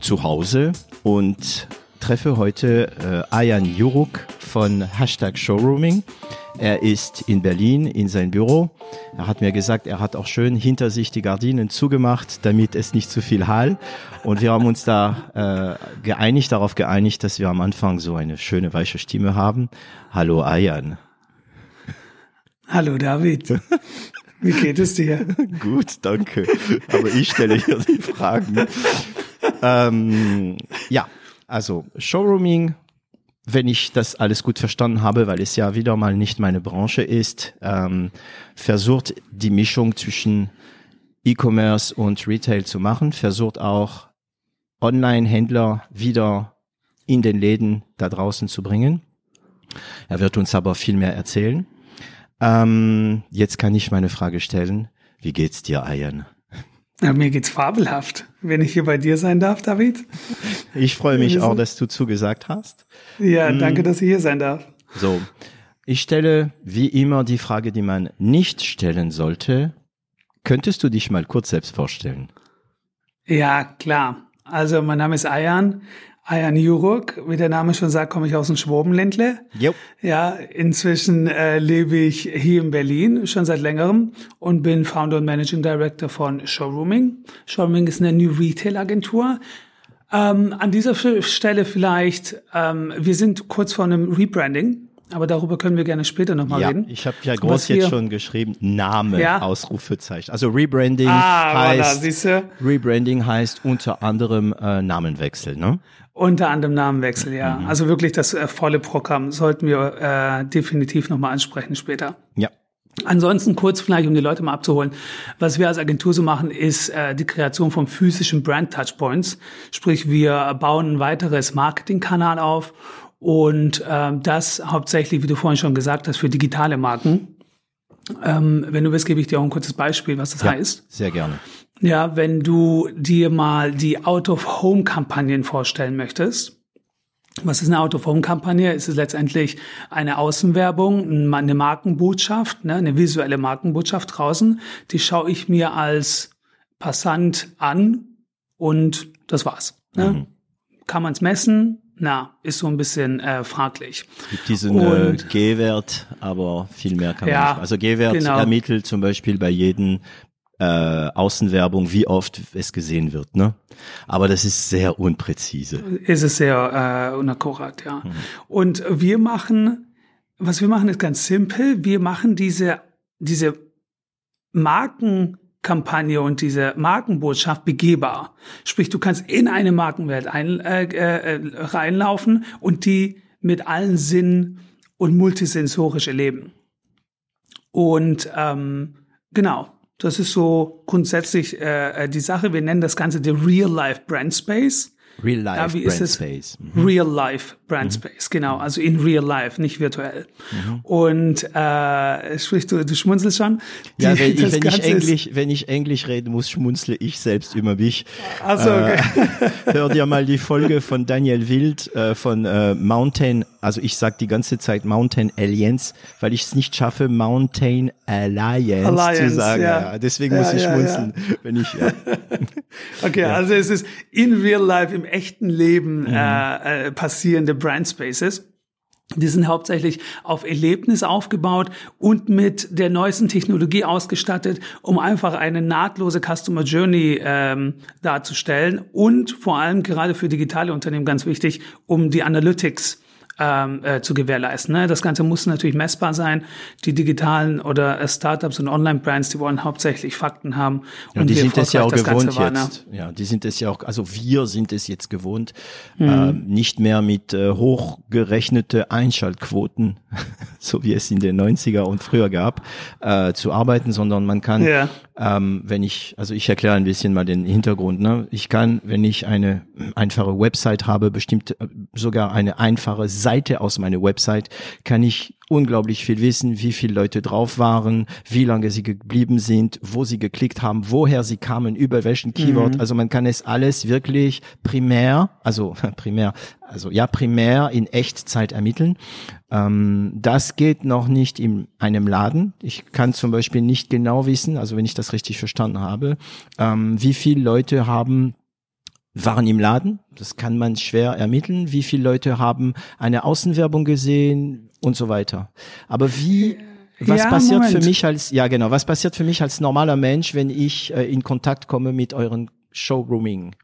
zu Hause und treffe heute äh, Ayan Juruk von Hashtag Showrooming. Er ist in Berlin in sein Büro. Er hat mir gesagt, er hat auch schön hinter sich die Gardinen zugemacht, damit es nicht zu viel Hall. Und wir haben uns da äh, geeinigt, darauf geeinigt, dass wir am Anfang so eine schöne weiche Stimme haben. Hallo Ayan. Hallo David. Wie geht es dir? Gut, danke. Aber ich stelle hier die Fragen. ähm, ja, also Showrooming, wenn ich das alles gut verstanden habe, weil es ja wieder mal nicht meine Branche ist, ähm, versucht die Mischung zwischen E-Commerce und Retail zu machen, versucht auch Online-Händler wieder in den Läden da draußen zu bringen. Er wird uns aber viel mehr erzählen. Ähm, jetzt kann ich meine Frage stellen. Wie geht's dir, Ayan? Ja, mir geht's fabelhaft, wenn ich hier bei dir sein darf, David. Ich freue mich auch, dass du zugesagt hast. Ja, danke, dass ich hier sein darf. So, ich stelle wie immer die Frage, die man nicht stellen sollte. Könntest du dich mal kurz selbst vorstellen? Ja, klar. Also, mein Name ist Ayan. Ayan Juruk, wie der Name schon sagt, komme ich aus dem Schwabenländle. Jo. Ja, inzwischen äh, lebe ich hier in Berlin schon seit längerem und bin Founder und Managing Director von Showrooming. Showrooming ist eine New Retail Agentur. Ähm, an dieser Stelle vielleicht, ähm, wir sind kurz vor einem Rebranding. Aber darüber können wir gerne später nochmal ja, reden. Ich habe ja groß jetzt schon geschrieben, Name, Ja. Ausrufezeichen. Also Rebranding Ah, voilà, heißt, siehste. Rebranding heißt unter anderem äh, Namenwechsel, ne? Unter anderem Namenwechsel, ja. Mhm. Also wirklich das äh, volle Programm sollten wir äh, definitiv nochmal ansprechen später. Ja. Ansonsten kurz vielleicht, um die Leute mal abzuholen. Was wir als Agentur so machen, ist äh, die Kreation von physischen Brand-Touchpoints. Sprich, wir bauen ein weiteres Marketingkanal auf und ähm, das hauptsächlich, wie du vorhin schon gesagt hast, für digitale Marken. Ähm, wenn du willst, gebe ich dir auch ein kurzes Beispiel, was das ja, heißt. sehr gerne. Ja, wenn du dir mal die Out-of-Home-Kampagnen vorstellen möchtest. Was ist eine Out-of-Home-Kampagne? Es ist letztendlich eine Außenwerbung, eine Markenbotschaft, ne, eine visuelle Markenbotschaft draußen. Die schaue ich mir als Passant an und das war's. Ne? Mhm. Kann man es messen? Na, ist so ein bisschen äh, fraglich. Gibt diesen äh, G-Wert, aber viel mehr kann man Ja, nicht. Also G-Wert genau. ermittelt zum Beispiel bei jedem äh, Außenwerbung, wie oft es gesehen wird, ne? Aber das ist sehr unpräzise. ist es sehr äh, unakkurat, ja. Und wir machen, was wir machen, ist ganz simpel. Wir machen diese, diese Markenkampagne und diese Markenbotschaft begehbar. Sprich, du kannst in eine Markenwelt ein, äh, äh, reinlaufen und die mit allen Sinnen und multisensorisch erleben. Und ähm, genau, das ist so grundsätzlich äh, die Sache. Wir nennen das Ganze der Real-Life Brand Space. Real Life Ja, wie Brand ist? Space. Mhm. Real Life Brand Space, genau, also in Real Life, nicht virtuell. Und äh, sprich, du, du schmunzelst schon. Ja, Die- wenn ich, wenn ich ist- Englisch, wenn ich Englisch reden muss, schmunzle ich selbst über mich. Ach so, okay. Äh, hör dir mal die Folge von Daniel Wild äh, von äh, Mountain, also ich sag die ganze Zeit Mountain Alliance, weil ich es nicht schaffe, Mountain Alliance, zu Alliance, sagen. ja. deswegen Ja, muss ich schmunzeln, wenn ich. Okay, also es ist in real life, im echten Leben Mhm. äh, äh, passierende Brand Spaces. Die sind hauptsächlich auf Erlebnis aufgebaut und mit der neuesten Technologie ausgestattet, um einfach eine nahtlose Customer Journey ähm, darzustellen und vor allem gerade für digitale Unternehmen ganz wichtig, um die Analytics ähm, äh, zu gewährleisten. Ne? Das Ganze muss natürlich messbar sein. Die digitalen oder äh, Startups und Online-Brands, die wollen hauptsächlich Fakten haben. Und die sind es ja auch gewohnt war, ne? jetzt. Ja, die sind es ja auch, also wir sind es jetzt gewohnt, Mhm. ähm, nicht mehr mit äh, hochgerechnete Einschaltquoten, so wie es in den 90er und früher gab, äh, zu arbeiten, sondern man kann Ja. Ähm, wenn ich, also ich erkläre ein bisschen mal den Hintergrund. Ne? Ich kann, wenn ich eine einfache Website habe, bestimmt äh, sogar eine einfache Seite aus meiner Website, kann ich unglaublich viel wissen, wie viele Leute drauf waren, wie lange sie geblieben sind, wo sie geklickt haben, woher sie kamen, über welchen Keyword. Mhm. Also man kann es alles wirklich primär, also primär, also ja primär in Echtzeit ermitteln. Ähm, das geht noch nicht in einem Laden. Ich kann zum Beispiel nicht genau wissen, also wenn ich das richtig verstanden habe, ähm, wie viele Leute haben waren im Laden. Das kann man schwer ermitteln. Wie viele Leute haben eine Außenwerbung gesehen und so weiter. Aber wie, was ja, passiert Moment. für mich als, ja genau, was passiert für mich als normaler Mensch, wenn ich äh, in Kontakt komme mit euren Showrooming?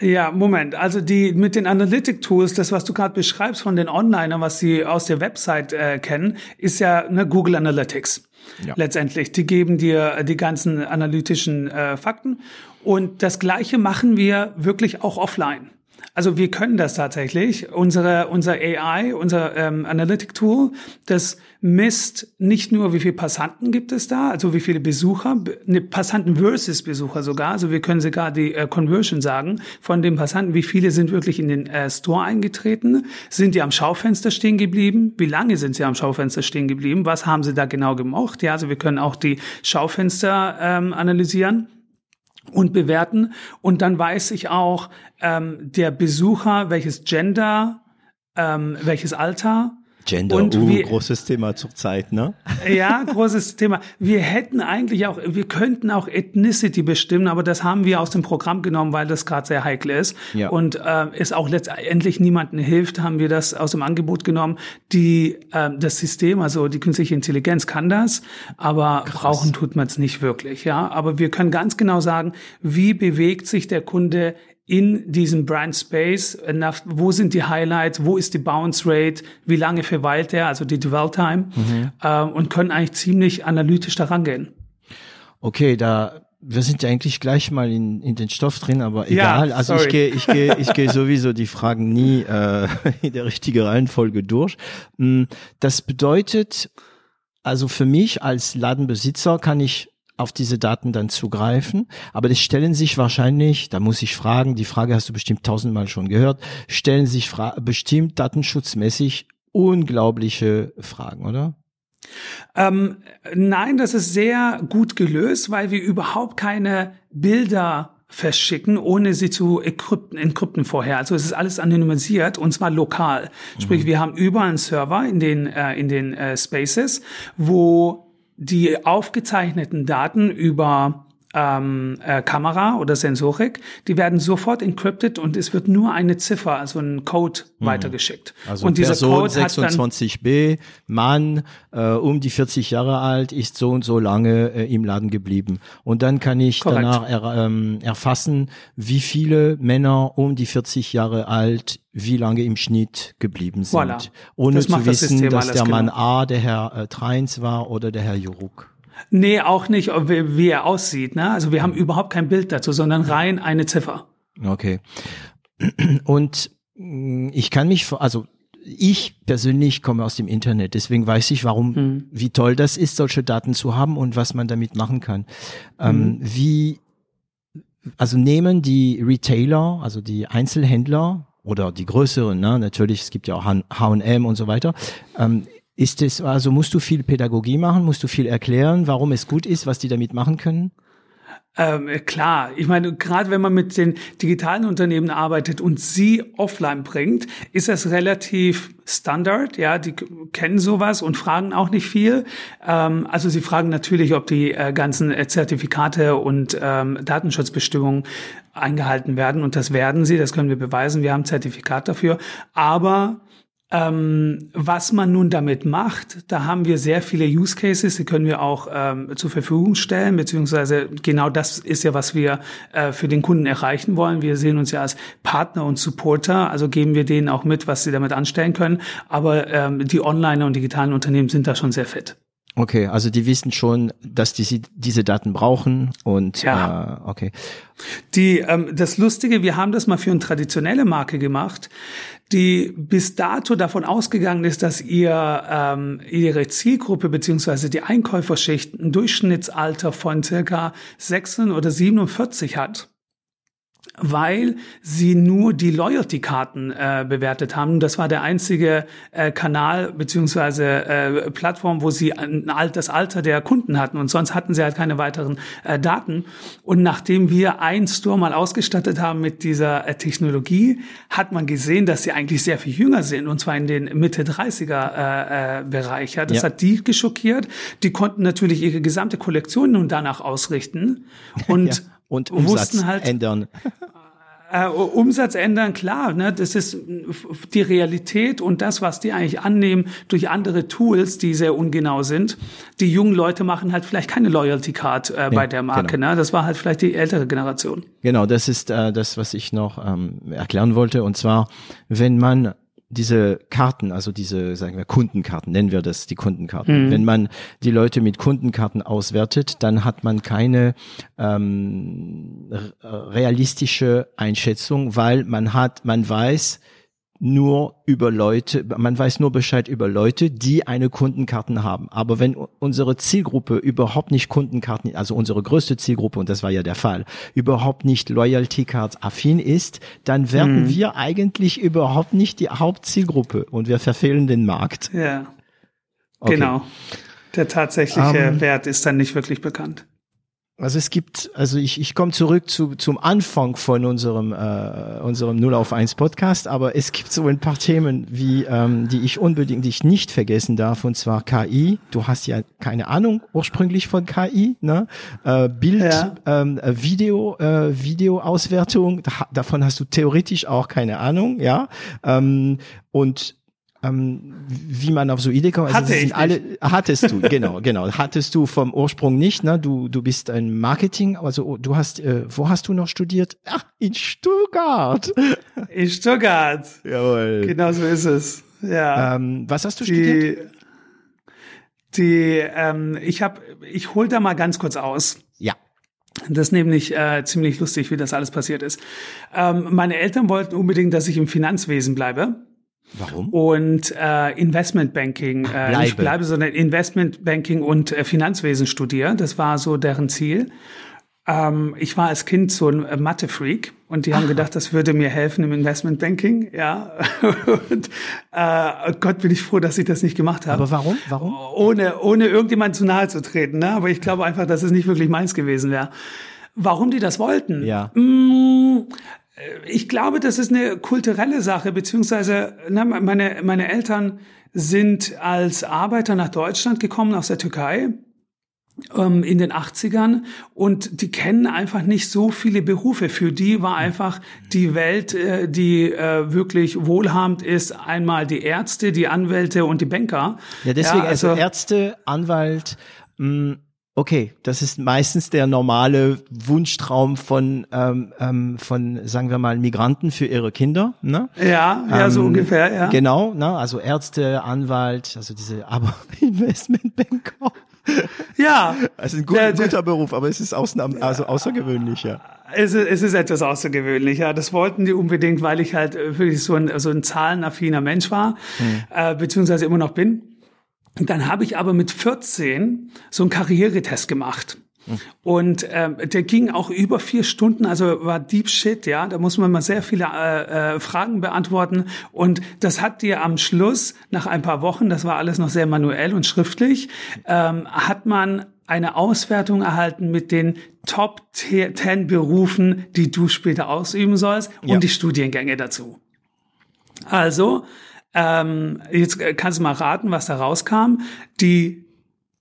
Ja, Moment. Also die mit den Analytic Tools, das was du gerade beschreibst von den Onlinern, was sie aus der Website äh, kennen, ist ja ne, Google Analytics. Ja. Letztendlich, die geben dir die ganzen analytischen äh, Fakten und das Gleiche machen wir wirklich auch offline. Also wir können das tatsächlich. Unsere, unser AI, unser ähm, Analytic Tool, das misst nicht nur, wie viele Passanten gibt es da, also wie viele Besucher, ne, Passanten versus Besucher sogar. Also wir können sogar die äh, Conversion sagen von den Passanten, wie viele sind wirklich in den äh, Store eingetreten, sind die am Schaufenster stehen geblieben, wie lange sind sie am Schaufenster stehen geblieben, was haben sie da genau gemocht. Ja, also wir können auch die Schaufenster ähm, analysieren und bewerten. Und dann weiß ich auch, ähm, der Besucher, welches Gender, ähm, welches Alter, Gender, und uh, wir, großes Thema zur Zeit, ne? Ja, großes Thema. Wir hätten eigentlich auch, wir könnten auch Ethnicity bestimmen, aber das haben wir aus dem Programm genommen, weil das gerade sehr heikel ist. Ja. Und äh, es auch letztendlich niemandem hilft, haben wir das aus dem Angebot genommen. Die, äh, das System, also die künstliche Intelligenz kann das, aber Krass. brauchen tut man es nicht wirklich. Ja, aber wir können ganz genau sagen, wie bewegt sich der Kunde in diesem Brand Space, wo sind die Highlights, wo ist die Bounce Rate, wie lange verweilt er, also die Dwell Time, mhm. äh, und können eigentlich ziemlich analytisch daran gehen. Okay, da wir sind ja eigentlich gleich mal in, in den Stoff drin, aber egal. Ja, also ich gehe ich gehe ich gehe sowieso die Fragen nie äh, in der richtigen Reihenfolge durch. Mm, das bedeutet, also für mich als Ladenbesitzer kann ich auf diese Daten dann zugreifen. Aber das stellen sich wahrscheinlich, da muss ich fragen, die Frage hast du bestimmt tausendmal schon gehört, stellen sich fra bestimmt datenschutzmäßig unglaubliche Fragen, oder? Ähm, nein, das ist sehr gut gelöst, weil wir überhaupt keine Bilder verschicken, ohne sie zu encrypten, encrypten vorher. Also es ist alles anonymisiert und zwar lokal. Sprich, mhm. wir haben überall einen Server in den, äh, in den äh, Spaces, wo die aufgezeichneten Daten über ähm, äh, Kamera oder Sensorik, die werden sofort encrypted und es wird nur eine Ziffer, also ein Code mhm. weitergeschickt. Also und dieser Person Code 26b, Mann, äh, um die 40 Jahre alt, ist so und so lange äh, im Laden geblieben. Und dann kann ich Korrekt. danach er, ähm, erfassen, wie viele Männer um die 40 Jahre alt wie lange im Schnitt geblieben sind, voilà. ohne zu wissen, das dass der Mann genau. A der Herr äh, Treins war oder der Herr Juruk. Nee, auch nicht, wie, wie er aussieht. Ne? Also wir haben überhaupt kein Bild dazu, sondern rein eine Ziffer. Okay. Und mm, ich kann mich, also ich persönlich komme aus dem Internet, deswegen weiß ich, warum, mhm. wie toll das ist, solche Daten zu haben und was man damit machen kann. Ähm, mhm. wie, also nehmen die Retailer, also die Einzelhändler oder die größeren, ne, natürlich, es gibt ja auch H&M und so weiter, ähm, ist es, also musst du viel Pädagogie machen, musst du viel erklären, warum es gut ist, was die damit machen können? Ähm, klar, ich meine, gerade wenn man mit den digitalen Unternehmen arbeitet und sie offline bringt, ist das relativ Standard. Ja, die kennen sowas und fragen auch nicht viel. Ähm, also sie fragen natürlich, ob die äh, ganzen äh, Zertifikate und ähm, Datenschutzbestimmungen eingehalten werden und das werden sie. Das können wir beweisen. Wir haben Zertifikat dafür. Aber ähm, was man nun damit macht, da haben wir sehr viele Use Cases, die können wir auch ähm, zur Verfügung stellen, beziehungsweise genau das ist ja, was wir äh, für den Kunden erreichen wollen. Wir sehen uns ja als Partner und Supporter, also geben wir denen auch mit, was sie damit anstellen können. Aber ähm, die Online- und digitalen Unternehmen sind da schon sehr fit. Okay, also die wissen schon, dass die diese Daten brauchen und ja. äh, okay. Die ähm, das Lustige, wir haben das mal für eine traditionelle Marke gemacht die bis dato davon ausgegangen ist, dass ihr ähm, ihre Zielgruppe beziehungsweise die Einkäuferschicht ein Durchschnittsalter von circa 46 oder 47 hat weil sie nur die Loyalty-Karten äh, bewertet haben. Das war der einzige äh, Kanal beziehungsweise äh, Plattform, wo sie ein, das Alter der Kunden hatten und sonst hatten sie halt keine weiteren äh, Daten. Und nachdem wir einen Store mal ausgestattet haben mit dieser äh, Technologie, hat man gesehen, dass sie eigentlich sehr viel jünger sind und zwar in den Mitte 30er äh, äh, Bereich. Ja. Das ja. hat die geschockiert. Die konnten natürlich ihre gesamte Kollektion nun danach ausrichten und ja und Umsatz halt, ändern. Äh, Umsatz ändern, klar, ne, das ist die Realität und das, was die eigentlich annehmen durch andere Tools, die sehr ungenau sind. Die jungen Leute machen halt vielleicht keine Loyalty Card äh, bei der Marke, genau. ne? Das war halt vielleicht die ältere Generation. Genau, das ist äh, das, was ich noch ähm, erklären wollte. Und zwar, wenn man diese Karten, also diese, sagen wir, Kundenkarten, nennen wir das die Kundenkarten. Mhm. Wenn man die Leute mit Kundenkarten auswertet, dann hat man keine ähm, realistische Einschätzung, weil man hat, man weiß, nur über Leute, man weiß nur Bescheid über Leute, die eine Kundenkarten haben. Aber wenn unsere Zielgruppe überhaupt nicht Kundenkarten, also unsere größte Zielgruppe, und das war ja der Fall, überhaupt nicht Loyalty Cards affin ist, dann werden mhm. wir eigentlich überhaupt nicht die Hauptzielgruppe und wir verfehlen den Markt. Ja. Okay. Genau. Der tatsächliche um, ähm, Wert ist dann nicht wirklich bekannt. Also es gibt, also ich, ich komme zurück zu, zum Anfang von unserem, äh, unserem 0 auf 1 Podcast, aber es gibt so ein paar Themen, wie, ähm, die ich unbedingt die ich nicht vergessen darf, und zwar KI. Du hast ja keine Ahnung ursprünglich von KI, ne? Äh, Bild, ja. ähm, Video, äh, Videoauswertung, da, davon hast du theoretisch auch keine Ahnung, ja. Ähm, und ähm, wie man auf so Idee kommt. Also Hatte ich alle, hattest du, genau, genau. Hattest du vom Ursprung nicht, ne? Du, du bist ein Marketing, also du hast, äh, wo hast du noch studiert? Ach, in Stuttgart. In Stuttgart. Jawohl. Genau so ist es. Ja. Ähm, was hast du die, studiert? Die, ähm, ich habe, ich hol da mal ganz kurz aus. Ja. Das ist nämlich äh, ziemlich lustig, wie das alles passiert ist. Ähm, meine Eltern wollten unbedingt, dass ich im Finanzwesen bleibe. Warum? Und äh, Investmentbanking, äh, bleibe. nicht bleibe, sondern Investmentbanking und äh, Finanzwesen studiere. Das war so deren Ziel. Ähm, ich war als Kind so ein äh, Mathe-Freak und die haben gedacht, das würde mir helfen im Investmentbanking. Ja. und äh, Gott, bin ich froh, dass ich das nicht gemacht habe. Aber warum? Warum? Ohne, ohne irgendjemand zu nahe zu treten. Ne? Aber ich glaube einfach, dass es nicht wirklich meins gewesen wäre. Warum die das wollten? Ja. Mmh, ich glaube, das ist eine kulturelle Sache, beziehungsweise ne, meine, meine Eltern sind als Arbeiter nach Deutschland gekommen aus der Türkei ähm, in den 80ern und die kennen einfach nicht so viele Berufe. Für die war einfach die Welt, äh, die äh, wirklich wohlhabend ist, einmal die Ärzte, die Anwälte und die Banker. Ja, deswegen ja, also, also Ärzte, Anwalt, mh, Okay, das ist meistens der normale Wunschtraum von ähm, ähm, von sagen wir mal Migranten für ihre Kinder, ne? Ja, ja, ähm, so ungefähr, ja. Genau, ne? Also Ärzte, Anwalt, also diese aber Investmentbanker. Ja, es ist ein guter, der, guter Beruf, aber es ist ausnahme, also außergewöhnlich, ja. Es ist, es ist etwas außergewöhnlich, ja. Das wollten die unbedingt, weil ich halt wirklich so ein, so ein zahlenaffiner Mensch war, hm. äh, beziehungsweise immer noch bin. Und dann habe ich aber mit 14 so einen Karrieretest gemacht. Und ähm, der ging auch über vier Stunden, also war Deep Shit, ja. Da muss man mal sehr viele äh, äh, Fragen beantworten. Und das hat dir am Schluss, nach ein paar Wochen, das war alles noch sehr manuell und schriftlich, ähm, hat man eine Auswertung erhalten mit den Top 10 Berufen, die du später ausüben sollst und ja. die Studiengänge dazu. Also ähm, jetzt kannst du mal raten, was da rauskam. Die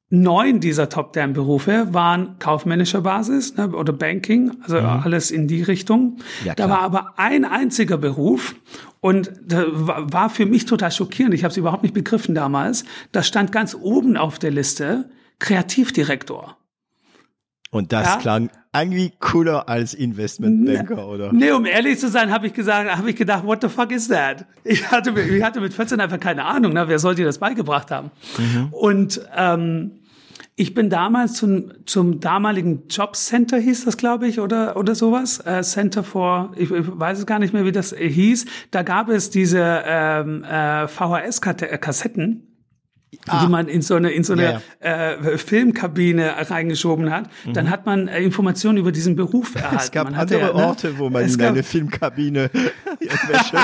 neun dieser Top-Ten-Berufe waren kaufmännischer Basis ne, oder Banking, also mhm. alles in die Richtung. Ja, da war aber ein einziger Beruf und war für mich total schockierend. Ich habe es überhaupt nicht begriffen damals. Da stand ganz oben auf der Liste Kreativdirektor. Und das ja? klang irgendwie cooler als Investmentbanker, oder? Nee, um ehrlich zu sein, habe ich gesagt, habe ich gedacht, what the fuck is that? Ich hatte, ich hatte mit 14 einfach keine Ahnung, ne? wer soll dir das beigebracht haben? Mhm. Und ähm, Ich bin damals zum, zum damaligen Jobcenter hieß das, glaube ich, oder, oder sowas. Äh, Center for, ich, ich weiß es gar nicht mehr, wie das hieß. Da gab es diese ähm, äh, VHS-Kassetten ah. die man in so eine in so eine ja, ja. Äh, Filmkabine reingeschoben hat, mhm. dann hat man äh, Informationen über diesen Beruf erhalten. Es gab man andere ja, ne? Orte, wo man es in eine Filmkabine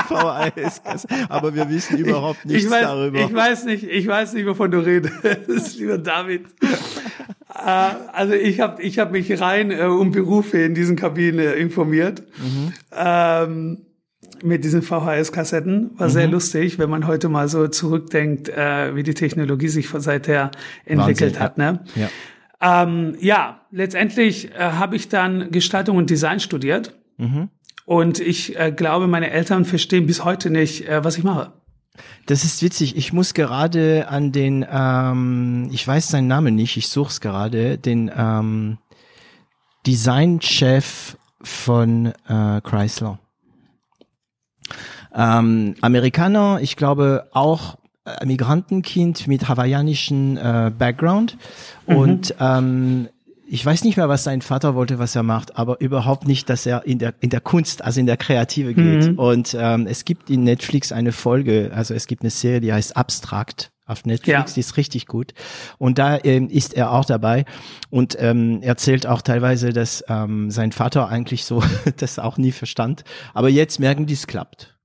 VHS, aber wir wissen überhaupt nichts ich weiß, darüber. Ich weiß nicht, ich weiß nicht, wovon du redest, lieber David. äh, also ich habe ich hab mich rein äh, um Berufe in diesen Kabinen informiert. Mhm. Ähm, mit diesen VHS-Kassetten. War mhm. sehr lustig, wenn man heute mal so zurückdenkt, äh, wie die Technologie sich seither entwickelt Wahnsinn, hat. Ne? Ja. Ähm, ja, letztendlich äh, habe ich dann Gestaltung und Design studiert. Mhm. Und ich äh, glaube, meine Eltern verstehen bis heute nicht, äh, was ich mache. Das ist witzig. Ich muss gerade an den, ähm, ich weiß seinen Namen nicht, ich suche es gerade, den ähm, Designchef von äh, Chrysler. Ähm, Amerikaner, ich glaube auch äh, Migrantenkind mit hawaiianischen äh, Background mhm. und ähm, ich weiß nicht mehr, was sein Vater wollte, was er macht, aber überhaupt nicht, dass er in der in der Kunst, also in der Kreative geht. Mhm. Und ähm, es gibt in Netflix eine Folge, also es gibt eine Serie, die heißt Abstrakt auf Netflix, ja. die ist richtig gut. Und da ähm, ist er auch dabei und ähm, erzählt auch teilweise, dass ähm, sein Vater eigentlich so das auch nie verstand. Aber jetzt merken die, es klappt.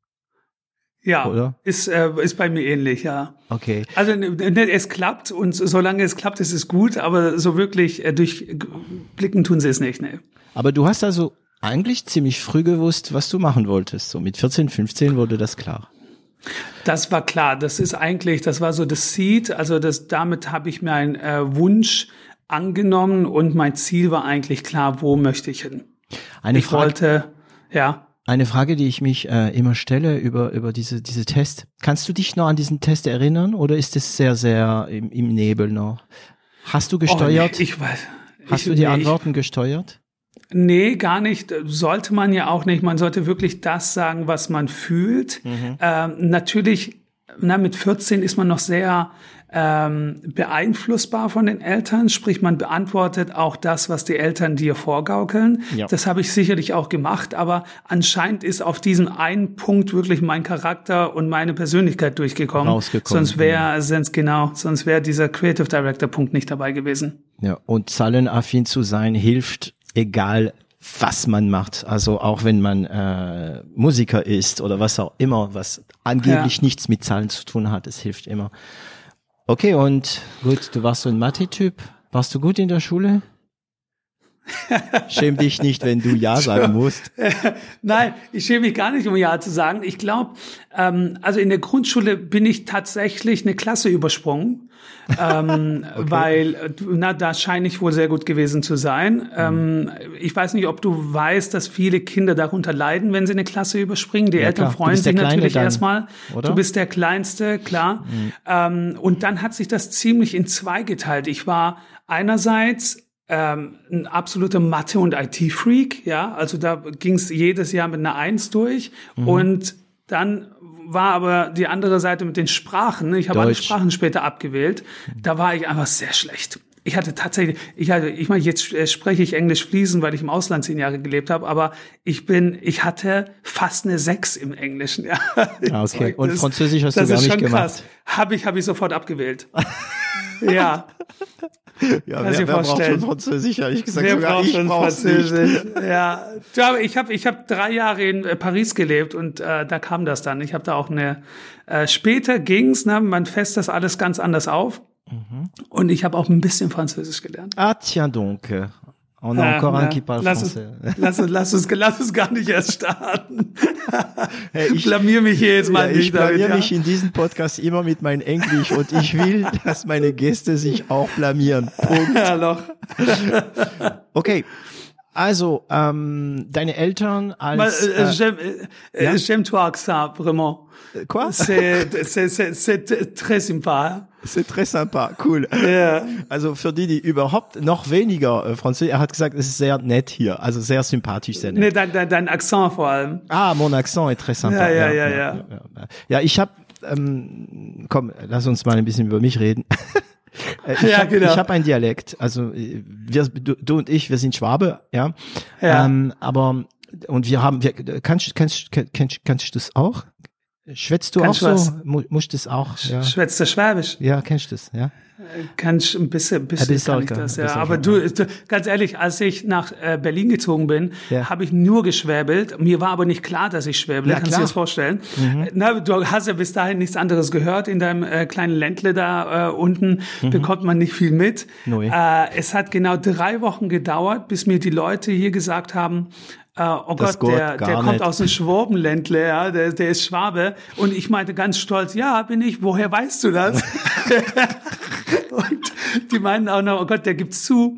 Ja, oder? Ist, äh, ist bei mir ähnlich, ja. Okay. Also es klappt und solange es klappt, ist es gut, aber so wirklich äh, durchblicken tun sie es nicht, ne. Aber du hast also eigentlich ziemlich früh gewusst, was du machen wolltest. So mit 14, 15 wurde das klar. Das war klar. Das ist eigentlich, das war so das Seed. Also das, damit habe ich mir einen äh, Wunsch angenommen und mein Ziel war eigentlich klar, wo möchte ich hin. Eine ich Frage, wollte, ja. Eine Frage, die ich mich äh, immer stelle über, über diese, diese Test. Kannst du dich noch an diesen Test erinnern oder ist es sehr, sehr im, im Nebel noch? Hast du gesteuert? Oh, nee, ich weiß. Hast ich, du die nee, Antworten ich, gesteuert? Nee, gar nicht. Sollte man ja auch nicht. Man sollte wirklich das sagen, was man fühlt. Mhm. Ähm, natürlich, na, mit 14 ist man noch sehr ähm, beeinflussbar von den Eltern, sprich man beantwortet auch das, was die Eltern dir vorgaukeln. Ja. Das habe ich sicherlich auch gemacht, aber anscheinend ist auf diesen einen Punkt wirklich mein Charakter und meine Persönlichkeit durchgekommen. Rausgekommen. Sonst wäre, ja. sonst genau, sonst wäre dieser Creative Director Punkt nicht dabei gewesen. Ja, und zahlenaffin zu sein hilft, egal was man macht. Also auch wenn man äh, Musiker ist oder was auch immer, was angeblich ja. nichts mit Zahlen zu tun hat, es hilft immer. Okay, und gut, du warst so ein Mathe-Typ. Warst du gut in der Schule? Schäm dich nicht, wenn du Ja sagen musst. Nein, ich schäme mich gar nicht, um Ja zu sagen. Ich glaube, ähm, also in der Grundschule bin ich tatsächlich eine Klasse übersprungen, ähm, okay. weil na, da scheine ich wohl sehr gut gewesen zu sein. Ähm, ich weiß nicht, ob du weißt, dass viele Kinder darunter leiden, wenn sie eine Klasse überspringen. Die ja, Eltern klar. freuen sich natürlich dann, erstmal. Oder? Du bist der Kleinste, klar. Mhm. Ähm, und dann hat sich das ziemlich in zwei geteilt. Ich war einerseits ähm, ein absoluter Mathe- und IT-Freak, ja. Also da ging es jedes Jahr mit einer Eins durch. Mhm. Und dann war aber die andere Seite mit den Sprachen. Ich habe alle Sprachen später abgewählt. Da war ich einfach sehr schlecht. Ich hatte tatsächlich, ich hatte, ich meine, jetzt spreche ich Englisch fließend, weil ich im Ausland zehn Jahre gelebt habe, aber ich bin, ich hatte fast eine Sechs im Englischen, ja. Ah, okay. Und Französisch hast du gar nicht gemacht? Habe ich, habe ich sofort abgewählt. ja. Ja, wer, wer braucht schon Französisch, ehrlich gesagt. Wer Sogar braucht ich schon Französisch? Nicht. Ja, ich habe ich hab drei Jahre in äh, Paris gelebt und äh, da kam das dann. Ich habe da auch eine, äh, später ging's, ne, man fässt das alles ganz anders auf. Mhm. Und ich habe auch ein bisschen Französisch gelernt. Ah, tiens donc. On a encore un qui parle lass français. Uns, lass, uns, lass, uns, lass uns gar nicht erst starten. hey, ich blamier mich hier jetzt mal ja, nicht. Ich blamier damit, mich ja. in diesem Podcast immer mit meinem Englisch und ich will, dass meine Gäste sich auch blamieren. Punkt. Ja, noch. okay. Also, ähm, deine Eltern als... Euh, äh, j'aime, äh, ja? j'aime toi ça, vraiment. Quoi? C'est, c'est, c'est, c'est très sympa. C'est très sympa, cool. Ja. Also für die, die überhaupt noch weniger äh, Französisch, er hat gesagt, es ist sehr nett hier, also sehr sympathisch, sehr nett. Nee, dein, dein, dein Akzent vor allem. Ah, mon accent est très sympa. Ja, ja, ja, ja. Ja, ja, ja. ja ich habe, ähm, komm, lass uns mal ein bisschen über mich reden. Äh, ich Ja, habe genau. hab einen Dialekt. Also äh, wir, du, du und ich, wir sind Schwabe, ja. Ja. Ähm, aber und wir haben, wir, kannst, kannst, kannst, kannst du das auch? Schwätzt du Kannst auch so? Musst du das auch? Ja. Schwätzt du Schwäbisch? ja, kennst du das? Ja. Ich ein bisschen, ein bisschen, bisschen, kann ich das, ja. Aber du, du, ganz ehrlich, als ich nach äh, Berlin gezogen bin, Ja. habe ich nur geschwäbelt. Mir war aber nicht klar, dass ich schwäble. Ja, Kannst du dir das vorstellen? Äh, Na, du hast ja bis dahin nichts anderes gehört. In deinem äh, kleinen Ländle da äh, unten bekommt man nicht viel mit. Neu. Äh, es hat genau drei Wochen gedauert, bis mir die Leute hier gesagt haben, oh Das Gott, der, der kommt nicht. aus dem Schwabenländle, ja, der, der ist Schwabe. Und ich meinte ganz stolz, ja, bin ich, woher weißt du das? und die meinten auch noch, oh Gott, der gibt's zu.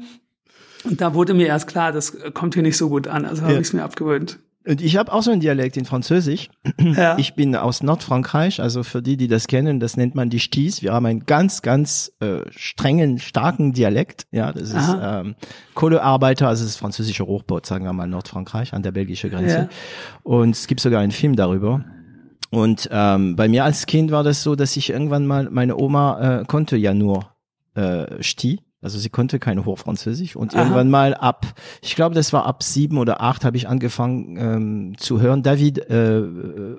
Und da wurde mir erst klar, das kommt hier nicht so gut an, also habe Ja. ich es mir abgewöhnt. Und ich habe auch so einen Dialekt in Französisch. Ja. Ich bin aus Nordfrankreich, also für die, die das kennen, das nennt man die Sties. Wir haben einen ganz, ganz äh, strengen, starken Dialekt. Ja, das ist Aha. ähm, Kohlearbeiter, also das ist französische Hochbau, sagen wir mal Nordfrankreich an der belgischen Grenze. Ja. Und es gibt sogar einen Film darüber. Und ähm, bei mir als Kind war das so, dass ich irgendwann mal, meine Oma äh, konnte ja nur äh, Sti, also sie konnte keine Hochfranzösisch und Aha. irgendwann mal ab, ich glaube, das war ab sieben oder acht, habe ich angefangen ähm, zu hören, David, äh,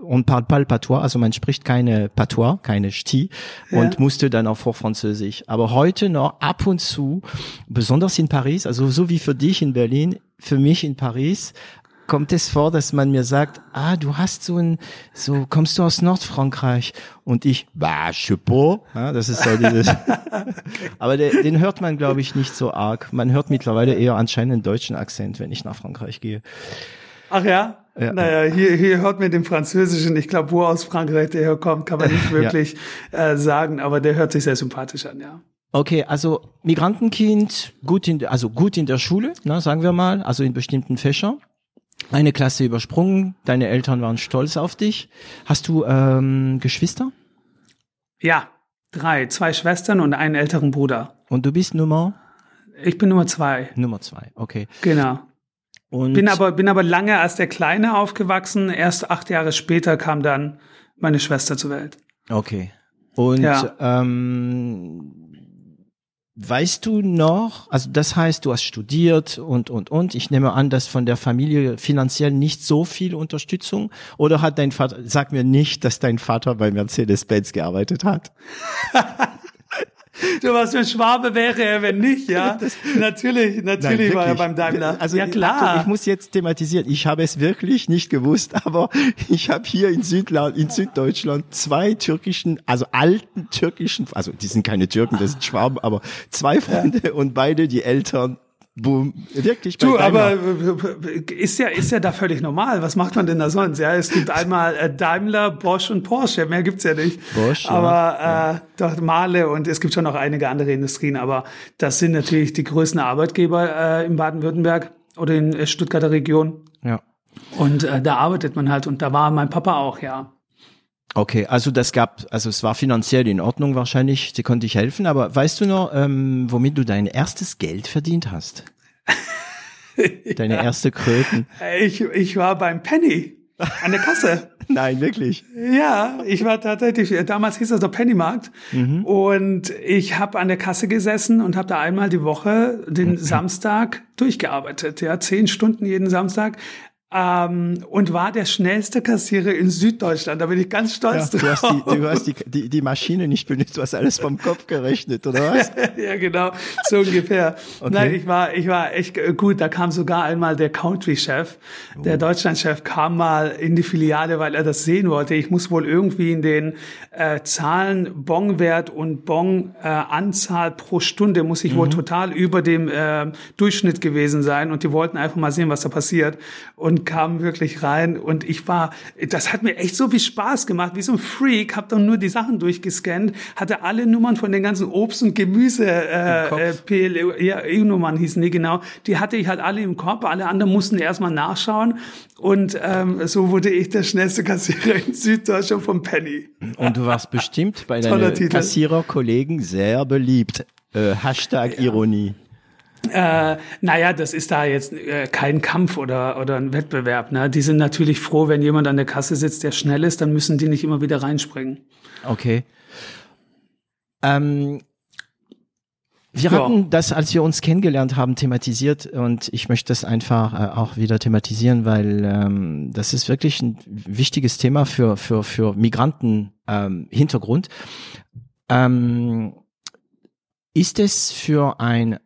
on parle pas le patois, also man spricht keine Patois, keine Sti und Ja. musste dann auf Hochfranzösisch. Aber heute noch ab und zu, besonders in Paris, also so wie für dich in Berlin, für mich in Paris, kommt es vor, dass man mir sagt, ah, du hast so ein, so kommst du aus Nordfrankreich und ich, bah, pas. Ja, das ist so dieses. Aber der, den hört man, glaube ich, nicht so arg. Man hört mittlerweile eher anscheinend einen deutschen Akzent, wenn ich nach Frankreich gehe. Ach ja? Ja. Naja, hier, hier hört man den Französischen, ich glaube, wo aus Frankreich der herkommt, kann man nicht wirklich äh, sagen, aber der hört sich sehr sympathisch an, ja. Okay, also Migrantenkind, gut in, also gut in der Schule, ne, sagen wir mal, also in bestimmten Fächern. Eine Klasse übersprungen, deine Eltern waren stolz auf dich. Hast du ähm, Geschwister? Ja, drei, zwei Schwestern und einen älteren Bruder. Und du bist Nummer Ich bin Nummer zwei, Nummer zwei, okay. genau. Und Bin aber, bin aber lange als der Kleine aufgewachsen. Erst acht Jahre später kam dann meine Schwester zur Welt. Okay. Und Ja. ähm, weißt du noch, also das heißt, du hast studiert und, und, und. Ich nehme an, dass von der Familie finanziell nicht so viel Unterstützung oder hat dein Vater, sag mir nicht, dass dein Vater bei Mercedes-Benz gearbeitet hat. Du, was für ein Schwabe wäre er, wenn nicht, ja? natürlich, natürlich Nein, war er beim Daimler. Also ja, klar. Ich muss jetzt thematisieren. Ich habe es wirklich nicht gewusst, aber ich habe hier in Südland, in Süddeutschland zwei türkischen, also alten türkischen, also die sind keine Türken, das sind Schwaben, aber zwei Freunde und beide die Eltern. Boom, wirklich Du, aber äh, ist ja, ist ja da völlig normal. Was macht man denn da sonst? Ja, es gibt einmal äh, Daimler, Bosch und Porsche. Mehr gibt's ja nicht. Bosch, ja. aber äh, doch Male und es gibt schon noch einige andere Industrien. Aber das sind natürlich die größten Arbeitgeber äh, in Baden-Württemberg oder in äh, Stuttgarter Region. ja. Und äh, da arbeitet man halt. Und da war mein Papa auch, ja. Okay, also das gab, also es war finanziell in Ordnung wahrscheinlich, sie konnte ich helfen, aber weißt du noch, ähm, womit du dein erstes Geld verdient hast? Deine erste Kröten? Ich, ich war beim Penny an der Kasse. Nein, wirklich. Ja, ich war tatsächlich, damals hieß das der Pennymarkt und ich habe an der Kasse gesessen und habe da einmal die Woche den Samstag durchgearbeitet, ja, zehn Stunden jeden Samstag ähm, und war der schnellste Kassierer in Süddeutschland. Da bin ich ganz Ja, stolz du hast, drauf. die, du hast die, die, die Maschine nicht benutzt, du hast alles vom Kopf gerechnet, oder was? ja, genau, so ungefähr. Nein, ich war, ich war echt äh, gut. Da kam sogar einmal der Country-Chef, der Deutschland-Chef kam mal in die Filiale, weil er das sehen wollte. Ich muss wohl irgendwie in den äh, Zahlen, Bonwert und Bon-Anzahl pro Stunde muss ich wohl total über dem äh, Durchschnitt gewesen sein. Und die wollten einfach mal sehen, was da passiert. Und kamen wirklich rein. Und ich war, das hat mir echt so viel Spaß gemacht, wie so ein Freak. Hab dann nur die Sachen durchgescannt, hatte alle Nummern von den ganzen Obst- und Gemüse äh, Kopf. äh, PLE, ja, EU-Nummern hießen die genau. Die hatte ich halt alle im Kopf. Alle anderen mussten erstmal nachschauen. Und ähm, so wurde ich der schnellste Kassierer in Süddeutschland vom Penny. Und du warst bestimmt bei deinen. Kassiererkollegen sehr beliebt. Äh, Hashtag Ironie. Äh, naja, das ist da jetzt äh, kein Kampf oder, oder ein Wettbewerb. Ne? Die sind natürlich froh, wenn jemand an der Kasse sitzt, der schnell ist, dann müssen die nicht immer wieder reinspringen. Okay. Ähm, Wir Ja. hatten das, als wir uns kennengelernt haben, thematisiert und ich möchte das einfach äh, auch wieder thematisieren, weil ähm, das ist wirklich ein wichtiges Thema für für für Migranten ähm, Hintergrund. Ähm, ist es für ein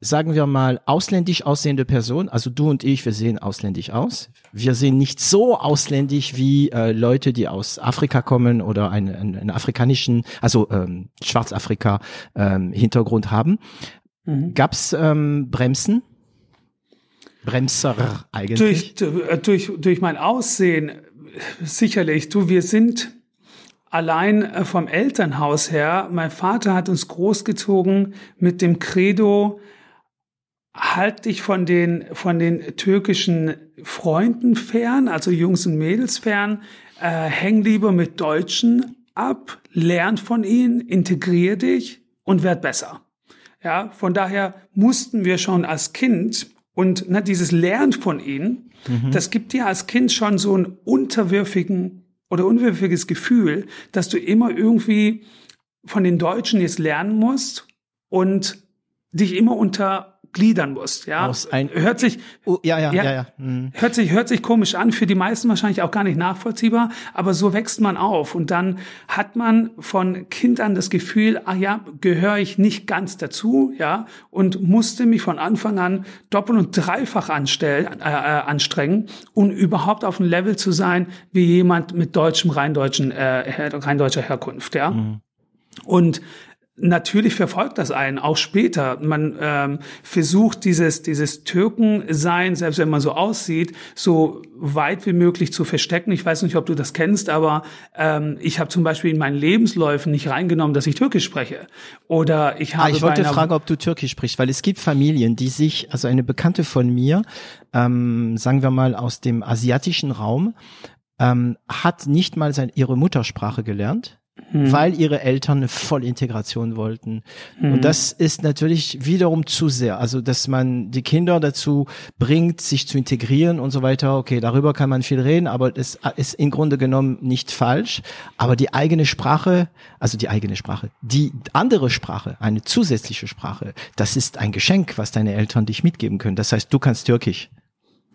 sagen wir mal, ausländisch aussehende Person, also du und ich, wir sehen ausländisch aus. Wir sehen nicht so ausländisch wie äh, Leute, die aus Afrika kommen oder einen, einen, einen afrikanischen, also ähm, Schwarzafrika ähm, Hintergrund haben. Mhm. Gab's ähm, Bremsen? Bremser eigentlich? Durch, äh, durch, durch mein Aussehen, sicherlich. Du, wir sind allein äh, vom Elternhaus her. Mein Vater hat uns großgezogen mit dem Credo, halt dich von den, von den türkischen Freunden fern, also Jungs und Mädels fern, äh, häng lieber mit Deutschen ab, lern von ihnen, integrier dich und werd besser. Ja, von daher mussten wir schon als Kind und ne, dieses Lernen von ihnen, das gibt dir als Kind schon so einen unterwürfigen oder unwürfiges Gefühl, dass du immer irgendwie von den Deutschen jetzt lernen musst und dich immer untergliedern musst. Ja, Aus ein- hört sich Oh, ja, ja, ja, Ja. ja. Hm. Hört sich, hört sich komisch an, für die meisten wahrscheinlich auch gar nicht nachvollziehbar, aber so wächst man auf und dann hat man von Kind an das Gefühl, ah ja, gehöre ich nicht ganz dazu, ja, und musste mich von Anfang an doppelt und dreifach anstellen, äh, äh, anstrengen, um überhaupt auf dem Level zu sein, wie jemand mit deutschem, reindeutschen, äh, her- reindeutscher Herkunft, ja. Und natürlich verfolgt das einen, auch später. Man ähm, versucht dieses, dieses Türkensein, selbst wenn man so aussieht, so weit wie möglich zu verstecken. Ich weiß nicht, ob du das kennst, aber ähm, ich habe zum Beispiel in meinen Lebensläufen nicht reingenommen, dass ich Türkisch spreche. Oder ich habe Ah, ich wollte fragen, ob du Türkisch sprichst, weil es gibt Familien, die sich, also eine Bekannte von mir, ähm, sagen wir mal aus dem asiatischen Raum, ähm, hat nicht mal sein, ihre Muttersprache gelernt, Hm. weil ihre Eltern eine Vollintegration wollten. Und das ist natürlich wiederum zu sehr. Also, dass man die Kinder dazu bringt, sich zu integrieren und so weiter. Okay, darüber kann man viel reden, aber das ist im Grunde genommen nicht falsch. Aber die eigene Sprache, also die eigene Sprache, die andere Sprache, eine zusätzliche Sprache, das ist ein Geschenk, was deine Eltern dich mitgeben können. Das heißt, du kannst Türkisch.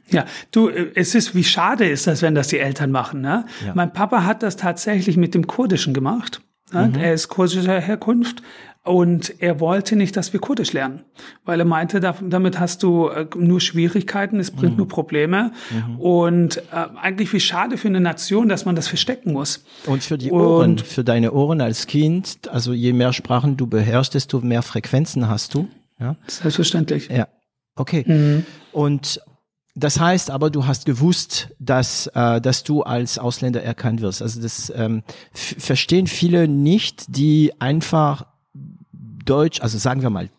Ja, du, äh, es ist, wie schade ist das, wenn das die Eltern machen. Ne? Ja. Mein Papa hat das tatsächlich mit dem Kurdischen gemacht. Ne? Mhm. Er ist kurdischer Herkunft und er wollte nicht, dass wir Kurdisch lernen, weil er meinte, da- damit hast du äh, nur Schwierigkeiten, es Mhm. bringt nur Probleme und äh, eigentlich wie schade für eine Nation, dass man das verstecken muss. Und für die Und- Ohren, für deine Ohren als Kind, also je mehr Sprachen du beherrschst, desto mehr Frequenzen hast du. Ja. Selbstverständlich. Ja, okay. Mhm. Und das heißt aber, du hast gewusst, dass, äh, dass du als Ausländer erkannt wirst. Also das ähm, verstehen viele nicht, die einfach Deutsch, also sagen wir mal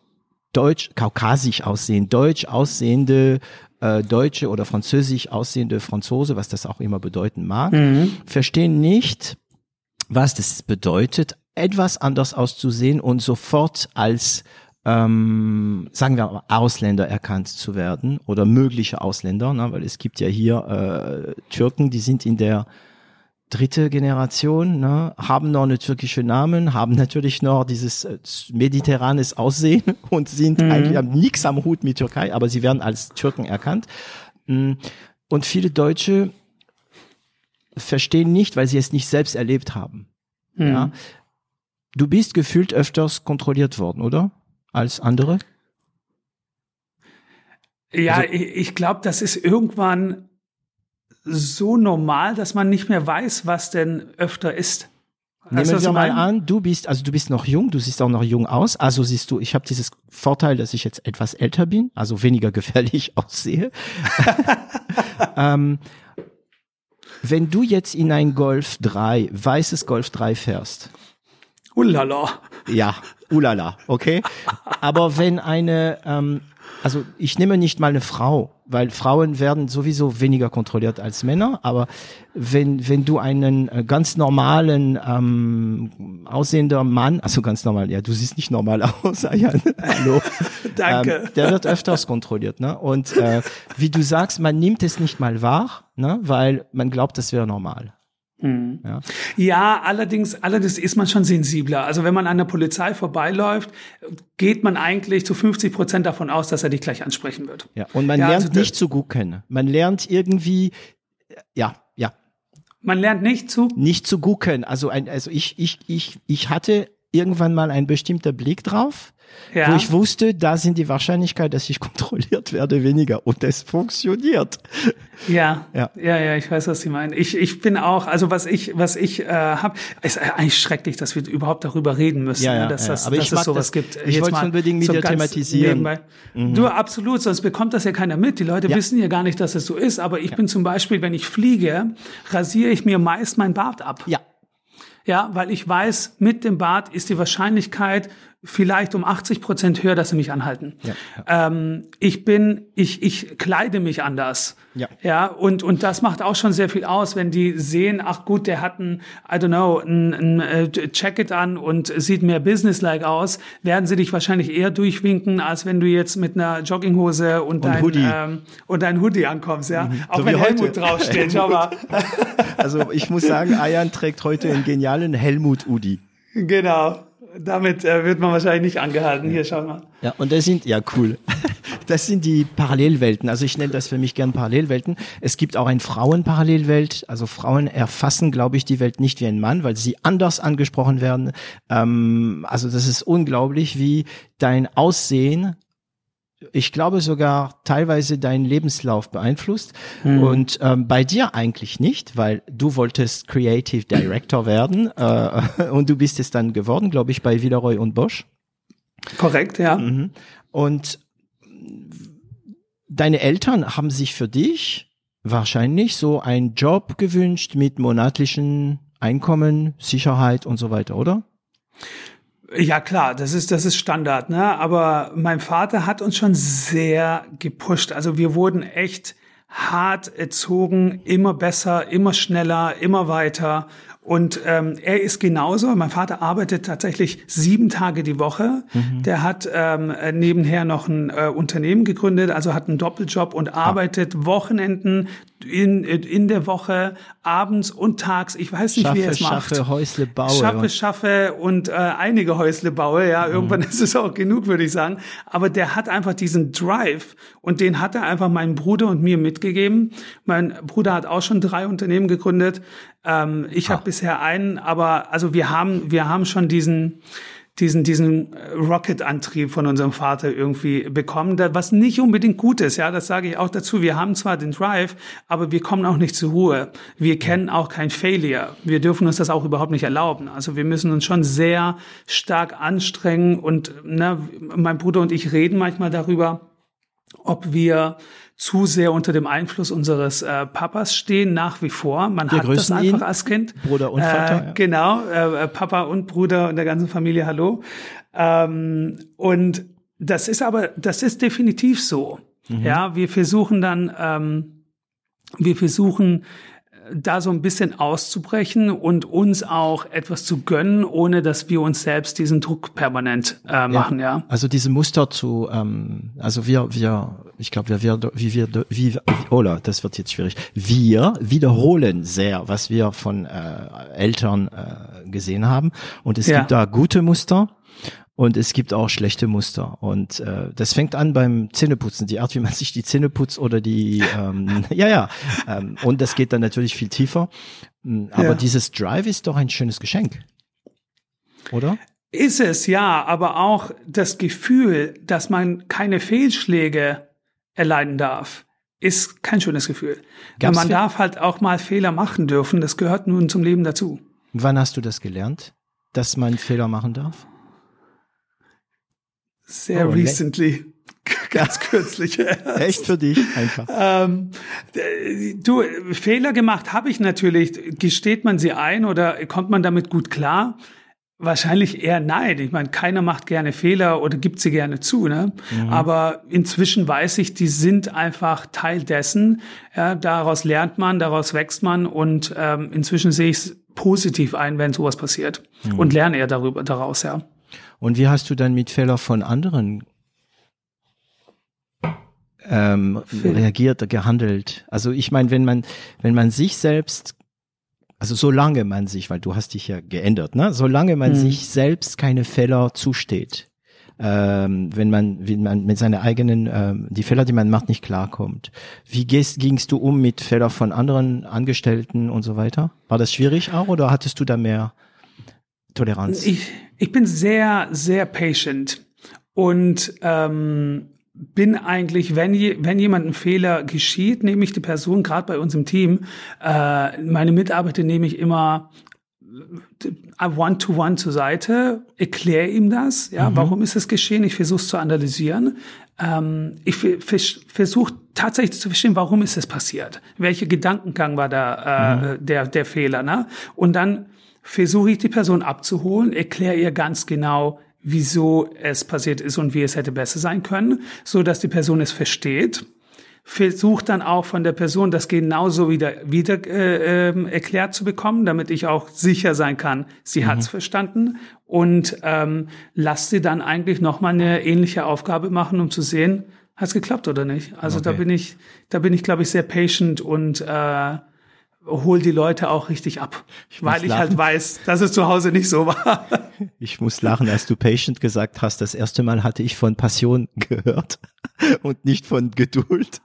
Deutsch, kaukasisch aussehen, deutsch aussehende äh, Deutsche oder französisch aussehende Franzose, was das auch immer bedeuten mag, verstehen nicht, was das bedeutet, etwas anders auszusehen und sofort als ähm, sagen wir Ausländer erkannt zu werden oder mögliche Ausländer, ne, weil es gibt ja hier äh, Türken, die sind in der dritte Generation, ne, haben noch eine türkische Namen, haben natürlich noch dieses äh, mediterranes Aussehen und sind eigentlich haben nichts am Hut mit Türkei, aber sie werden als Türken erkannt. Mm, Und viele Deutsche verstehen nicht, weil sie es nicht selbst erlebt haben. Ja. Du bist gefühlt öfters kontrolliert worden, oder? Als andere? Ja, Also- ich, ich glaube, das ist irgendwann so normal, dass man nicht mehr weiß, was denn öfter ist. Nehmen wir mal an, du bist, also du bist noch jung, du siehst auch noch jung aus, also siehst du, ich habe dieses Vorteil, dass ich jetzt etwas älter bin, also weniger gefährlich aussehe. ähm, wenn du jetzt in ein Golf 3, weißes Golf 3 fährst, Ulala. Ja, ulala, okay. Aber wenn eine, ähm, also ich nehme nicht mal eine Frau, weil Frauen werden sowieso weniger kontrolliert als Männer, aber wenn, wenn du einen äh, ganz normalen, ähm, aussehender Mann, also ganz normal, ja, du siehst nicht normal aus, Ayan, hallo. Danke. Ähm, der wird öfters kontrolliert, ne? Und äh, wie du sagst, man nimmt es nicht mal wahr, ne? Weil man glaubt, das wäre normal. Mhm. Ja. ja, allerdings, allerdings ist man schon sensibler. Also wenn man an der Polizei vorbeiläuft, geht man eigentlich zu 50 Prozent davon aus, dass er dich gleich ansprechen wird. Ja, und man ja, lernt also nicht zu gucken. Man lernt irgendwie, ja, ja. Man lernt nicht zu? Nicht zu gucken. Also, ein, also ich, ich, ich, ich hatte irgendwann mal einen bestimmten Blick drauf ja. wo ich wusste, da sind die Wahrscheinlichkeit, dass ich kontrolliert werde, weniger. Und es funktioniert. Ja, ja, ja, ja, ich weiß, was Sie meinen. Ich, ich bin auch, also was ich, was ich äh, habe, ist eigentlich schrecklich, dass wir überhaupt darüber reden müssen, ja, ne, ja, dass, ja. Das, Aber dass es sowas das, gibt. Ich wollte es unbedingt mit so dir thematisieren. Mhm. Du, absolut, sonst bekommt das ja keiner mit. Die Leute wissen ja gar nicht, dass es so ist. Aber ich bin zum Beispiel, wenn ich fliege, rasiere ich mir meist mein Bart ab. Ja. Ja, weil ich weiß, mit dem Bart ist die Wahrscheinlichkeit vielleicht um 80 Prozent höher, dass sie mich anhalten. Ja, ja. Ähm, ich bin, ich, ich kleide mich anders. Ja. ja, und, und das macht auch schon sehr viel aus, wenn die sehen, ach gut, der hat ein, I don't know, ein, ein äh, Jacket an und sieht mehr businesslike aus, werden sie dich wahrscheinlich eher durchwinken, als wenn du jetzt mit einer Jogginghose und, und dein Hoodie. Ähm, und dein Hoodie ankommst, ja. Mhm. Auch so wenn Helmut draufsteht, schau mal. Also ich muss sagen, Ayan trägt heute einen genialen Helmut-Udi. Genau damit äh, wird man wahrscheinlich nicht angehalten. Hier, schau mal. Ja, und das sind, ja, cool. Das sind die Parallelwelten. Also ich nenne das für mich gern Parallelwelten. Es gibt auch ein Frauenparallelwelt. Also Frauen erfassen, glaube ich, die Welt nicht wie ein Mann, weil sie anders angesprochen werden. Ähm, also das ist unglaublich, wie dein Aussehen ich glaube sogar teilweise deinen Lebenslauf beeinflusst mhm. und ähm, bei dir eigentlich nicht, weil du wolltest Creative Director werden äh, und du bist es dann geworden, glaube ich, bei Wiederoy und Bosch. Korrekt, ja. Mhm. Und deine Eltern haben sich für dich wahrscheinlich so einen Job gewünscht mit monatlichen Einkommen, Sicherheit und so weiter, oder? Ja klar, das ist das ist Standard, ne? Aber mein Vater hat uns schon sehr gepusht. Also wir wurden echt hart erzogen, immer besser, immer schneller, immer weiter. Und ähm, er ist genauso. Mein Vater arbeitet tatsächlich sieben Tage die Woche. Mhm. Der hat ähm, nebenher noch ein äh, Unternehmen gegründet, also hat einen Doppeljob und arbeitet ah. Wochenenden in, in der Woche, abends und tags. Ich weiß nicht, schaffe, wie er es macht. Schaffe, Häusle baue. Schaffe, schaffe und äh, einige Häusle baue. Ja, mhm. irgendwann ist es auch genug, würde ich sagen. Aber der hat einfach diesen Drive und den hat er einfach meinem Bruder und mir mitgegeben. Mein Bruder hat auch schon drei Unternehmen gegründet. Ähm, ich ah. habe bisher einen, aber also wir haben, wir haben schon diesen diesen, diesen Rocket-Antrieb von unserem Vater irgendwie bekommen, was nicht unbedingt gut ist, ja, das sage ich auch dazu. Wir haben zwar den Drive, aber wir kommen auch nicht zur Ruhe. Wir kennen auch kein Failure. Wir dürfen uns das auch überhaupt nicht erlauben. Also wir müssen uns schon sehr stark anstrengen und ne, mein Bruder und ich reden manchmal darüber, ob wir zu sehr unter dem Einfluss unseres äh, Papas stehen, nach wie vor. Man Wir hat das einfach ihn, als Kind. Bruder und Vater. Äh, ja. Genau, äh, Papa und Bruder und der ganzen Familie, hallo. Ähm, und das ist aber, das ist definitiv so. Mhm. Ja, wir versuchen dann, ähm, wir versuchen da so ein bisschen auszubrechen und uns auch etwas zu gönnen, ohne dass wir uns selbst diesen Druck permanent äh, machen, ja. ja. Also diese Muster zu, ähm, also wir, wir, ich glaube, wir, wir, wie wir, wie, wie, Ola, das wird jetzt schwierig. Wir wiederholen sehr, was wir von äh, Eltern äh, gesehen haben, und es ja. gibt da gute Muster und es gibt auch schlechte Muster. Und äh, das fängt an beim Zähneputzen, die Art, wie man sich die Zähne putzt oder die, ähm, ja, ja. Ähm, und das geht dann natürlich viel tiefer. Mm, aber ja. dieses Drive ist doch ein schönes Geschenk. Oder? Ist es, ja, aber auch das Gefühl, dass man keine Fehlschläge erleiden darf, ist kein schönes Gefühl. Gab's man darf halt auch mal Fehler machen dürfen, das gehört nun zum Leben dazu. Wann hast du das gelernt, dass man Fehler machen darf? Sehr oh, recently. Ganz kürzlich. Echt für dich einfach. Ähm, du, Fehler gemacht habe ich natürlich. Gesteht man sie ein oder kommt man damit gut klar? Wahrscheinlich eher nein. Ich meine, keiner macht gerne Fehler oder gibt sie gerne zu. Ne? Mhm. Aber inzwischen weiß ich, die sind einfach Teil dessen. Ja, daraus lernt man, daraus wächst man und ähm, inzwischen sehe ich es positiv ein, wenn sowas passiert mhm. und lerne eher darüber daraus. Ja. Und wie hast du dann mit Fehlern von anderen ähm, reagiert, gehandelt? Also ich meine, wenn man, wenn man sich selbst also solange man sich, weil du hast dich ja geändert, ne? Solange man Mhm. sich selbst keine Fehler zusteht, ähm, wenn man, wenn man mit seinen eigenen, ähm, die Fehler, die man macht, nicht klarkommt. Wie gehst, gingst du um mit Fehlern von anderen Angestellten und so weiter? War das schwierig auch oder hattest du da mehr Toleranz? Ich, ich bin sehr, sehr patient und ähm, bin eigentlich, wenn, je, wenn jemand ein Fehler geschieht, nehme ich die Person, gerade bei uns im Team, äh, meine Mitarbeiter nehme ich immer one-to-one zur Seite, erkläre ihm das, ja, warum ist es geschehen, ich versuche es zu analysieren. Ähm, ich versuche tatsächlich zu verstehen, warum ist es passiert, welcher Gedankengang war da äh, der, der Fehler, ne? Und dann versuche ich die Person abzuholen, erkläre ihr ganz genau, wieso es passiert ist und wie es hätte besser sein können, so dass die Person es versteht. Versucht dann auch von der Person das genauso wieder wieder äh, äh, erklärt zu bekommen, damit ich auch sicher sein kann, sie Mhm. hat's verstanden und ähm, lass sie dann eigentlich noch mal eine ähnliche Aufgabe machen, um zu sehen, hat's geklappt oder nicht. Also da Okay. bin ich, da bin ich glaube ich sehr patient und äh, hol die Leute auch richtig ab, muss weil ich lachen. halt weiß, dass es zu Hause nicht so war. Ich muss lachen, als du patient gesagt hast. Das erste Mal hatte ich von Passion gehört und nicht von Geduld.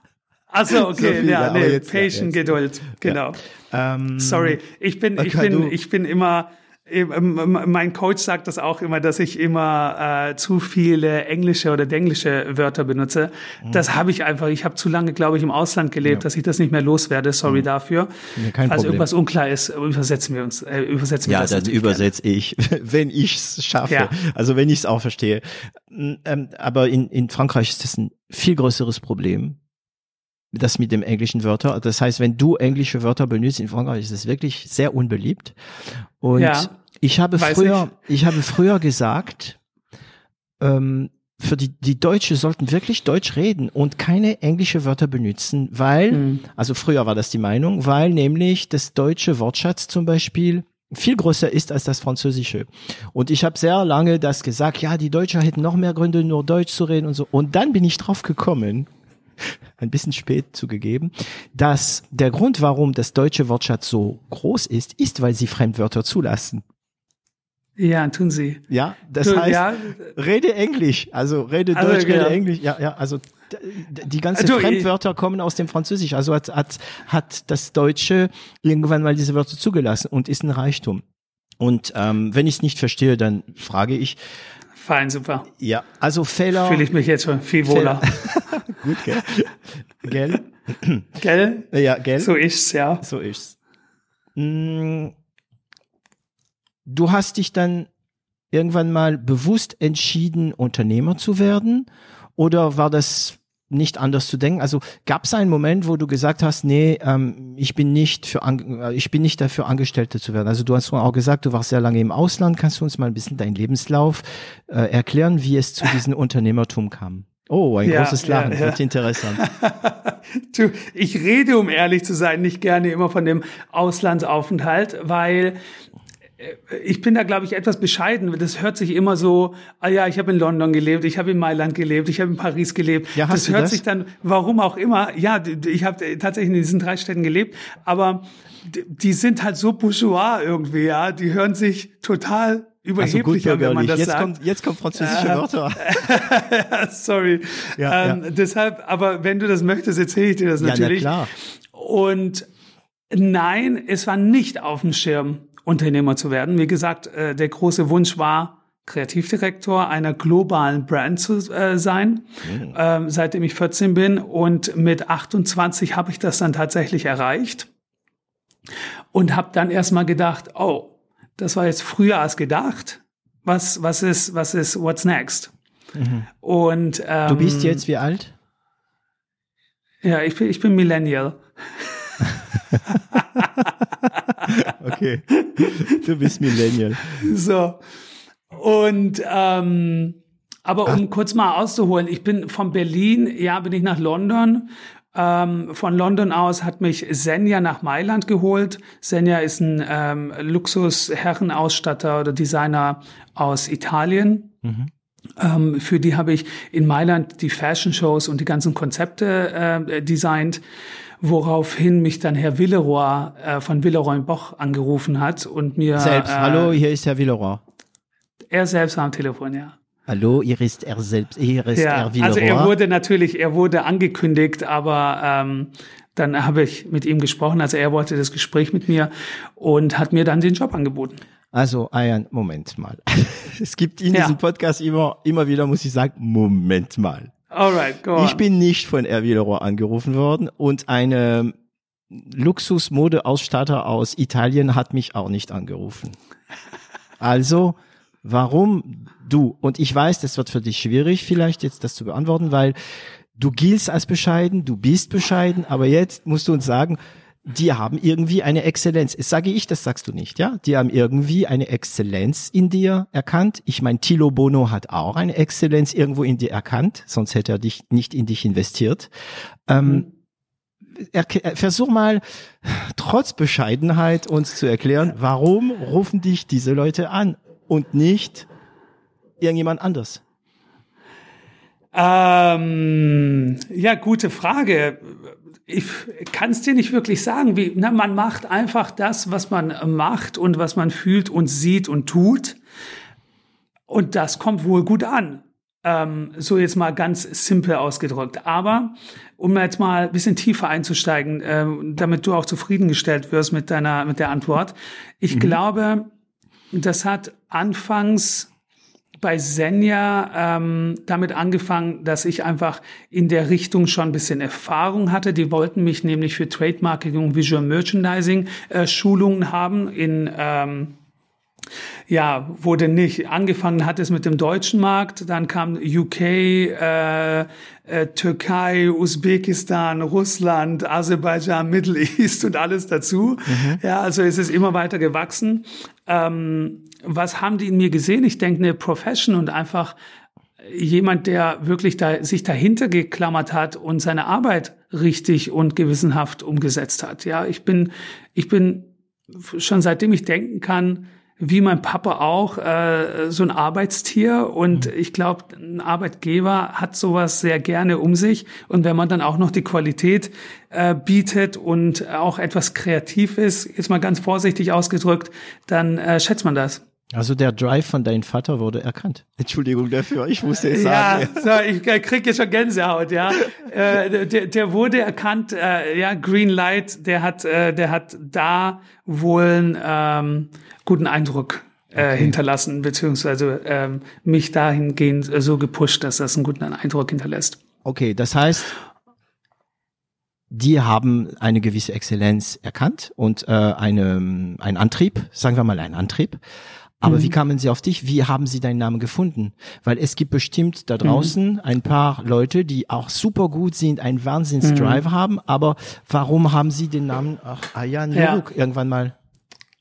Also okay, viel, ja, ja, nee, jetzt- ja, patient, jetzt. Geduld, genau. Ähm, Sorry, ich bin, ich bin, du- ich bin immer. Ähm, Mein Coach sagt das auch immer, dass ich immer äh, zu viele englische oder denglische Wörter benutze. Mhm. Das habe ich einfach. Ich habe zu lange, glaube ich, im Ausland gelebt, dass ich das nicht mehr loswerde. Sorry dafür. Ja, kein Falls Problem. irgendwas unklar ist, übersetzen wir uns. Äh, übersetzen wir Ja, das dann übersetze ich, wenn ich es schaffe. Ja. Also wenn ich es auch verstehe. Mm, Ähm, aber in, in Frankreich ist das ein viel größeres Problem. Das mit dem englischen Wörter. Das heißt, wenn du englische Wörter benutzt in Frankreich, ist es wirklich sehr unbeliebt. Und Ja. Ich habe Weiß früher, ich habe früher gesagt, ähm, für die, die Deutsche sollten wirklich Deutsch reden und keine englische Wörter benutzen, weil, Mhm. also früher war das die Meinung, weil nämlich das deutsche Wortschatz zum Beispiel viel größer ist als das Französische. Und ich habe sehr lange das gesagt, ja, die Deutschen hätten noch mehr Gründe, nur Deutsch zu reden und so. Und dann bin ich drauf gekommen, ein bisschen spät zugegeben, dass der Grund, warum das deutsche Wortschatz so groß ist, ist, weil sie Fremdwörter zulassen. Ja, tun Sie. Ja, das Du, heißt, ja, rede Englisch, also rede Also, Deutsch, rede genau. Englisch. Ja, ja, also die ganzen Also, Fremdwörter kommen aus dem Französisch. Also hat, hat, hat das Deutsche irgendwann mal diese Wörter zugelassen und ist ein Reichtum. Und ähm, wenn ich es nicht verstehe, dann frage ich. fein, super. Ja, also Fehler. Fühle ich mich jetzt schon viel wohler. Gut, gell? gell? Gell? Ja, gell? So ist's, ja. So ist's. Mm, Du hast dich dann irgendwann mal bewusst entschieden, Unternehmer zu werden? Oder war das nicht anders zu denken? Also gab es einen Moment, wo du gesagt hast, nee, ähm, ich bin nicht für äh, ich bin nicht dafür Angestellte zu werden. Also du hast vorhin auch gesagt, du warst sehr lange im Ausland. Kannst du uns mal ein bisschen deinen Lebenslauf äh, erklären, wie es zu diesem Unternehmertum kam? Oh, ein Ja, großes ja, Lachen, ja. wird interessant. Du, ich rede, um ehrlich zu sein, nicht gerne immer von dem Auslandsaufenthalt, weil ich bin da, glaube ich, etwas bescheiden. Das hört sich immer so, ah ja, ich habe in London gelebt, ich habe in Mailand gelebt, ich habe in Paris gelebt. Ja, das hört das? sich dann, warum auch immer, ja, ich habe tatsächlich in diesen drei Städten gelebt, aber die sind halt so bourgeois irgendwie, ja, die hören sich total Also überheblich an, wenn man das Jetzt sagt. kommt, jetzt kommt französische Äh, Wörter. Sorry. Ja, ähm, Deshalb, aber wenn du das möchtest, erzähle ich dir das Ja, na natürlich. klar. Und nein, es war nicht auf dem Schirm, Unternehmer zu werden. Wie gesagt, äh, der große Wunsch war, Kreativdirektor einer globalen Brand zu äh, sein, ähm, seitdem ich 14 bin. Und mit 28 habe ich das dann tatsächlich erreicht und habe dann erstmal gedacht, oh, das war jetzt früher als gedacht. Was, was ist, was ist, what's next? Und ähm, Du bist jetzt wie alt? ja, ich bin, ich bin Millennial. Okay. Du bist Millennial. So. Und ähm, aber um kurz mal auszuholen, ich bin von Berlin, ja, bin ich nach London. Ähm, von London aus hat mich Senja nach Mailand geholt. Senja ist ein ähm, Luxus-Herrenausstatter oder Designer aus Italien. Ähm, für die habe ich in Mailand die Fashion Shows und die ganzen Konzepte äh, designt. Woraufhin mich dann Herr Villeroy äh, von Villeroy Boch angerufen hat und mir Selbst. Äh, Hallo, hier ist Herr Villeroy. Er selbst am Telefon, ja. Hallo, hier ist er selbst, hier ist ja, er Villeroy. Also er wurde natürlich, er wurde angekündigt, aber ähm, dann habe ich mit ihm gesprochen, also er wollte das Gespräch mit mir und hat mir dann den Job angeboten. Also, Ayan, Moment mal. Es gibt in Ja. diesem Podcast immer, immer wieder, muss ich sagen, Moment mal. Alright, go on. Ich bin nicht von R. Villeroy angerufen worden und eine Luxusmodeausstatter aus Italien hat mich auch nicht angerufen. Also, warum du? Und ich weiß, das wird für dich schwierig, vielleicht jetzt das zu beantworten, weil du giltst als bescheiden, du bist bescheiden, aber jetzt musst du uns sagen, die haben irgendwie eine Exzellenz. Das sage ich, das sagst du nicht, ja? Die haben irgendwie eine Exzellenz in dir erkannt. Ich meine, Tilo Bono hat auch eine Exzellenz irgendwo in dir erkannt, sonst hätte er dich nicht in dich investiert. Ähm, erk- äh, versuch mal, trotz Bescheidenheit uns zu erklären, warum rufen dich diese Leute an und nicht irgendjemand anders? Ähm, ja, gute Frage. Ich kann es dir nicht wirklich sagen. Wie, na, man macht einfach das, was man macht und was man fühlt und sieht und tut. Und das kommt wohl gut an. Ähm, so jetzt mal ganz simpel ausgedrückt. Aber um jetzt mal ein bisschen tiefer einzusteigen, ähm, damit du auch zufriedengestellt wirst mit deiner, mit der Antwort. Ich glaube, das hat anfangs bei Senja ähm, damit angefangen, dass ich einfach in der Richtung schon ein bisschen Erfahrung hatte. Die wollten mich nämlich für Trademarking und Visual Merchandising äh, Schulungen haben in ähm, ja, wurde nicht. Angefangen hat es mit dem deutschen Markt, dann kam UK, äh, äh, Türkei, Usbekistan, Russland, Aserbaidschan, Middle East und alles dazu. Ja, also es ist immer weiter gewachsen. Ähm, was haben die in mir gesehen? Ich denke, eine Profession und einfach jemand, der wirklich da, sich dahinter geklammert hat und seine Arbeit richtig und gewissenhaft umgesetzt hat. Ja, ich bin, ich bin schon seitdem ich denken kann, wie mein Papa auch, äh, so ein Arbeitstier. Und ich glaube, ein Arbeitgeber hat sowas sehr gerne um sich. Und wenn man dann auch noch die Qualität äh, bietet und auch etwas kreativ ist, jetzt mal ganz vorsichtig ausgedrückt, dann äh, schätzt man das. Also der Drive von deinem Vater wurde erkannt. Entschuldigung dafür, ich musste es Ja, sagen. so, ich äh, krieg jetzt schon Gänsehaut, ja. äh, der, der wurde erkannt, äh, ja, Green Light, der hat, äh, der hat da wohl einen ähm, guten Eindruck äh, hinterlassen, beziehungsweise ähm, mich dahingehend so gepusht, dass das einen guten Eindruck hinterlässt. Okay, das heißt, die haben eine gewisse Exzellenz erkannt und äh, eine, einen Antrieb, sagen wir mal einen Antrieb. Aber wie kamen sie auf dich? Wie haben sie deinen Namen gefunden? Weil es gibt bestimmt da draußen ein paar Leute, die auch super gut sind, einen Wahnsinns-Drive haben, aber warum haben sie den Namen ach, Ayan Ja. Nuruk irgendwann mal?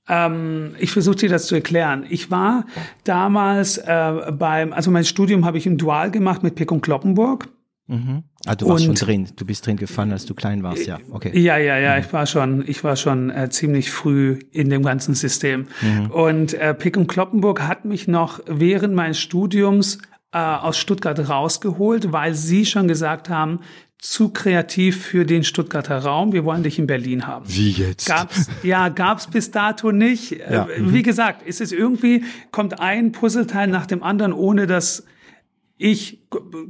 Ähm, ich versuche dir das zu erklären. Ich war damals äh, beim, also mein Studium habe ich im Dual gemacht mit Pick und Kloppenburg. Ah, du warst Und- schon drin. Du bist drin gefallen, als du klein warst, ja. Okay. Ja, ja, ja, ich war schon, ich war schon äh, ziemlich früh in dem ganzen System. Und äh, Pick und Kloppenburg hat mich noch während meines Studiums äh, aus Stuttgart rausgeholt, weil sie schon gesagt haben, zu kreativ für den Stuttgarter Raum, wir wollen dich in Berlin haben. Wie jetzt? Gab's, ja, gab's bis dato nicht. Ja. Äh, Wie gesagt, es ist irgendwie, kommt ein Puzzleteil nach dem anderen, ohne dass ich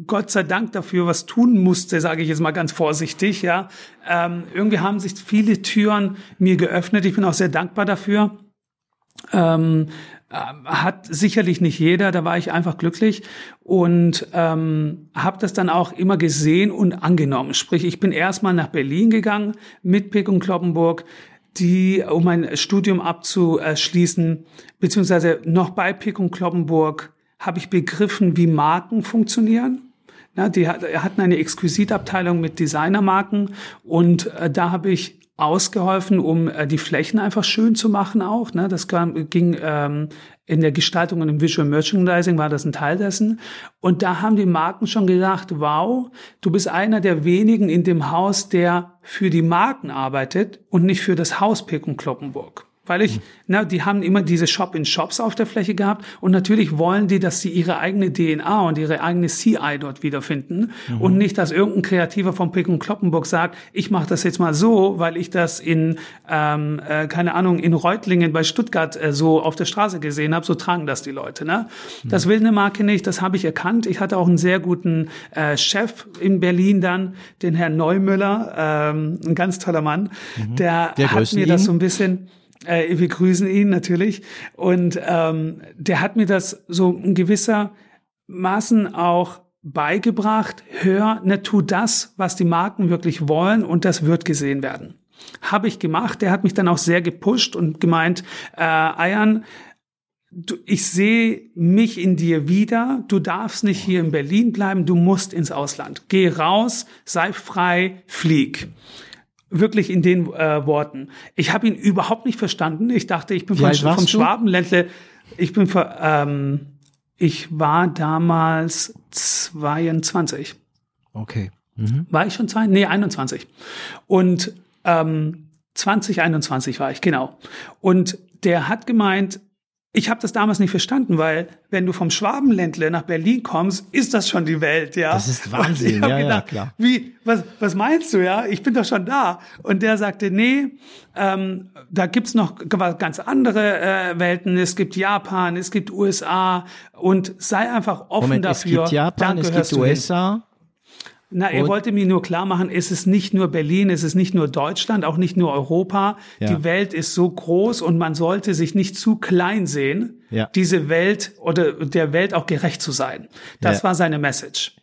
Gott sei Dank dafür was tun musste, sage ich jetzt mal ganz vorsichtig, ja. Ähm, irgendwie haben sich viele Türen mir geöffnet. Ich bin auch sehr dankbar dafür. Ähm, äh, hat sicherlich nicht jeder, da war ich einfach glücklich und ähm, habe das dann auch immer gesehen und angenommen. Sprich, ich bin erstmal nach Berlin gegangen mit Pick und Kloppenburg, die, um mein Studium abzuschließen, beziehungsweise noch bei Pick und Kloppenburg habe ich begriffen, wie Marken funktionieren. Na, die hat- hatten eine Exquisitabteilung mit Designermarken und äh, da habe ich ausgeholfen, um äh, die Flächen einfach schön zu machen auch. Ne? Das kam, ging ähm, in der Gestaltung und im Visual Merchandising war das ein Teil dessen. Und da haben die Marken schon gedacht, wow, du bist einer der wenigen in dem Haus, der für die Marken arbeitet und nicht für das Haus Pick und Kloppenburg. Weil ich, na, die haben immer diese Shop-in-Shops auf der Fläche gehabt und natürlich wollen die, dass sie ihre eigene DNA und ihre eigene CI dort wiederfinden und nicht, dass irgendein Kreativer vom Pick und Kloppenburg sagt, ich mache das jetzt mal so, weil ich das in, ähm, äh, keine Ahnung, in Reutlingen bei Stuttgart äh, so auf der Straße gesehen habe, so tragen das die Leute. Ne? Das will eine Marke nicht, das habe ich erkannt. Ich hatte auch einen sehr guten äh, Chef in Berlin dann, den Herrn Neumüller, ähm, ein ganz toller Mann, der Wir hat mir das so ein bisschen äh, wir grüßen ihn natürlich. Und ähm, der hat mir das so in gewisser Maßen auch beigebracht. Hör, ne, tu das, was die Marken wirklich wollen und das wird gesehen werden. Habe ich gemacht. Der hat mich dann auch sehr gepusht und gemeint, äh, Ayan, du, ich sehe mich in dir wieder. Du darfst nicht hier in Berlin bleiben. Du musst ins Ausland. Geh raus, sei frei, flieg wirklich in den äh, Worten. Ich habe ihn überhaupt nicht verstanden. Ich dachte, ich bin Wie von, vom? Schwabenländle. Ich bin ver, ähm, ich war damals 22. Okay. Mhm. War ich schon zwei? Nee, 21. Und ähm, 2021 war ich, genau. Und der hat gemeint, ich habe das damals nicht verstanden, weil wenn du vom Schwabenländle nach Berlin kommst, ist das schon die Welt, ja. Das ist Wahnsinn, ja, ja, gedacht, klar. Wie, was, was meinst du, ja? Ich bin doch schon da. Und der sagte, nee, ähm, da gibt's noch ganz andere äh, Welten. Es gibt Japan, es gibt USA und sei einfach offen Moment, es dafür. gibt Japan, Dann es gibt. USA. Na, er Und- wollte mir nur klar machen, es ist nicht nur Berlin, es ist nicht nur Deutschland, auch nicht nur Europa. Ja. Die Welt ist so groß und man sollte sich nicht zu klein sehen, Ja. diese Welt oder der Welt auch gerecht zu sein. Das Ja. war seine Message.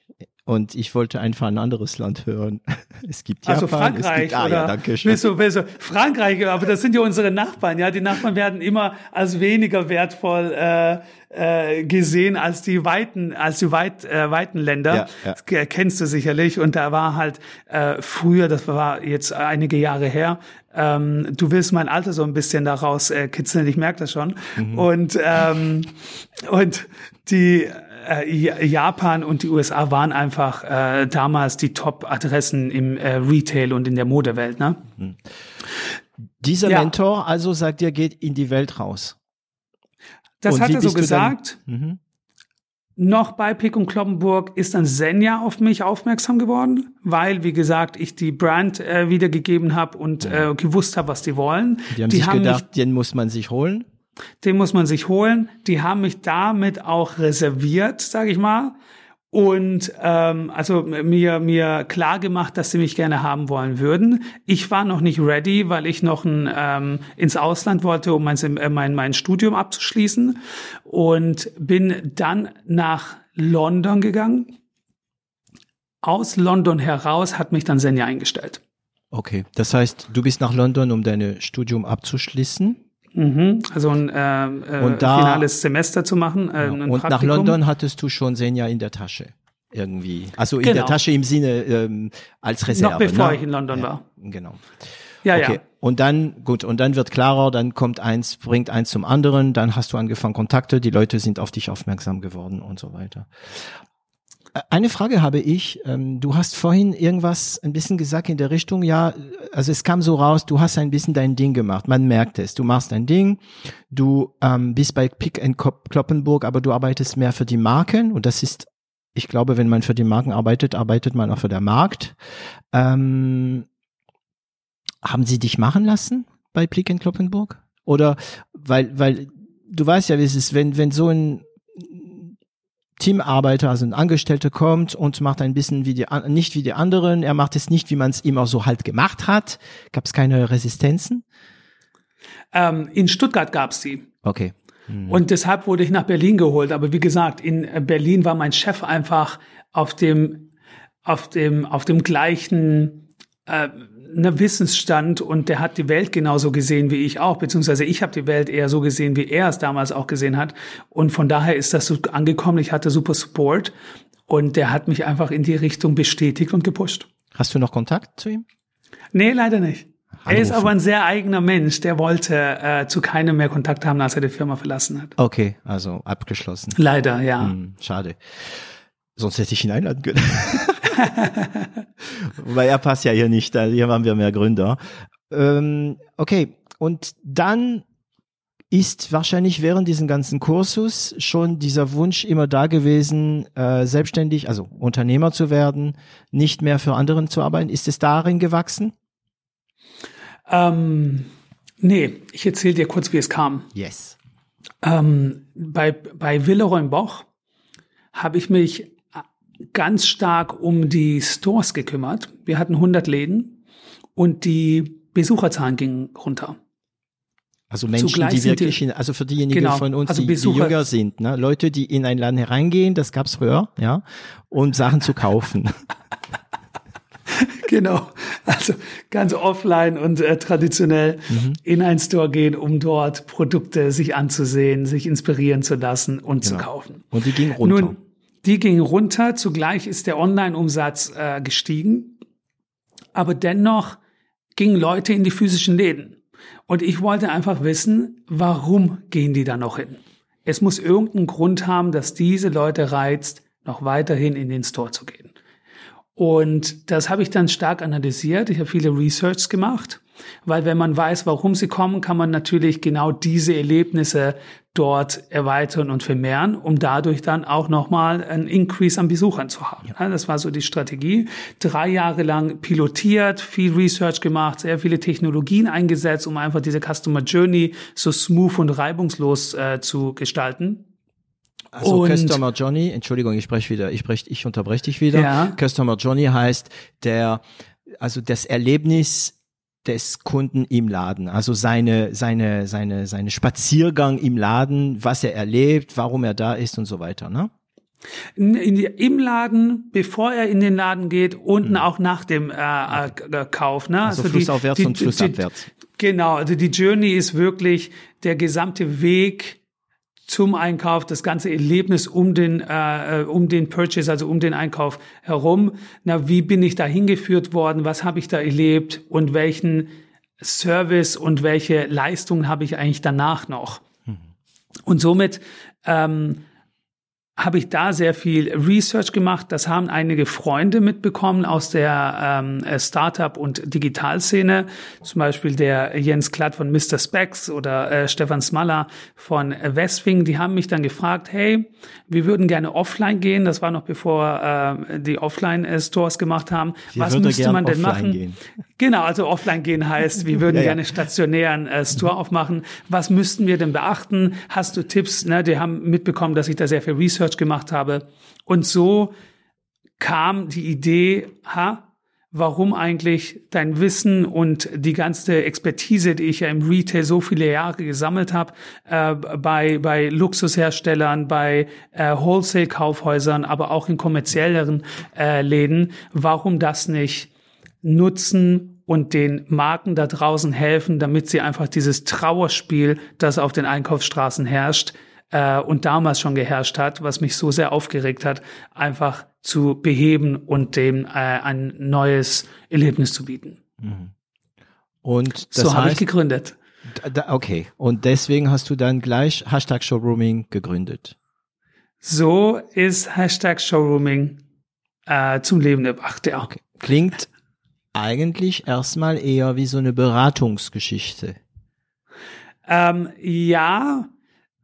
Und ich wollte einfach ein anderes Land hören. Es gibt Japan, Also es Frankreich gibt, ah, oder ja, danke schön. willst du, willst du, Frankreich, aber das sind ja unsere Nachbarn, ja. Die Nachbarn werden immer als weniger wertvoll äh, äh, gesehen als die weiten, als die weit, äh, weiten Länder. Ja, ja. Kennst du sicherlich. Und da war halt äh, früher, das war jetzt einige Jahre her. Ähm, du willst mein Alter so ein bisschen daraus äh, kitzeln, ich merke das schon. Mhm. Und ähm, und die äh, Ja- Japan und die USA waren einfach äh, damals die Top-Adressen im äh, Retail und in der Modewelt. Ne? Dieser Ja. Mentor also sagt dir, geht in die Welt raus. Das Und hat er so gesagt. Mhm. Noch bei Pick und Kloppenburg ist dann Senja auf mich aufmerksam geworden, weil, wie gesagt, ich die Brand äh, wiedergegeben habe und äh, gewusst habe, was die wollen. Die haben sich mich gedacht, den muss man sich holen. Den muss man sich holen. Die haben mich damit auch reserviert, sage ich mal. Und ähm, also mir mir klar gemacht, dass sie mich gerne haben wollen würden. Ich war noch nicht ready, weil ich noch ein, ähm, ins Ausland wollte, um mein, äh, mein mein Studium abzuschließen und bin dann nach London gegangen. Aus London heraus hat mich dann Senja eingestellt. Okay, das heißt, du bist nach London, um dein Studium abzuschließen. Mhm. Also ein äh, äh, Und da- finales Semester zu machen. Äh, ein Und nach Praktikum. London hattest du schon Senja in der Tasche. Irgendwie. Also in Genau. der Tasche im Sinne ähm, als Reserve. Noch bevor ne? ich in London ja, war. Genau. Ja, Okay. ja. Und dann, gut, und dann wird klarer, dann kommt eins, bringt eins zum anderen, dann hast du angefangen Kontakte, die Leute sind auf dich aufmerksam geworden und so weiter. Eine Frage habe ich. Ähm, Du hast vorhin irgendwas ein bisschen gesagt in der Richtung, ja, also es kam so raus, du hast ein bisschen dein Ding gemacht. Man merkt es. Du machst dein Ding. Du ähm, bist bei Pick and Kloppenburg, aber du arbeitest mehr für die Marken und das ist, ich glaube, wenn man für die Marken arbeitet, arbeitet man auch für den Markt. Ähm, haben sie dich machen lassen bei Plick and Kloppenburg? Oder weil, weil du weißt ja, wie es ist, wenn, wenn so ein Teamarbeiter, also ein Angestellter kommt und macht ein bisschen wie die, nicht wie die anderen, er macht es nicht, wie man es auch so halt gemacht hat, gab es keine Resistenzen? Ähm, in Stuttgart gab's die. Okay. Und deshalb wurde ich nach Berlin geholt. Aber wie gesagt, in äh, Berlin war mein Chef einfach auf dem, auf dem, auf dem gleichen äh, ne, Wissensstand und der hat die Welt genauso gesehen wie ich auch, beziehungsweise ich habe die Welt eher so gesehen, wie er es damals auch gesehen hat. Und von daher ist das so angekommen. Ich hatte super Support und der hat mich einfach in die Richtung bestätigt und gepusht. Hast du noch Kontakt zu ihm? Nee, leider nicht. Er ist Anrufen. aber ein sehr eigener Mensch. Der wollte äh, zu keinem mehr Kontakt haben, als er die Firma verlassen hat. Okay, also abgeschlossen. Leider, ja. Hm, schade. Sonst hätte ich ihn einladen können. Weil er passt ja hier nicht, hier haben wir mehr Gründer. Ähm, okay, und dann ist wahrscheinlich während diesem ganzen Kursus schon dieser Wunsch immer da gewesen, äh, selbstständig, also Unternehmer zu werden, nicht mehr für anderen zu arbeiten. Ist es darin gewachsen? Ähm, nee, ich erzähle dir kurz, wie es kam. Yes. Ähm, bei, bei Willeroy Boch habe ich mich ganz stark um die Stores gekümmert. Wir hatten 100 Läden und die Besucherzahlen gingen runter. Also Menschen, Zugleich die wirklich, in, also für diejenigen genau, von uns, also die, die, jünger sind, ne? Leute, die in einen Laden hereingehen, das gab's früher, ja, und Sachen zu kaufen. genau, also ganz offline und äh, traditionell mhm. in einen Store gehen, um dort Produkte sich anzusehen, sich inspirieren zu lassen und genau. zu kaufen. Und die gingen runter. Nun, die gingen runter, zugleich ist der Online-Umsatz äh, gestiegen, aber dennoch gingen Leute in die physischen Läden. Und ich wollte einfach wissen, warum gehen die da noch hin? Es muss irgendeinen Grund haben, dass diese Leute reizt, noch weiterhin in den Store zu gehen. Und das habe ich dann stark analysiert. Ich habe viele Research gemacht, weil wenn man weiß, warum sie kommen, kann man natürlich genau diese Erlebnisse dort erweitern und vermehren, um dadurch dann auch nochmal ein Increase an Besuchern zu haben. Ja. Das war so die Strategie. Drei Jahre lang pilotiert, viel Research gemacht, sehr viele Technologien eingesetzt, um einfach diese Customer Journey so smooth und reibungslos äh, zu gestalten. Also und, Customer Journey, Entschuldigung, ich spreche wieder, ich spreche, ich unterbreche dich wieder. Ja. Customer Journey heißt der, also das Erlebnis des Kunden im Laden. Also seine, seine, seine, seine Spaziergang im Laden, was er erlebt, warum er da ist und so weiter, ne? In, in Im Laden, bevor er in den Laden geht und mhm. auch nach dem äh, äh, Kauf. Ne? Also, also flussaufwärts die, die, und flussabwärts. Die, genau, also die Journey ist wirklich der gesamte Weg zum Einkauf, das ganze Erlebnis um den, äh, um den Purchase, also um den Einkauf herum. Na, wie bin ich da hingeführt worden? Was habe ich da erlebt? Und welchen Service und welche Leistungen habe ich eigentlich danach noch? Mhm. Und somit ähm, habe ich da sehr viel Research gemacht. Das haben einige Freunde mitbekommen aus der ähm, Startup- und Digitalszene. Zum Beispiel der Jens Klatt von Mr. Specs oder äh, Stefan Smaller von Westwing. Die haben mich dann gefragt, hey, wir würden gerne offline gehen. Das war noch bevor äh, die Offline-Stores gemacht haben. Wir Was müsste man denn machen? Gehen. Genau, also offline gehen heißt, wir würden ja, ja. gerne stationären äh, Store aufmachen. Was müssten wir denn beachten? Hast du Tipps? Ne, die haben mitbekommen, dass ich da sehr viel Research gemacht habe. Und so kam die Idee, ha, warum eigentlich dein Wissen und die ganze Expertise, die ich ja im Retail so viele Jahre gesammelt habe, äh, bei, bei Luxusherstellern, bei äh, Wholesale-Kaufhäusern, aber auch in kommerzielleren äh, Läden, warum das nicht nutzen und den Marken da draußen helfen, damit sie einfach dieses Trauerspiel, das auf den Einkaufsstraßen herrscht, äh, und damals schon geherrscht hat, was mich so sehr aufgeregt hat, einfach zu beheben und dem äh, ein neues Erlebnis zu bieten. Mhm. Und so habe ich gegründet. Okay. Und deswegen hast du dann gleich Hashtag Showrooming gegründet. So ist Hashtag Showrooming äh, zum Leben erwacht, ja. Okay. Klingt eigentlich erstmal eher wie so eine Beratungsgeschichte. Ähm, ja,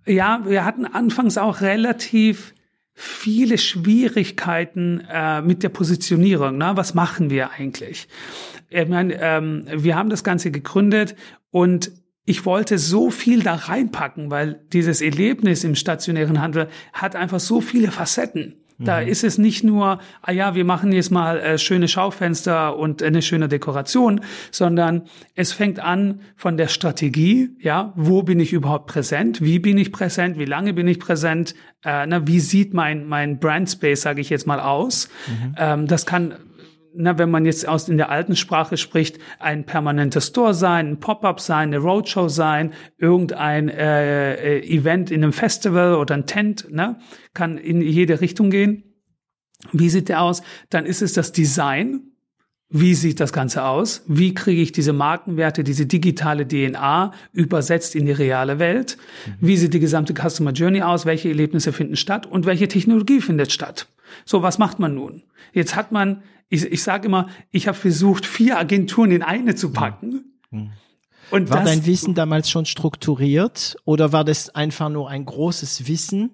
ja, wir hatten anfangs auch relativ viele Schwierigkeiten äh, mit der Positionierung. Ne? Was machen wir eigentlich? Ich meine, ähm, wir haben das Ganze gegründet und ich wollte so viel da reinpacken, weil dieses Erlebnis im stationären Handel hat einfach so viele Facetten. Da mhm. ist es nicht nur, ah ja, wir machen jetzt mal äh, schöne Schaufenster und eine schöne Dekoration, sondern es fängt an von der Strategie, ja, wo bin ich überhaupt präsent, wie bin ich präsent, wie lange bin ich präsent, äh, na, wie sieht mein mein Brandspace, sage ich jetzt mal aus. Mhm. Ähm, das kann na, wenn man jetzt aus in der alten Sprache spricht, ein permanenter Store sein, ein Pop-up sein, eine Roadshow sein, irgendein äh, äh, Event in einem Festival oder ein Tent, ne, kann in jede Richtung gehen. Wie sieht der aus? Dann ist es das Design. Wie sieht das Ganze aus? Wie kriege ich diese Markenwerte, diese digitale DNA übersetzt in die reale Welt? Mhm. Wie sieht die gesamte Customer Journey aus? Welche Erlebnisse finden statt? Und welche Technologie findet statt? So, was macht man nun? Jetzt hat man ich, ich sage immer, ich habe versucht, vier Agenturen in eine zu packen. Mhm. Und war das- dein Wissen damals schon strukturiert oder war das einfach nur ein großes Wissen?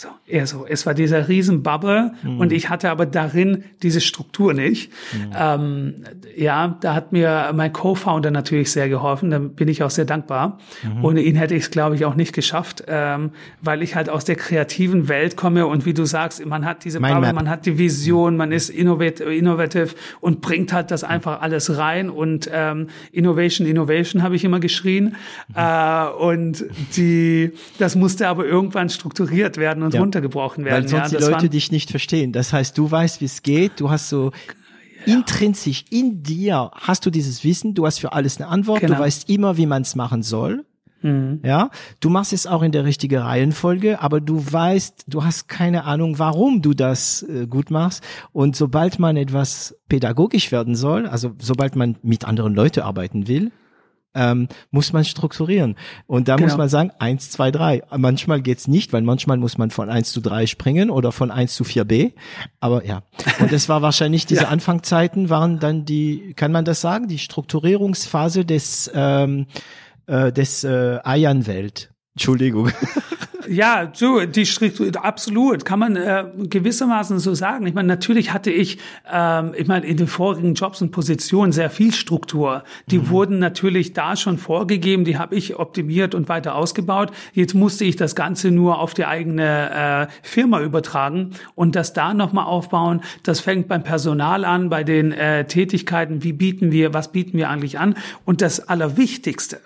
So, eher so. Es war dieser Riesenbubble und ich hatte aber darin diese Struktur nicht. Ähm, ja, da hat mir mein Co-Founder natürlich sehr geholfen. Da bin ich auch sehr dankbar. Ohne ihn hätte ich es, glaube ich, auch nicht geschafft, ähm, weil ich halt aus der kreativen Welt komme und wie du sagst, man hat diese Mein Bubble, Map. man hat die Vision, man ist innovat innovative und bringt halt das einfach alles rein und ähm, Innovation, Innovation habe ich immer geschrien äh, und die, das musste aber irgendwann strukturiert werden und Ja. runtergebrochen werden. Weil sonst ja, die Leute dich nicht verstehen. Das heißt, du weißt, wie es geht. Du hast so intrinsisch in dir hast du dieses Wissen. Du hast für alles eine Antwort. Genau. Du weißt immer, wie man es machen soll. Mhm. Ja, du machst es auch in der richtigen Reihenfolge, aber du weißt, du hast keine Ahnung, warum du das äh, gut machst. Und sobald man etwas pädagogisch werden soll, also sobald man mit anderen Leuten arbeiten will, ähm, muss man strukturieren. Und da muss Genau. man sagen, eins, zwei, drei. Manchmal geht's nicht, weil manchmal muss man von eins zu drei springen oder von eins zu vier b Aber ja. Und das war wahrscheinlich, diese Ja. Anfangszeiten waren dann die, kann man das sagen, die Strukturierungsphase des, ähm, äh, des äh, Eiernwelt. Entschuldigung. Ja, du, die Struktur, absolut, kann man äh, gewissermaßen so sagen. Ich meine, natürlich hatte ich, ähm, ich meine, in den vorigen Jobs und Positionen sehr viel Struktur. Die wurden natürlich da schon vorgegeben, die habe ich optimiert und weiter ausgebaut. Jetzt musste ich das Ganze nur auf die eigene äh, Firma übertragen und das da nochmal aufbauen. Das fängt beim Personal an, bei den äh, Tätigkeiten, wie bieten wir, was bieten wir eigentlich an. Und das Allerwichtigste,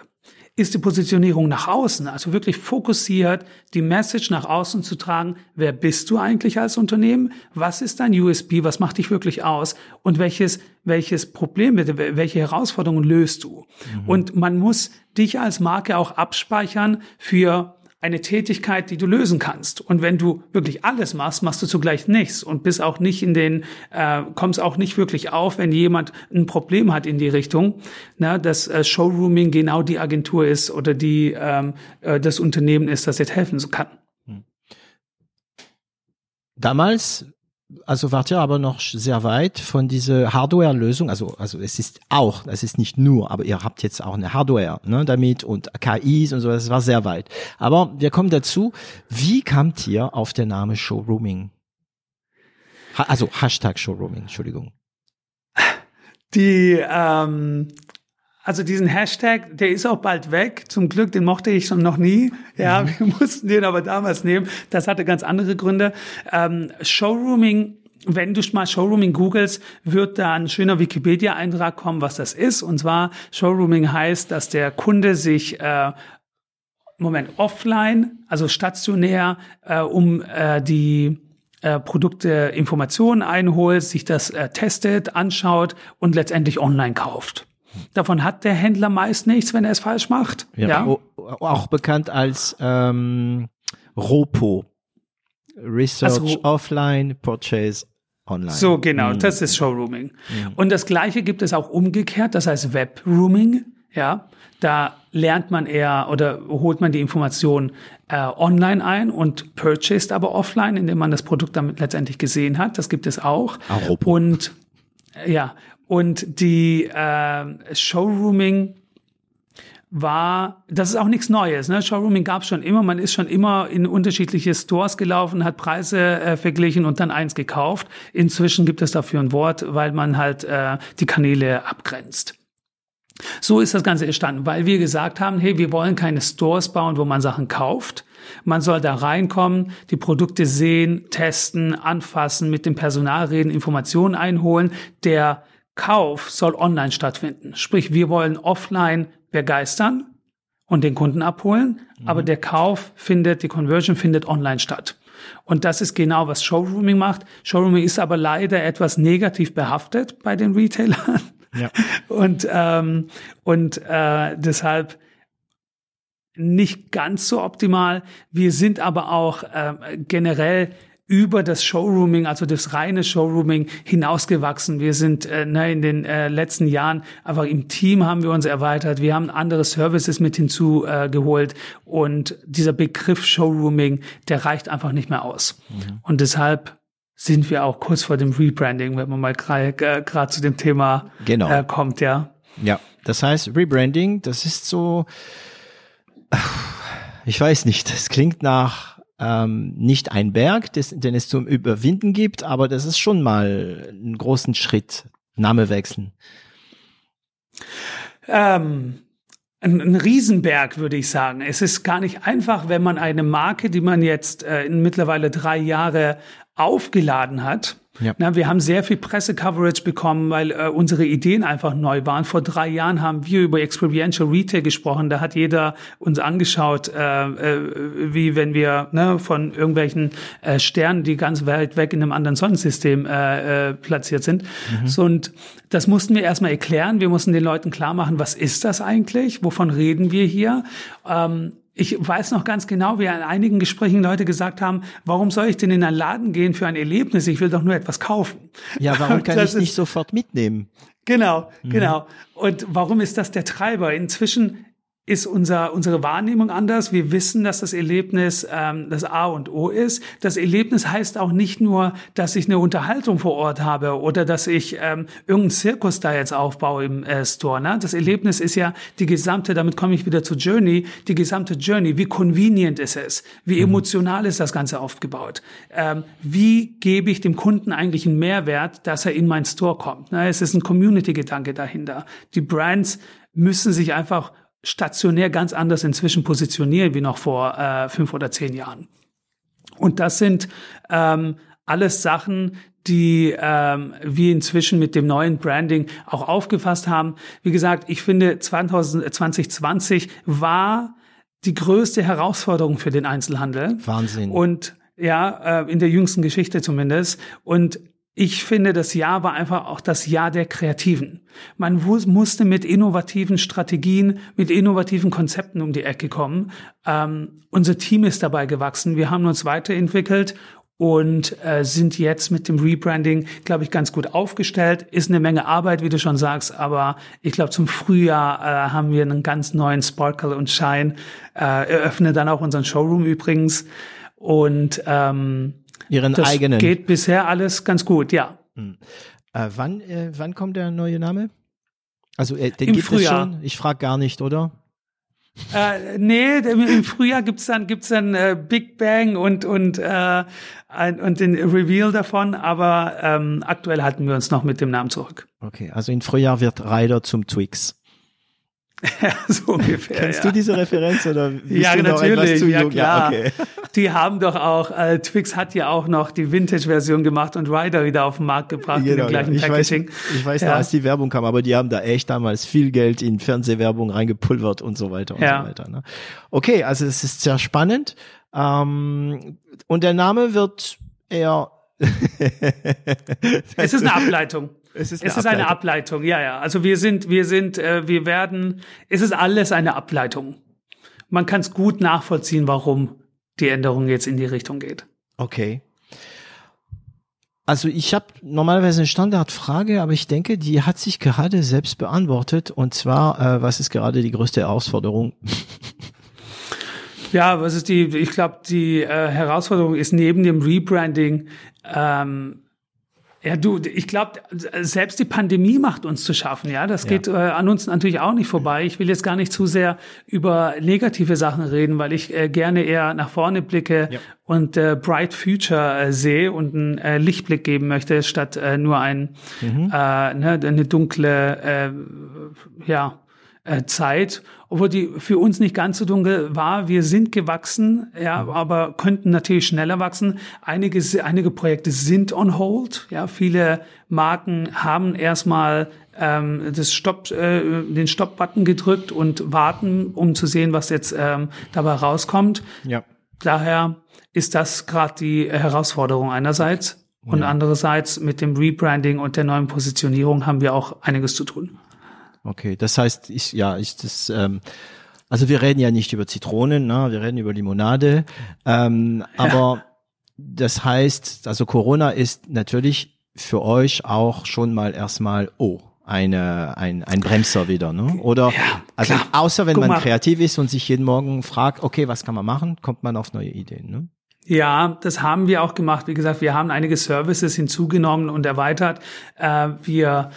ist die Positionierung nach außen, also wirklich fokussiert, die Message nach außen zu tragen. Wer bist du eigentlich als Unternehmen? Was ist dein USB? Was macht dich wirklich aus? Und welches, welches Problem, welche Herausforderungen löst du? Und man muss dich als Marke auch abspeichern für eine Tätigkeit, die du lösen kannst. Und wenn du wirklich alles machst, machst du zugleich nichts und bist auch nicht in den, äh, kommst auch nicht wirklich auf, wenn jemand ein Problem hat in die Richtung, na, dass äh, Showrooming genau die Agentur ist oder die ähm, äh, das Unternehmen ist, das jetzt helfen kann. Damals, also wart ihr aber noch sehr weit von dieser Hardware-Lösung. Also, also es ist auch, es ist nicht nur, aber ihr habt jetzt auch eine Hardware ne, damit und KIs und so, das war sehr weit. Aber wir kommen dazu, wie kamt ihr auf den Namen Showrooming? Ha also Hashtag Showrooming, Entschuldigung. Die, ähm, also diesen Hashtag, der ist auch bald weg. Zum Glück, den mochte ich schon noch nie. Ja, wir mussten den aber damals nehmen. Das hatte ganz andere Gründe. Ähm, Showrooming wenn du mal Showrooming googelst, wird da ein schöner Wikipedia-Eintrag kommen, was das ist. Und zwar Showrooming heißt, dass der Kunde sich äh, Moment offline, also stationär, äh, um äh, die äh, Produkte Informationen einholt, sich das äh, testet, anschaut und letztendlich online kauft. Davon hat der Händler meist nichts, wenn er es falsch macht. Ja. Ja, o- auch bekannt als ähm, ROPO. Research Also- offline, Purchase online. So, genau, das ist Showrooming. Und das Gleiche gibt es auch umgekehrt, das heißt Webrooming. Ja, da lernt man eher oder holt man die Information äh, online ein und purchased aber offline, indem man das Produkt damit letztendlich gesehen hat. Das gibt es auch. Aropo. Und ja, und die äh, Showrooming war, das ist auch nichts Neues. Ne? Showrooming gab es schon immer. Man ist schon immer in unterschiedliche Stores gelaufen, hat Preise äh, verglichen und dann eins gekauft. Inzwischen gibt es dafür ein Wort, weil man halt äh, die Kanäle abgrenzt. So ist das Ganze entstanden, weil wir gesagt haben, hey, wir wollen keine Stores bauen, wo man Sachen kauft. Man soll da reinkommen, die Produkte sehen, testen, anfassen, mit dem Personal reden, Informationen einholen. Der Kauf soll online stattfinden. Sprich, wir wollen offline begeistern und den Kunden abholen, aber der Kauf findet, die Conversion findet online statt. Und das ist genau, was Showrooming macht. Showrooming ist aber leider etwas negativ behaftet bei den Retailern. Ja. Und, ähm, und äh, deshalb nicht ganz so optimal. Wir sind aber auch äh, generell über das Showrooming, also das reine Showrooming hinausgewachsen. Wir sind äh, ne, in den äh, letzten Jahren einfach im Team haben wir uns erweitert. Wir haben andere Services mit hinzugeholt äh, geholt. und dieser Begriff Showrooming, der reicht einfach nicht mehr aus. Und deshalb sind wir auch kurz vor dem Rebranding, wenn man mal gerade äh, zu dem Thema Genau. äh, kommt, ja. Ja, das heißt Rebranding, das ist so, ich weiß nicht, das klingt nach ähm, nicht ein Berg, des, den es zum Überwinden gibt, aber das ist schon mal einen großen Schritt, Name wechseln. Ähm, ein, ein Riesenberg, würde ich sagen. Es ist gar nicht einfach, wenn man eine Marke, die man jetzt äh, in mittlerweile drei Jahre aufgeladen hat, ja. Na, wir haben sehr viel Pressecoverage bekommen, weil äh, unsere Ideen einfach neu waren. Vor drei Jahren haben wir über Experiential Retail gesprochen. Da hat jeder uns angeschaut, äh, äh, wie wenn wir ne, von irgendwelchen äh, Sternen, die ganz weit weg in einem anderen Sonnensystem äh, äh, platziert sind. Mhm. So, und das mussten wir erstmal erklären. Wir mussten den Leuten klar machen, was ist das eigentlich? Wovon reden wir hier? Ähm, ich weiß noch ganz genau, wie in einigen Gesprächen Leute gesagt haben, warum soll ich denn in einen Laden gehen für ein Erlebnis? Ich will doch nur etwas kaufen. Ja, warum kann ich nicht sofort mitnehmen? Genau, mhm. genau. Und warum ist das der Treiber? Inzwischen ist unser, unsere Wahrnehmung anders. Wir wissen, dass das Erlebnis ähm, das A und O ist. Das Erlebnis heißt auch nicht nur, dass ich eine Unterhaltung vor Ort habe oder dass ich ähm, irgendeinen Zirkus da jetzt aufbaue im äh, Store. Ne? Das Erlebnis ist ja die gesamte, damit komme ich wieder zu Journey, die gesamte Journey. Wie convenient ist es? Wie mhm. emotional ist das Ganze aufgebaut? Ähm, wie gebe ich dem Kunden eigentlich einen Mehrwert, dass er in mein Store kommt? Ne? Es ist ein Community-Gedanke dahinter. Die Brands müssen sich einfach stationär ganz anders inzwischen positionieren wie noch vor äh, fünf oder zehn Jahren. Und das sind ähm, alles Sachen, die ähm, wir inzwischen mit dem neuen Branding auch aufgefasst haben. Wie gesagt, ich finde 2020 war die größte Herausforderung für den Einzelhandel. Wahnsinn. Und ja, äh, in der jüngsten Geschichte zumindest. Und ich finde, das Jahr war einfach auch das Jahr der Kreativen. Man musste mit innovativen Strategien, mit innovativen Konzepten um die Ecke kommen. Ähm, unser Team ist dabei gewachsen. Wir haben uns weiterentwickelt und äh, sind jetzt mit dem Rebranding, glaube ich, ganz gut aufgestellt. Ist eine Menge Arbeit, wie du schon sagst, aber ich glaube, zum Frühjahr äh, haben wir einen ganz neuen Sparkle und Shine. Äh, eröffne dann auch unseren Showroom übrigens. Und ähm, Ihren das eigenen. geht bisher alles ganz gut, ja. Hm. Äh, wann, äh, wann kommt der neue Name? Also äh, den Im gibt Frühjahr. es schon. Ich frage gar nicht, oder? Äh, nee, im Frühjahr gibt's dann gibt's dann äh, Big Bang und und äh, und den Reveal davon, aber ähm, aktuell halten wir uns noch mit dem Namen zurück. Okay, also im Frühjahr wird Ryder zum Twix. Ja, so ungefähr. Kennst ja. du diese Referenz oder ja, du natürlich, zu ja jung? klar. Ja, okay. Die haben doch auch, äh, Twix hat ja auch noch die Vintage-Version gemacht und Ryder wieder auf den Markt gebracht Genau, in dem gleichen ja. ich Packaging. Weiß, ich weiß Ja. noch, als die Werbung kam, aber die haben da echt damals viel Geld in Fernsehwerbung reingepulvert und so weiter und Ja. so weiter. Ne? Okay, also es ist sehr spannend. Ähm, und der Name wird eher Es ist eine Ableitung. Es ist es ist eine Ableitung, ja, ja. Also wir sind, wir sind, äh, wir werden, es ist alles eine Ableitung. Man kann es gut nachvollziehen, warum die Änderung jetzt in die Richtung geht. Okay. Also ich habe normalerweise eine Standardfrage, aber ich denke, die hat sich gerade selbst beantwortet. Und zwar, äh, was ist gerade die größte Herausforderung? Ja, was ist die, ich glaube, die äh, Herausforderung ist neben dem Rebranding, ähm, ja, du, ich glaube, selbst die Pandemie macht uns zu schaffen, ja. Das Ja. geht äh, an uns natürlich auch nicht vorbei. Ich will jetzt gar nicht zu sehr über negative Sachen reden, weil ich äh, gerne eher nach vorne blicke Ja. und äh, Bright Future äh, sehe und einen äh, Lichtblick geben möchte, statt äh, nur ein, Mhm. ne, eine dunkle, ja, Zeit, obwohl die für uns nicht ganz so dunkel war. Wir sind gewachsen, ja, aber könnten natürlich schneller wachsen. Einige, einige Projekte sind on hold. Ja, viele Marken haben erstmal ähm, das Stopp, äh, den Stopp-Button gedrückt und warten, um zu sehen, was jetzt ähm, dabei rauskommt. Ja. Daher ist das gerade die Herausforderung einerseits. Und Ja. andererseits mit dem Rebranding und der neuen Positionierung haben wir auch einiges zu tun. Okay, das heißt, ich, ja, ich das, ähm, also wir reden ja nicht über Zitronen, ne? wir reden über Limonade, ähm, aber das heißt, also Corona ist natürlich für euch auch schon mal erstmal, oh, eine, ein, ein Bremser wieder, ne? Oder, Ja, also klar. außer wenn Guck man mal. kreativ ist und sich jeden Morgen fragt, okay, was kann man machen, kommt man auf neue Ideen, ne? Ja, das haben wir auch gemacht. Wie gesagt, wir haben einige Services hinzugenommen und erweitert. Äh, wir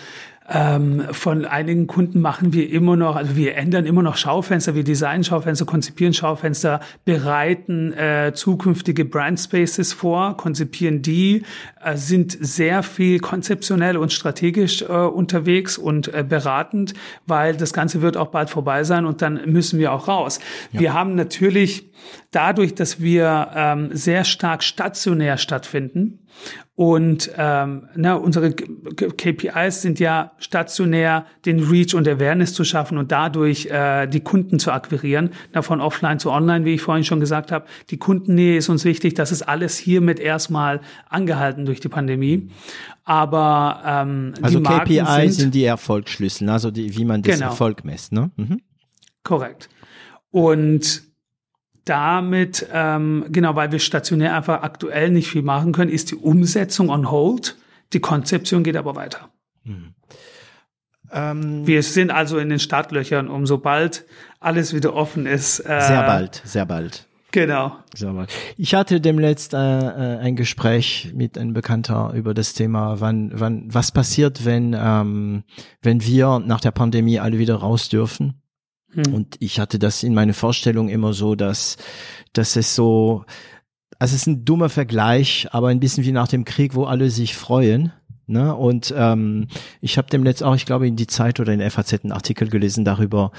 ähm, von einigen Kunden machen wir immer noch, also wir ändern immer noch Schaufenster, wir designen Schaufenster, konzipieren Schaufenster, bereiten äh, zukünftige Brand Spaces vor, konzipieren die, äh, sind sehr viel konzeptionell und strategisch äh, unterwegs und äh, beratend, weil das Ganze wird auch bald vorbei sein und dann müssen wir auch raus. Ja. Wir haben natürlich dadurch, dass wir ähm, sehr stark stationär stattfinden und ähm, na, unsere KPIs sind ja stationär, den Reach und Awareness zu schaffen und dadurch äh, die Kunden zu akquirieren, na, von offline zu online, wie ich vorhin schon gesagt habe. Die Kundennähe ist uns wichtig, das ist alles hiermit erstmal angehalten durch die Pandemie. Aber ähm, also die KPIs sind, sind, die Erfolgsschlüssel, also die, wie man das genau. Erfolg messt, ne? Mhm. Korrekt. Und damit, ähm, genau, weil wir stationär einfach aktuell nicht viel machen können, ist die Umsetzung on hold. Die Konzeption geht aber weiter. Hm. Ähm, wir sind also in den Startlöchern, um sobald alles wieder offen ist. Äh, sehr bald, sehr bald. Genau. Sehr bald. Ich hatte demnächst äh, äh, ein Gespräch mit einem Bekannter über das Thema, wann, wann, was passiert, wenn, ähm, wenn wir nach der Pandemie alle wieder raus dürfen hm. Und ich hatte das in meine Vorstellung immer so, dass, dass es so, also es ist ein dummer Vergleich, aber ein bisschen wie nach dem Krieg, wo alle sich freuen. Ne? Und ähm, ich habe dem letzt auch, ich glaube, in die Zeit oder in FAZ einen Artikel gelesen darüber,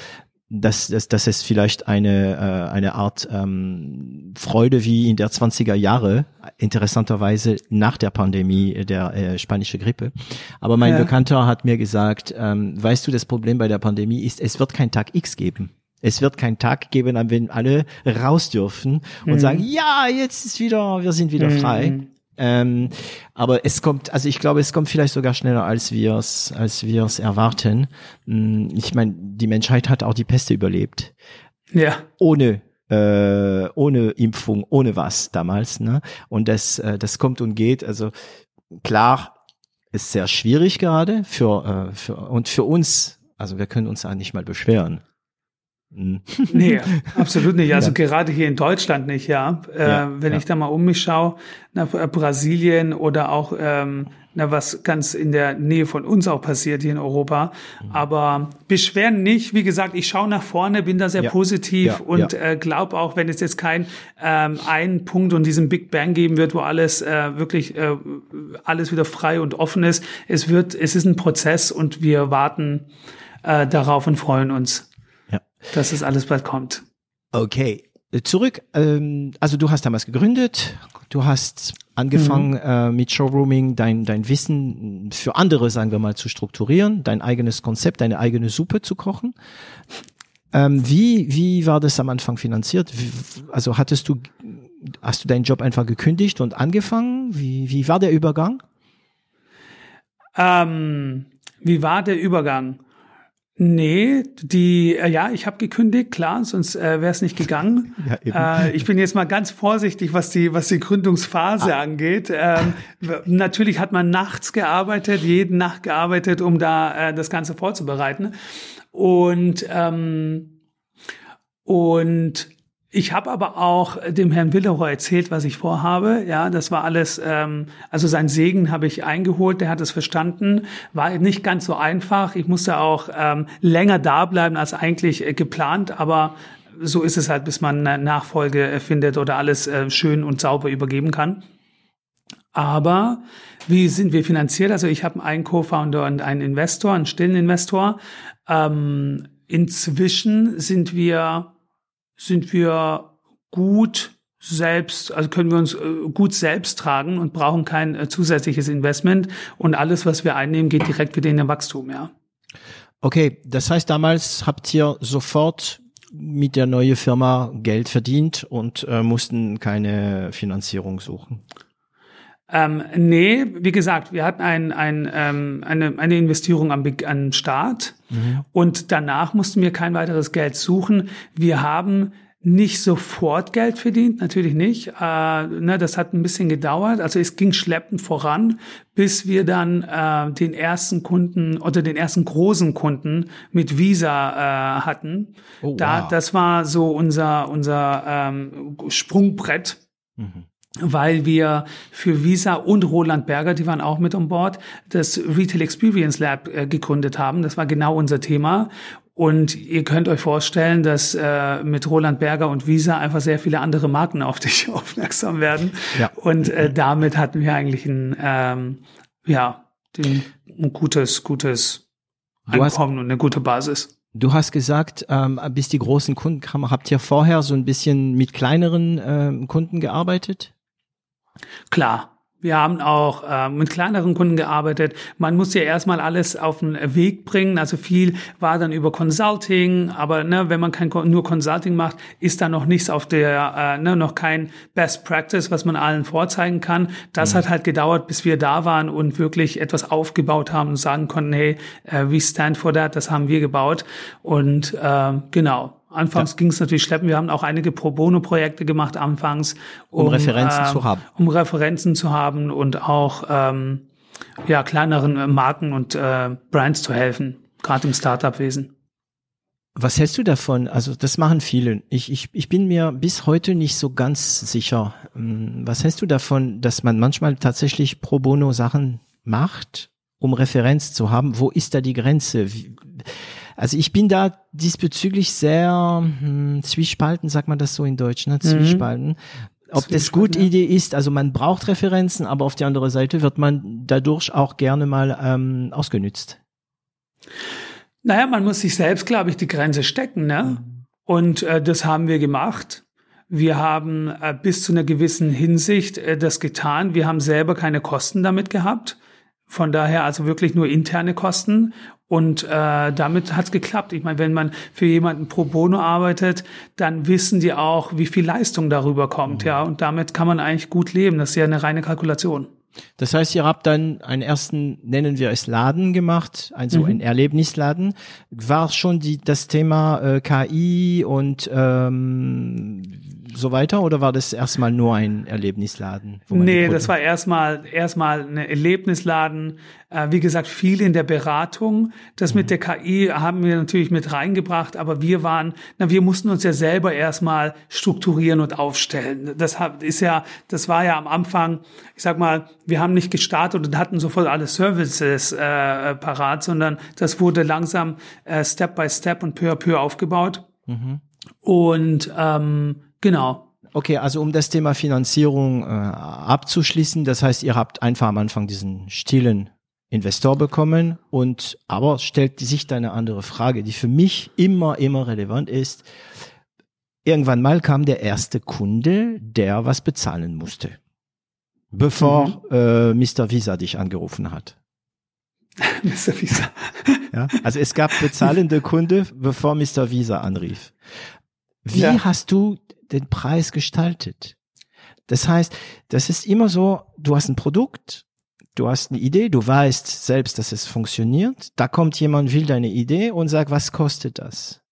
dass, dass, dass es vielleicht eine, äh, eine Art ähm, Freude wie in der 20er Jahre, interessanterweise nach der Pandemie der äh, spanische Grippe. Aber mein ja. Bekannter hat mir gesagt, ähm, weißt du, das Problem bei der Pandemie ist, es wird kein Tag X geben. Es wird keinen Tag geben, an dem alle raus dürfen und mhm. sagen, ja, jetzt ist wieder, wir sind wieder frei. Ähm, aber es kommt, also ich glaube, es kommt vielleicht sogar schneller, als wir es, als wir es erwarten. Hm, ich meine, die Menschheit hat auch die Peste überlebt. Ja. Ohne äh, ohne Impfung, ohne was damals. Ne? Und das, äh, das kommt und geht. Also klar, ist sehr schwierig gerade für, äh, für und für uns. Also wir können uns da nicht mal beschweren. Hm. Nee, absolut nicht. Also ja. gerade hier in Deutschland nicht, ja. Äh, ja wenn ja. ich da mal um mich schaue, nach Brasilien oder auch ähm, na, was ganz in der Nähe von uns auch passiert hier in Europa. Mhm. Aber beschweren nicht. Wie gesagt, ich schaue nach vorne, bin da sehr positiv und äh, glaube auch, wenn es jetzt kein ähm, einen Punkt und diesen Big Bang geben wird, wo alles äh, wirklich äh, alles wieder frei und offen ist. Es wird, es ist ein Prozess und wir warten äh, darauf und freuen uns dass es alles bald kommt. Okay, zurück. Ähm, also du hast damals gegründet, du hast angefangen mhm. äh, mit Showrooming, dein, dein Wissen für andere, sagen wir mal, zu strukturieren, dein eigenes Konzept, deine eigene Suppe zu kochen. Ähm, wie, wie war das am Anfang finanziert? Wie, also hattest du, hast du deinen Job einfach gekündigt und angefangen? Wie, wie war der Übergang? Ähm, wie war der Übergang? Nee, die, äh, ja, ich habe gekündigt, klar, sonst äh, wäre es nicht gegangen. Ja, äh, ich bin jetzt mal ganz vorsichtig, was die, was die Gründungsphase ah. angeht. Ähm, natürlich hat man nachts gearbeitet, jeden Nacht gearbeitet, um da äh, das Ganze vorzubereiten. Und ähm, und ich habe aber auch dem Herrn Willeroy erzählt, was ich vorhabe. Ja, das war alles, ähm, also sein Segen habe ich eingeholt, der hat es verstanden. War nicht ganz so einfach. Ich musste auch ähm, länger da bleiben als eigentlich äh, geplant, aber so ist es halt, bis man eine Nachfolge findet oder alles äh, schön und sauber übergeben kann. Aber wie sind wir finanziert? Also ich habe einen Co-Founder und einen Investor, einen stillen Investor. Ähm, inzwischen sind wir sind wir gut selbst, also können wir uns äh, gut selbst tragen und brauchen kein äh, zusätzliches Investment und alles, was wir einnehmen, geht direkt wieder in den Wachstum, ja. Okay, das heißt, damals habt ihr sofort mit der neuen Firma Geld verdient und äh, mussten keine Finanzierung suchen. Ähm, nee, wie gesagt, wir hatten ein, ein, ähm, eine, eine Investierung am, am Start mhm. und danach mussten wir kein weiteres Geld suchen. Wir haben nicht sofort Geld verdient, natürlich nicht. Äh, ne, das hat ein bisschen gedauert. Also es ging schleppend voran, bis wir dann äh, den ersten Kunden oder den ersten großen Kunden mit Visa äh, hatten. Oh, wow. Da, das war so unser unser ähm, Sprungbrett. Mhm. Weil wir für Visa und Roland Berger, die waren auch mit an Bord, das Retail Experience Lab äh, gegründet haben. Das war genau unser Thema. Und ihr könnt euch vorstellen, dass äh, mit Roland Berger und Visa einfach sehr viele andere Marken auf dich aufmerksam werden. Ja. Und äh, damit hatten wir eigentlich ein, ähm, ja, den, ein gutes, gutes Einkommen und eine gute Basis. Du hast gesagt, ähm, bis die großen Kunden kamen, habt ihr vorher so ein bisschen mit kleineren ähm, Kunden gearbeitet? Klar, wir haben auch äh, mit kleineren Kunden gearbeitet. Man muss ja erstmal alles auf den Weg bringen. Also viel war dann über Consulting, aber ne, wenn man kein nur Consulting macht, ist da noch nichts auf der, äh, ne, noch kein Best Practice, was man allen vorzeigen kann. Das mhm. hat halt gedauert, bis wir da waren und wirklich etwas aufgebaut haben und sagen konnten, hey, äh, we stand for that, das haben wir gebaut. Und äh, genau, Anfangs ja. ging es natürlich schleppen. Wir haben auch einige Pro Bono-Projekte gemacht anfangs, um, um Referenzen äh, zu haben. Um Referenzen zu haben und auch ähm, ja, kleineren äh, Marken und äh, Brands zu helfen, gerade im Startup-Wesen. Was hältst du davon? Also das machen viele. Ich, ich, ich bin mir bis heute nicht so ganz sicher. Hm, was hältst du davon, dass man manchmal tatsächlich Pro Bono Sachen macht, um Referenz zu haben? Wo ist da die Grenze? Wie, also ich bin da diesbezüglich sehr hm, zwiespalten, sagt man das so in Deutsch, ne? Mhm. Zwiespalten. Mhm. Ob das gute Idee ist, also man braucht Referenzen, aber auf der anderen Seite wird man dadurch auch gerne mal ähm, ausgenützt. Naja, man muss sich selbst, glaube ich, die Grenze stecken, ne? Mhm. Und äh, das haben wir gemacht. Wir haben äh, bis zu einer gewissen Hinsicht äh, das getan. Wir haben selber keine Kosten damit gehabt. Von daher also wirklich nur interne Kosten. Und äh, damit hat's geklappt. Ich meine, wenn man für jemanden pro bono arbeitet, dann wissen die auch, wie viel Leistung darüber kommt. Mhm. Ja, und damit kann man eigentlich gut leben. Das ist ja eine reine Kalkulation. Das heißt, ihr habt dann einen ersten, nennen wir es Laden gemacht, also mhm. ein Erlebnisladen. War schon die, das Thema äh, KI und ähm, so weiter oder war das erstmal nur ein Erlebnisladen? nee, das war erstmal erstmal ein Erlebnisladen. Äh, wie gesagt, viel in der Beratung. Das mhm. mit der KI haben wir natürlich mit reingebracht, aber wir waren, na, wir mussten uns ja selber erstmal strukturieren und aufstellen. Das ist ja, das war ja am Anfang, ich sag mal, wir haben nicht gestartet und hatten sofort alle Services äh, parat, sondern das wurde langsam äh, Step by Step und peu à peu aufgebaut. Mhm. Und ähm, Genau. Okay, also um das Thema Finanzierung äh, abzuschließen, das heißt, ihr habt einfach am Anfang diesen stillen Investor bekommen und aber stellt sich da eine andere Frage, die für mich immer, immer relevant ist. Irgendwann mal kam der erste Kunde, der was bezahlen musste, bevor mhm. äh, Mr. Visa dich angerufen hat. Mr. Visa. ja, also es gab bezahlende Kunde, bevor Mr. Visa anrief. Wie ja. hast du den Preis gestaltet. Das heißt, das ist immer so, du hast ein Produkt, du hast eine Idee, du weißt selbst, dass es funktioniert. Da kommt jemand, will deine Idee und sagt, was kostet das?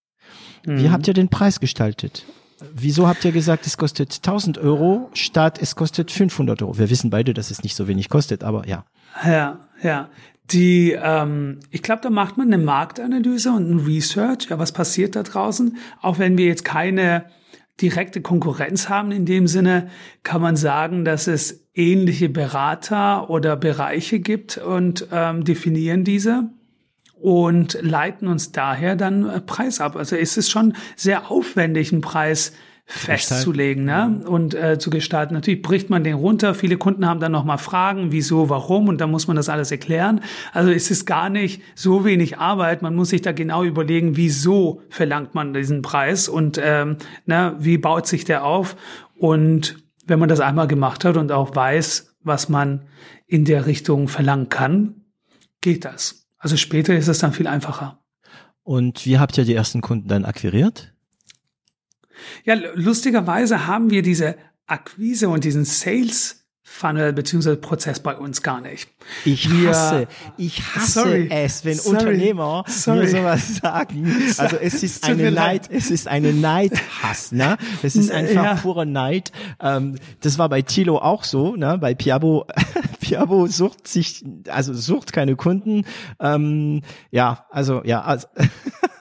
Mhm. Wie habt ihr den Preis gestaltet? Wieso habt ihr gesagt, es kostet 1000 Euro statt es kostet 500 Euro? Wir wissen beide, dass es nicht so wenig kostet, aber ja. Ja, ja. Die, ähm, ich glaube, da macht man eine Marktanalyse und ein Research. Ja, was passiert da draußen? Auch wenn wir jetzt keine direkte Konkurrenz haben in dem Sinne, kann man sagen, dass es ähnliche Berater oder Bereiche gibt und ähm, definieren diese und leiten uns daher dann äh, Preis ab. Also ist es schon sehr aufwendig, einen Preis festzulegen ne? und äh, zu gestalten. Natürlich bricht man den runter. Viele Kunden haben dann nochmal Fragen, wieso, warum und dann muss man das alles erklären. Also es ist gar nicht so wenig Arbeit. Man muss sich da genau überlegen, wieso verlangt man diesen Preis und ähm, ne, wie baut sich der auf. Und wenn man das einmal gemacht hat und auch weiß, was man in der Richtung verlangen kann, geht das. Also später ist es dann viel einfacher. Und wie habt ihr die ersten Kunden dann akquiriert? Ja, lustigerweise haben wir diese Akquise und diesen Sales Funnel beziehungsweise Prozess bei uns gar nicht. Ich hasse, ich hasse sorry, es, wenn sorry, Unternehmer sorry. mir sowas sagen. Also es ist eine Neid, es ist eine Neidhass, ne? Es ist einfach ja. purer Neid. Ähm, das war bei Tilo auch so, ne? Bei Piabo, Piabo sucht sich, also sucht keine Kunden. Ähm, ja, also ja, also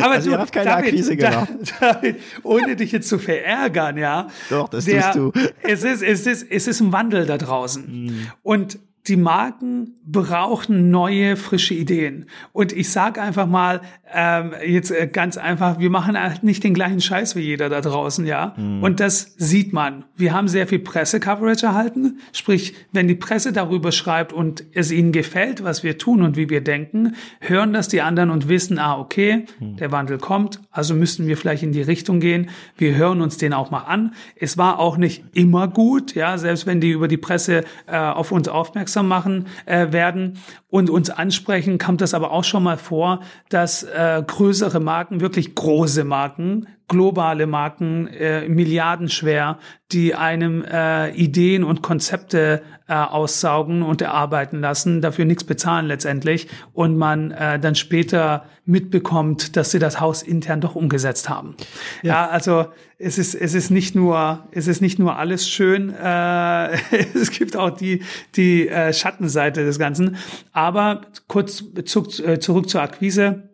Aber Also du, ihr habt keine David, Akquise gemacht. David, ohne dich jetzt zu verärgern, ja. Doch, das der, tust du. Es ist, es ist, es ist ein Wandel da draußen. Mhm. Und die Marken brauchen neue, frische Ideen. Und ich sage einfach mal, ähm, jetzt äh, ganz einfach, wir machen halt nicht den gleichen Scheiß wie jeder da draußen, ja. Mhm. Und das sieht man. Wir haben sehr viel Pressecoverage erhalten. Sprich, wenn die Presse darüber schreibt und es ihnen gefällt, was wir tun und wie wir denken, hören das die anderen und wissen, ah, okay, Mhm. der Wandel kommt, also müssten wir vielleicht in die Richtung gehen. Wir hören uns den auch mal an. Es war auch nicht immer gut, ja, selbst wenn die über die Presse äh, auf uns aufmerksam machen äh, werden und uns ansprechen, kommt das aber auch schon mal vor, dass äh, größere Marken, wirklich große Marken, globale Marken, äh, milliardenschwer, die einem äh, Ideen und Konzepte äh, aussaugen und erarbeiten lassen, dafür nichts bezahlen letztendlich und man äh, dann später mitbekommt, dass sie das Haus intern doch umgesetzt haben. Ja, also es ist es ist nicht nur es ist nicht nur alles schön, äh, es gibt auch die die äh, Schattenseite des Ganzen. Aber kurz zurück, äh, zurück zur Akquise.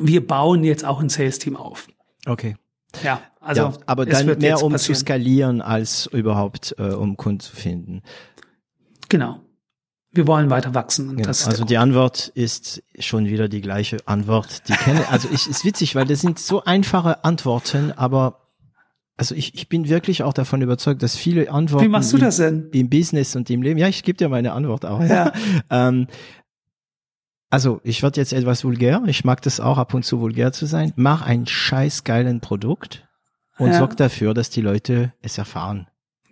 Wir bauen jetzt auch ein Sales-Team auf. Okay. Ja, also ja, aber dann wird mehr um passieren. zu skalieren, als überhaupt äh, um Kunden zu finden. Genau. Wir wollen weiter wachsen. Und Genau. Also die Antwort ist schon wieder die gleiche Antwort, die kenne. Also ich ist witzig, weil das sind so einfache Antworten, aber also ich, ich bin wirklich auch davon überzeugt, dass viele Antworten Wie machst du im, das denn? im Business und im Leben. Ja, ich gebe dir meine Antwort auch. Ja. ähm, also ich werde jetzt etwas vulgär. Ich mag das auch ab und zu vulgär zu sein. Mach ein scheiß geilen Produkt und Ja. sorg dafür, dass die Leute es erfahren.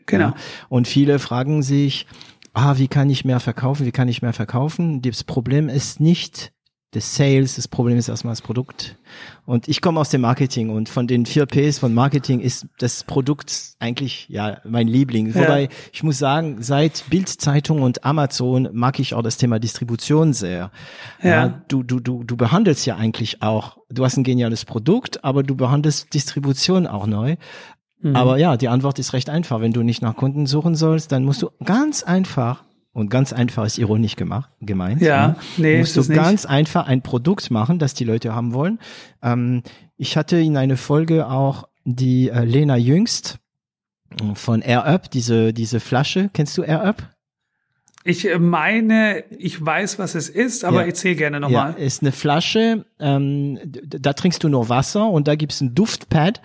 Genau. Ja. Und viele fragen sich, ah, wie kann ich mehr verkaufen? Wie kann ich mehr verkaufen? Das Problem ist nicht des Sales, das Problem ist erstmal das Produkt. Und ich komme aus dem Marketing und von den vier Ps von Marketing ist das Produkt eigentlich ja mein Liebling. Ja. Wobei ich muss sagen, seit Bildzeitung und Amazon mag ich auch das Thema Distribution sehr. Ja. du, du, du, du behandelst ja eigentlich auch, du hast ein geniales Produkt, aber du behandelst Distribution auch neu. Mhm. Aber ja, die Antwort ist recht einfach. Wenn du nicht nach Kunden suchen sollst, dann musst du ganz einfach, und ganz einfach ist ironisch gemacht, gemeint, Ja, ne? nee, musst ist du es nicht. ganz einfach ein Produkt machen, das die Leute haben wollen. Ähm, ich hatte in einer Folge auch die äh, Lena Jüngst äh, von Air Up, diese, diese Flasche. Kennst du Air Up? Ich äh, meine, ich weiß, was es ist, aber Ja. erzähl gerne Ja, nochmal. ist eine Flasche, ähm, da trinkst du nur Wasser und da gibt's ein Duftpad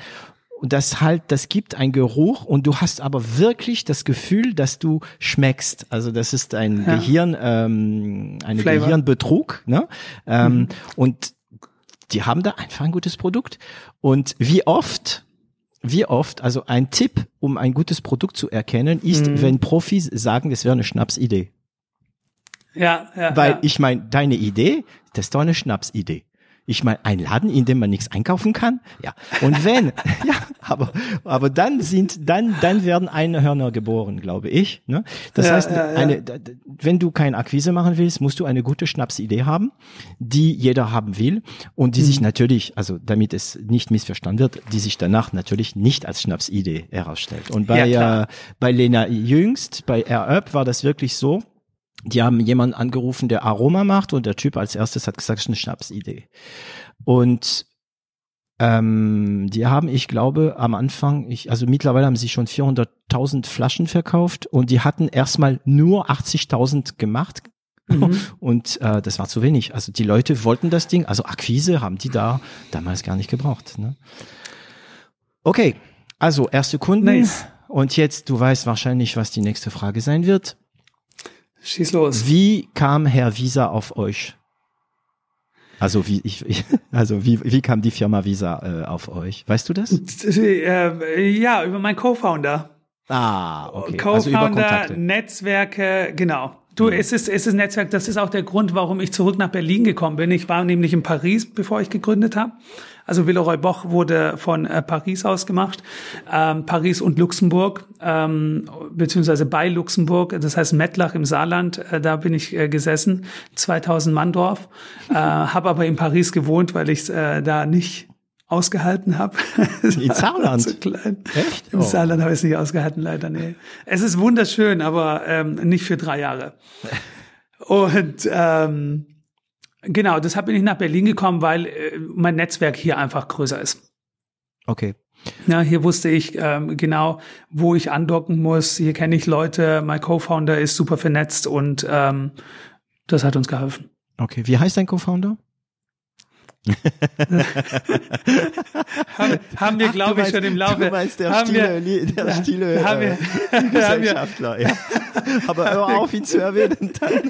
und das halt, das gibt einen Geruch und du hast aber wirklich das Gefühl, dass du schmeckst. Also das ist ein Ja. Gehirn, ähm, eine Flavor. Gehirnbetrug, ne? Ähm, Mhm. Und die haben da einfach ein gutes Produkt. Und wie oft, wie oft, also ein Tipp, um ein gutes Produkt zu erkennen, ist, Mhm. wenn Profis sagen, das wäre eine Schnapsidee. Ja, ja. Weil ja. ich meine, deine Idee, das ist doch eine Schnapsidee. Ich meine, ein Laden, in dem man nichts einkaufen kann? Ja. Und wenn, ja, aber, aber dann sind, dann, dann werden Einhörner geboren, glaube ich. Ne? Das Ja, heißt, ja, ja. eine, wenn du keine Akquise machen willst, musst du eine gute Schnapsidee haben, die jeder haben will und die Mhm. sich natürlich, also damit es nicht missverstanden wird, die sich danach natürlich nicht als Schnapsidee herausstellt. Und bei, äh, bei Lena Jüngst, bei Air Up war das wirklich so, die haben jemanden angerufen, der Aroma macht und der Typ als erstes hat gesagt, das ist eine Schnapsidee. Und ähm, die haben, ich glaube, am Anfang, ich, also mittlerweile haben sie schon 400.000 Flaschen verkauft und die hatten erstmal nur 80.000 gemacht. Mhm. Und äh, das war zu wenig. Also die Leute wollten das Ding, also Akquise haben die da damals gar nicht gebraucht. Ne? Okay, also erste Kunden. Nice. Und jetzt, du weißt wahrscheinlich, was die nächste Frage sein wird. Schieß los. Wie kam Herr Visa auf euch? Also wie ich, ich also wie wie kam die Firma Visa äh, auf euch? Weißt du das? Äh, ja, über meinen Co-Founder. Ah, okay. Also Co-Founder, Kontakte. Netzwerke, genau. Du, es ist, es ist Netzwerk, das ist auch der Grund, warum ich zurück nach Berlin gekommen bin. Ich war nämlich in Paris, bevor ich gegründet habe. Also Villeroy Boch wurde von äh, Paris aus gemacht. Ähm, Paris und Luxemburg, ähm, beziehungsweise bei Luxemburg, das heißt Mettlach im Saarland, äh, da bin ich äh, gesessen, 2000 Mann Dorf. Äh, habe aber in Paris gewohnt, weil ich äh, da nicht ausgehalten habe. In Saarland? so klein. Echt? Im Oh. Saarland habe ich es nicht ausgehalten, leider, nee. Es ist wunderschön, aber ähm, nicht für drei Jahre. Und ähm, Genau, deshalb bin ich nach Berlin gekommen, weil äh, mein Netzwerk hier einfach größer ist. Okay. Ja, hier wusste ich ähm, genau, wo ich andocken muss. Hier kenne ich Leute. Mein Co-Founder ist super vernetzt und ähm, das hat uns geholfen. Okay, wie heißt dein Co-Founder? haben, haben wir, glaube ich, schon im Laufe. Du meinst der haben stille, wir, der stille haben wir, äh, Gesellschaftler, ja. Aber hör auf, ihn zu erwähnen. Dann.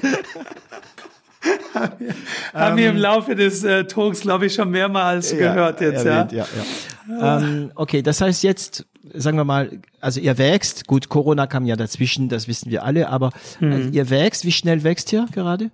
haben wir, haben wir im ähm, Laufe des äh, Talks, glaube ich, schon mehrmals ja, gehört jetzt, erwähnt, ja. ja, ja. Ähm, okay, das heißt jetzt, sagen wir mal, also ihr wächst, gut, Corona kam ja dazwischen, das wissen wir alle, aber mhm. also ihr wächst, wie schnell wächst ihr gerade?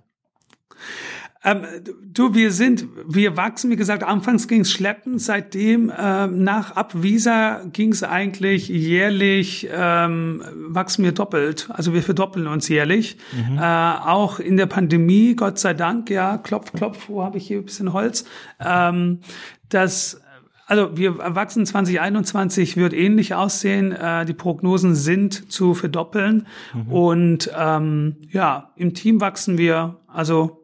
Ähm, du, wir sind, wir wachsen, wie gesagt, anfangs ging es schleppend, seitdem ähm, nach Abvisa ging es eigentlich jährlich, ähm, wachsen wir doppelt, also wir verdoppeln uns jährlich. Mhm. Äh, auch in der Pandemie, Gott sei Dank, ja, klopf, klopf, wo habe ich hier ein bisschen Holz, ähm, das also wir wachsen 2021 wird ähnlich aussehen. Äh, die Prognosen sind zu verdoppeln. Mhm. Und ähm, ja, im Team wachsen wir. Also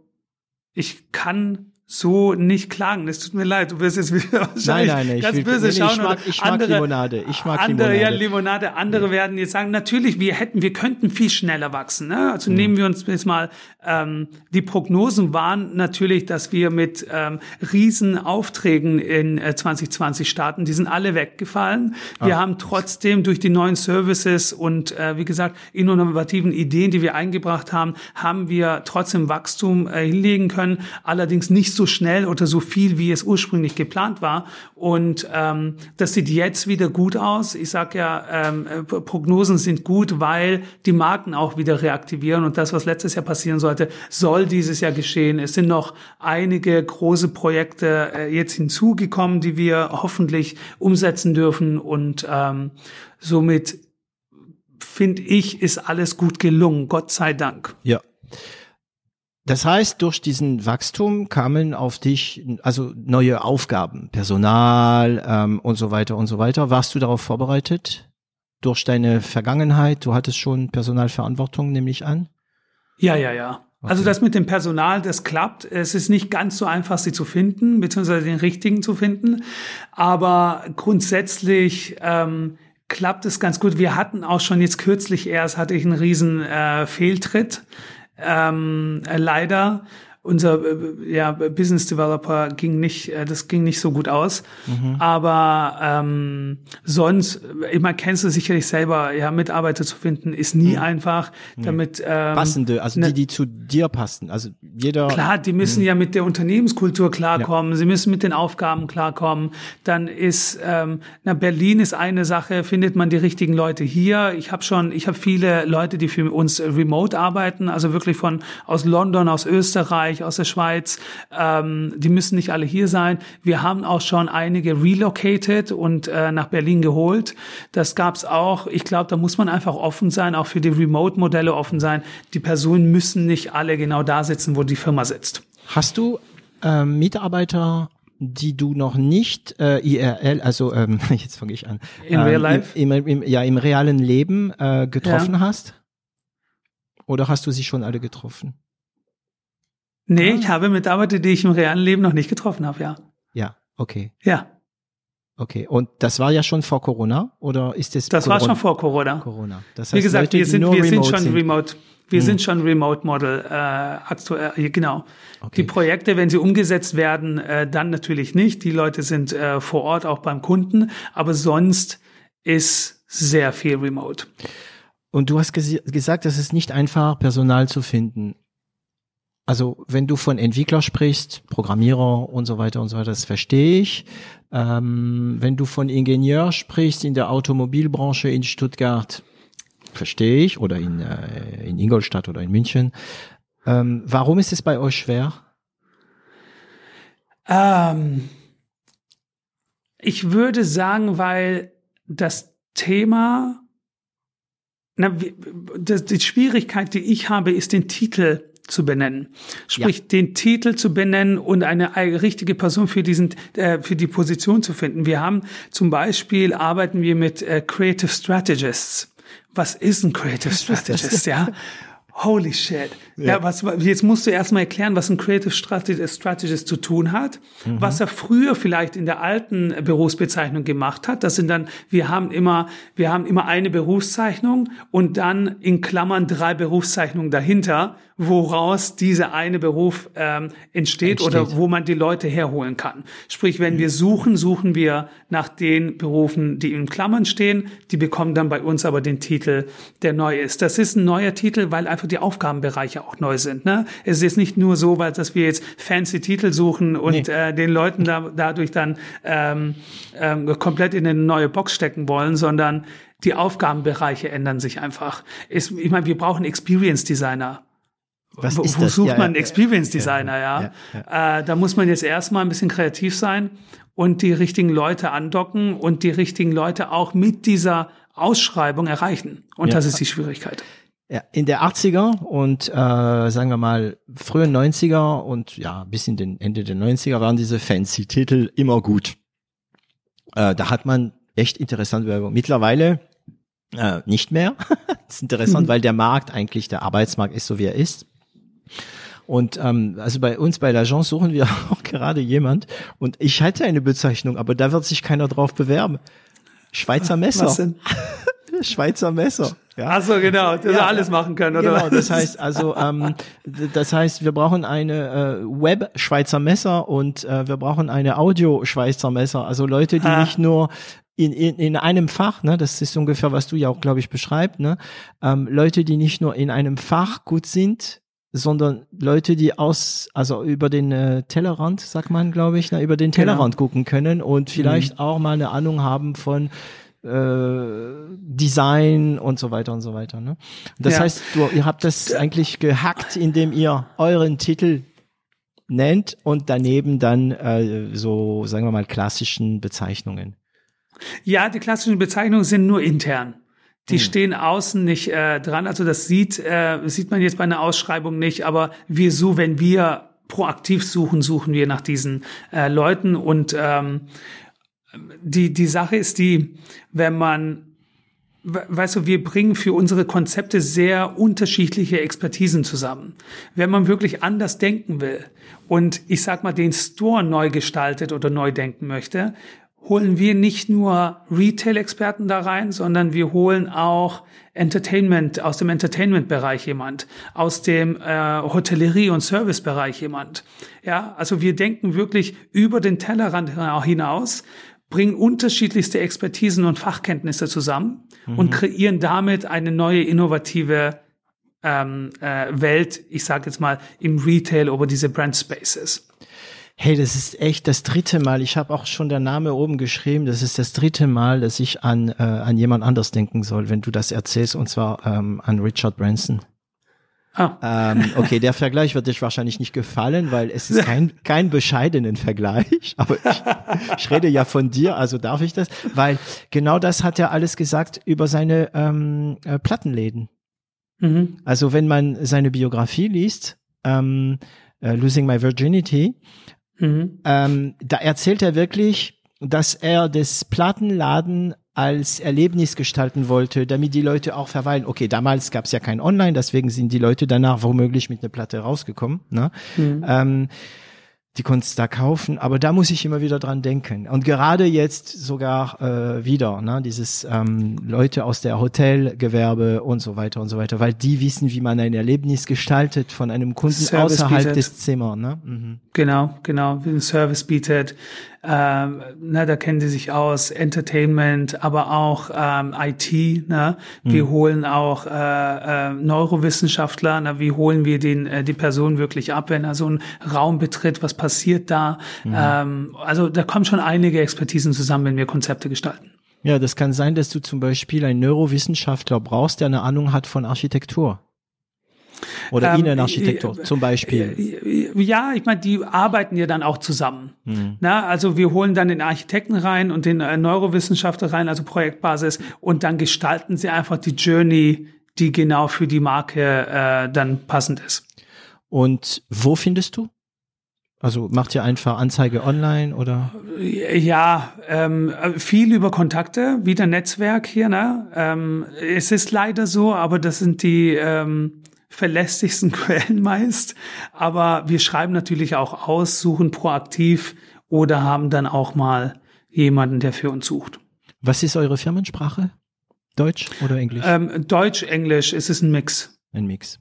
ich kann so nicht klagen. Es tut mir leid, du wirst jetzt wieder wahrscheinlich nein, nein, nein, ganz will, böse nee, schauen. Ich mag, ich mag andere, Limonade. Ich mag andere, Limonade. Ja, Limonade. Andere ja. werden jetzt sagen, natürlich, wir hätten, wir könnten viel schneller wachsen. Ne? Also mhm. nehmen wir uns jetzt mal, ähm, die Prognosen waren natürlich, dass wir mit ähm, Riesenaufträgen in äh, 2020 starten. Die sind alle weggefallen. Wir ah. haben trotzdem durch die neuen Services und äh, wie gesagt, innovativen Ideen, die wir eingebracht haben, haben wir trotzdem Wachstum äh, hinlegen können. Allerdings nicht so schnell oder so viel, wie es ursprünglich geplant war. Und ähm, das sieht jetzt wieder gut aus. Ich sage ja, ähm, äh, Prognosen sind gut, weil die Marken auch wieder reaktivieren. Und das, was letztes Jahr passieren sollte, soll dieses Jahr geschehen. Es sind noch einige große Projekte äh, jetzt hinzugekommen, die wir hoffentlich umsetzen dürfen. Und ähm, somit finde ich, ist alles gut gelungen. Gott sei Dank. Ja. Das heißt, durch diesen Wachstum kamen auf dich also neue Aufgaben, Personal ähm, und so weiter und so weiter. Warst du darauf vorbereitet? Durch deine Vergangenheit, du hattest schon Personalverantwortung, nehme ich an? Ja, ja, ja. Also okay. Also das mit dem Personal, das klappt. Es ist nicht ganz so einfach, sie zu finden, beziehungsweise den richtigen zu finden. Aber grundsätzlich ähm, klappt es ganz gut. Wir hatten auch schon jetzt kürzlich erst, hatte ich einen riesen äh, Fehltritt ähm, äh, leider unser äh, ja, Business Developer ging nicht, äh, das ging nicht so gut aus. Mhm. Aber ähm, sonst, ich meine, kennst du sicherlich selber, ja, Mitarbeiter zu finden, ist nie mhm. einfach. Damit ähm, passende, also ne, die, die zu dir passen. Also jeder. Klar, die müssen mhm. ja mit der Unternehmenskultur klarkommen. Ja. Sie müssen mit den Aufgaben klarkommen. Dann ist, ähm, na Berlin ist eine Sache. Findet man die richtigen Leute hier? Ich habe schon, ich habe viele Leute, die für uns remote arbeiten, also wirklich von aus London, aus Österreich Österreich, aus der Schweiz. Ähm, die müssen nicht alle hier sein. Wir haben auch schon einige relocated und äh, nach Berlin geholt. Das gab's auch. Ich glaube, da muss man einfach offen sein, auch für die Remote-Modelle offen sein. Die Personen müssen nicht alle genau da sitzen, wo die Firma sitzt. Hast du äh, Mitarbeiter die du noch nicht äh, IRL, also ähm, jetzt fange ich an, in ähm, real life? Im, im, im, ja im realen Leben äh, getroffen ja. hast? Oder hast du sie schon alle getroffen? Nee, ah. ich habe Mitarbeiter, die ich im realen Leben noch nicht getroffen habe, ja. Ja, okay. Ja. Okay, und das war ja schon vor Corona oder ist es? Das Corona? war schon vor Corona. Corona. Das heißt, Wie gesagt, Leute, wir sind wir sind schon sind. remote. Wir hm. sind schon Remote Model äh, aktuell, äh, genau. Okay. Die Projekte, wenn sie umgesetzt werden, äh, dann natürlich nicht. Die Leute sind äh, vor Ort auch beim Kunden, aber sonst ist sehr viel Remote. Und du hast ges gesagt, es ist nicht einfach, Personal zu finden. Also wenn du von Entwickler sprichst, Programmierer und so weiter und so weiter, das verstehe ich. Ähm, wenn du von Ingenieur sprichst in der Automobilbranche in Stuttgart, verstehe ich, oder in, äh, in Ingolstadt oder in München. Ähm, warum ist es bei euch schwer? Ähm, ich würde sagen, weil das Thema, na, die Schwierigkeit, die ich habe, ist den Titel zu benennen. Sprich, ja. den Titel zu benennen und eine richtige Person für diesen, äh, für die Position zu finden. Wir haben zum Beispiel arbeiten wir mit äh, Creative Strategists. Was ist ein Creative Strategist, ja? Holy shit. Ja. ja, was, jetzt musst du erstmal erklären, was ein Creative Strategist zu tun hat, mhm. was er früher vielleicht in der alten Berufsbezeichnung gemacht hat. Das sind dann, wir haben immer, wir haben immer eine Berufszeichnung und dann in Klammern drei Berufszeichnungen dahinter, woraus diese eine Beruf ähm, entsteht, entsteht, oder wo man die Leute herholen kann. Sprich, wenn mhm. wir suchen, suchen wir nach den Berufen, die in Klammern stehen. Die bekommen dann bei uns aber den Titel, der neu ist. Das ist ein neuer Titel, weil einfach die Aufgabenbereiche auch neu sind. Ne? Es ist nicht nur so, weil dass wir jetzt fancy Titel suchen und nee. äh, den Leuten da, dadurch dann ähm, ähm, komplett in eine neue Box stecken wollen, sondern die Aufgabenbereiche ändern sich einfach. Es, ich meine, wir brauchen Experience Designer. Was wo, wo sucht ja, man einen Experience Designer, ja? ja, ja. Äh, da muss man jetzt erstmal ein bisschen kreativ sein und die richtigen Leute andocken und die richtigen Leute auch mit dieser Ausschreibung erreichen. Und das ist die Schwierigkeit. Ja, in der 80er und äh, sagen wir mal frühen 90er und ja, bis in den Ende der 90er waren diese fancy Titel immer gut. Äh, da hat man echt interessante Werbung. Mittlerweile äh, nicht mehr. das ist interessant, mhm. weil der Markt eigentlich, der Arbeitsmarkt ist so, wie er ist. Und ähm, also bei uns bei l'Agence suchen wir auch gerade jemand und ich hatte eine Bezeichnung, aber da wird sich keiner drauf bewerben. Schweizer Messer. Was denn? Schweizer Messer. Ja. Ach so, genau, dass ja, alles machen können, oder? Genau, das heißt also, ähm, das heißt, wir brauchen eine äh, Web-Schweizer Messer und äh, wir brauchen eine Audio-Schweizer Messer. Also Leute, die ha. nicht nur in, in, in einem Fach, ne, das ist ungefähr, was du ja auch, glaube ich, beschreibst, ne, ähm, Leute, die nicht nur in einem Fach gut sind, sondern Leute, die aus, also über den äh, Tellerrand, sagt man, glaube ich, ne, über den genau. Tellerrand genau. gucken können und vielleicht mhm. auch mal eine Ahnung haben von äh, Design und so weiter und so weiter. Ne? Das ja. heißt, du, ihr habt das eigentlich gehackt, indem ihr euren Titel nennt und daneben dann äh, so, sagen wir mal, klassischen Bezeichnungen. Ja, die klassischen Bezeichnungen sind nur intern. Die hm. stehen außen nicht äh, dran. Also das sieht, äh, sieht man jetzt bei einer Ausschreibung nicht, aber wir so, wenn wir proaktiv suchen, suchen wir nach diesen äh, Leuten und ähm, die, die Sache ist die, wenn man weißt du, wir bringen für unsere Konzepte sehr unterschiedliche Expertisen zusammen. Wenn man wirklich anders denken will und ich sag mal den Store neu gestaltet oder neu denken möchte, holen wir nicht nur Retail-Experten da rein, sondern wir holen auch Entertainment, aus dem Entertainment-Bereich jemand, aus dem äh, Hotellerie- und Service-Bereich jemand. Ja, also wir denken wirklich über den Tellerrand hinaus, bringen unterschiedlichste Expertisen und Fachkenntnisse zusammen mhm. und kreieren damit eine neue innovative ähm, äh, Welt, ich sage jetzt mal im Retail über diese Brand Spaces. Hey, das ist echt das dritte Mal. Ich habe auch schon der Name oben geschrieben. Das ist das dritte Mal, dass ich an äh, an jemand anders denken soll, wenn du das erzählst, und zwar ähm, an Richard Branson. Ah. Ähm, okay, der Vergleich wird dir wahrscheinlich nicht gefallen, weil es ist kein, kein bescheidenen Vergleich. Aber ich, ich rede ja von dir, also darf ich das? Weil genau das hat er alles gesagt über seine ähm, äh, Plattenläden. Mhm. Also wenn man seine Biografie liest, ähm, äh, Losing My Virginity, mhm. ähm, da erzählt er wirklich, dass er das Plattenladen als Erlebnis gestalten wollte, damit die Leute auch verweilen. Okay, damals gab es ja kein Online, deswegen sind die Leute danach womöglich mit einer Platte rausgekommen. Ne? Mhm. Ähm, die Kunst da kaufen, aber da muss ich immer wieder dran denken. Und gerade jetzt sogar äh, wieder, ne, dieses ähm, Leute aus der Hotelgewerbe und so weiter und so weiter, weil die wissen, wie man ein Erlebnis gestaltet von einem Kunden Service außerhalb bietet. des Zimmers. Ne? Mhm. Genau, genau, wie ein Service bietet. Ähm, na, da kennen sie sich aus, Entertainment, aber auch ähm, IT. Ne? Wir mhm. holen auch äh, äh, Neurowissenschaftler. Na, wie holen wir den äh, die Person wirklich ab, wenn er so einen Raum betritt? Was passiert da? Mhm. Ähm, also da kommen schon einige Expertisen zusammen, wenn wir Konzepte gestalten. Ja, das kann sein, dass du zum Beispiel einen Neurowissenschaftler brauchst, der eine Ahnung hat von Architektur. Oder ähm, Innenarchitektur äh, zum Beispiel. Äh, ja, ich meine, die arbeiten ja dann auch zusammen. Mhm. Na, also wir holen dann den Architekten rein und den äh, Neurowissenschaftler rein, also Projektbasis, und dann gestalten sie einfach die Journey, die genau für die Marke äh, dann passend ist. Und wo findest du? Also macht ihr einfach Anzeige online oder? Ja, ähm, viel über Kontakte, wieder Netzwerk hier. Ne? Ähm, es ist leider so, aber das sind die ähm, verlässlichsten Quellen meist. Aber wir schreiben natürlich auch aus, suchen proaktiv oder haben dann auch mal jemanden, der für uns sucht. Was ist eure Firmensprache? Deutsch oder Englisch? Ähm, Deutsch, Englisch, es ist ein Mix. Ein Mix.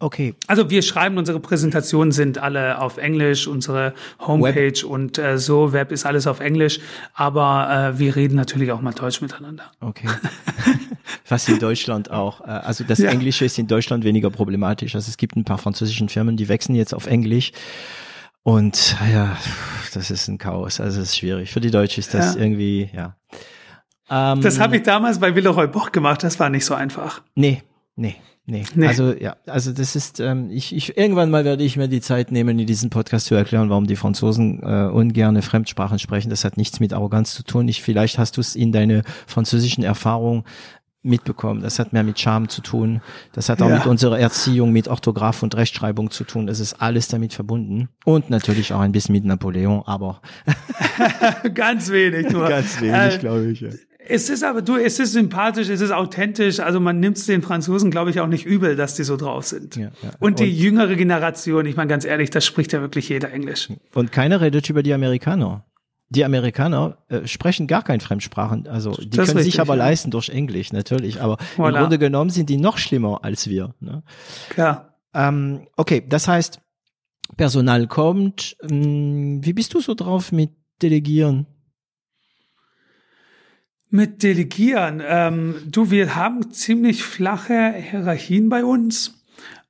Okay. Also wir schreiben, unsere Präsentationen sind alle auf Englisch, unsere Homepage Web. und äh, so, Web ist alles auf Englisch, aber äh, wir reden natürlich auch mal Deutsch miteinander. Okay. Was in Deutschland auch. Äh, also das ja. Englische ist in Deutschland weniger problematisch. Also es gibt ein paar französischen Firmen, die wechseln jetzt auf Englisch. Und ja, das ist ein Chaos. Also es ist schwierig. Für die Deutschen ist das ja. irgendwie, ja. Ähm, das habe ich damals bei Villeroy Boch gemacht. Das war nicht so einfach. Nee, nee. Nee. nee. Also ja, also das ist, ähm, ich, ich irgendwann mal werde ich mir die Zeit nehmen, in diesem Podcast zu erklären, warum die Franzosen äh, ungerne Fremdsprachen sprechen. Das hat nichts mit Arroganz zu tun. Ich, vielleicht hast du es in deine französischen Erfahrungen mitbekommen. Das hat mehr mit Charme zu tun. Das hat auch ja. mit unserer Erziehung, mit Orthograf und Rechtschreibung zu tun. Das ist alles damit verbunden. Und natürlich auch ein bisschen mit Napoleon, aber ganz wenig nur. Ganz wenig, äh, glaube ich. Ja. Es ist aber du, es ist sympathisch, es ist authentisch. Also man nimmt es den Franzosen, glaube ich, auch nicht übel, dass die so drauf sind. Ja, ja. Und die und, jüngere Generation, ich meine ganz ehrlich, das spricht ja wirklich jeder Englisch. Und keiner redet über die Amerikaner. Die Amerikaner äh, sprechen gar kein Fremdsprachen, also die das können richtig, sich aber ja. leisten durch Englisch natürlich, aber voilà. im Grunde genommen sind die noch schlimmer als wir. Ne? Klar. Ähm, okay, das heißt, Personal kommt. Ähm, wie bist du so drauf mit Delegieren? Mit Delegieren. Ähm, du, wir haben ziemlich flache Hierarchien bei uns,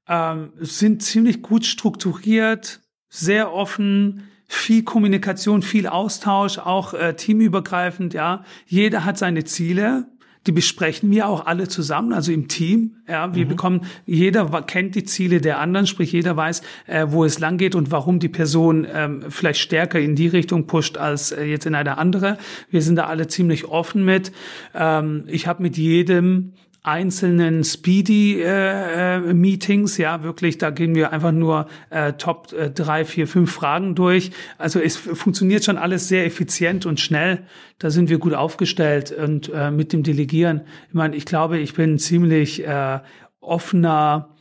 ähm, sind ziemlich gut strukturiert, sehr offen, viel Kommunikation, viel Austausch, auch äh, teamübergreifend, ja. Jeder hat seine Ziele die besprechen wir auch alle zusammen, also im Team. Ja, wir mhm. bekommen, jeder kennt die Ziele der anderen, sprich jeder weiß, äh, wo es lang geht und warum die Person ähm, vielleicht stärker in die Richtung pusht als äh, jetzt in eine andere. Wir sind da alle ziemlich offen mit. Ähm, ich habe mit jedem einzelnen Speedy-Meetings, äh, äh, ja, wirklich, da gehen wir einfach nur äh, Top äh, drei, vier, fünf Fragen durch. Also es funktioniert schon alles sehr effizient und schnell. Da sind wir gut aufgestellt und äh, mit dem Delegieren. Ich meine, ich glaube, ich bin ziemlich äh, offener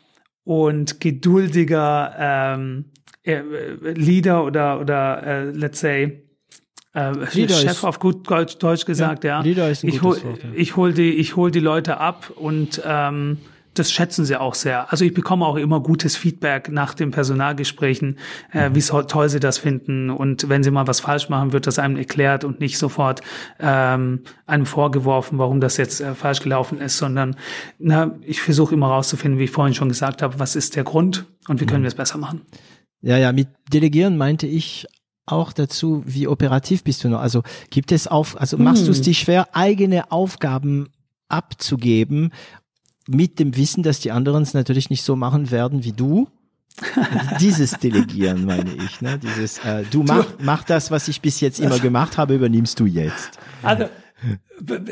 und geduldiger ähm, äh, Leader oder oder äh, let's say äh, Chef ist, auf gut Deutsch, gesagt, ja. ja. Leader ist ein ich hol, Wort, ja. ich hol die, ich hol die Leute ab und ähm, das schätzen sie auch sehr. Also ich bekomme auch immer gutes Feedback nach den Personalgesprächen, äh, mhm. wie toll sie das finden. Und wenn sie mal was falsch machen, wird das einem erklärt und nicht sofort ähm, einem vorgeworfen, warum das jetzt äh, falsch gelaufen ist, sondern na, ich versuche immer rauszufinden, wie ich vorhin schon gesagt habe, was ist der Grund und wie können mhm. wir es besser machen. Ja, ja, mit Delegieren meinte ich auch dazu, wie operativ bist du noch? Also gibt es auf, also machst hm. du es dir schwer, eigene Aufgaben abzugeben, mit dem Wissen, dass die anderen es natürlich nicht so machen werden wie du? Dieses Delegieren meine ich, ne? Dieses, äh, du mach, mach das, was ich bis jetzt immer gemacht habe, übernimmst du jetzt. Also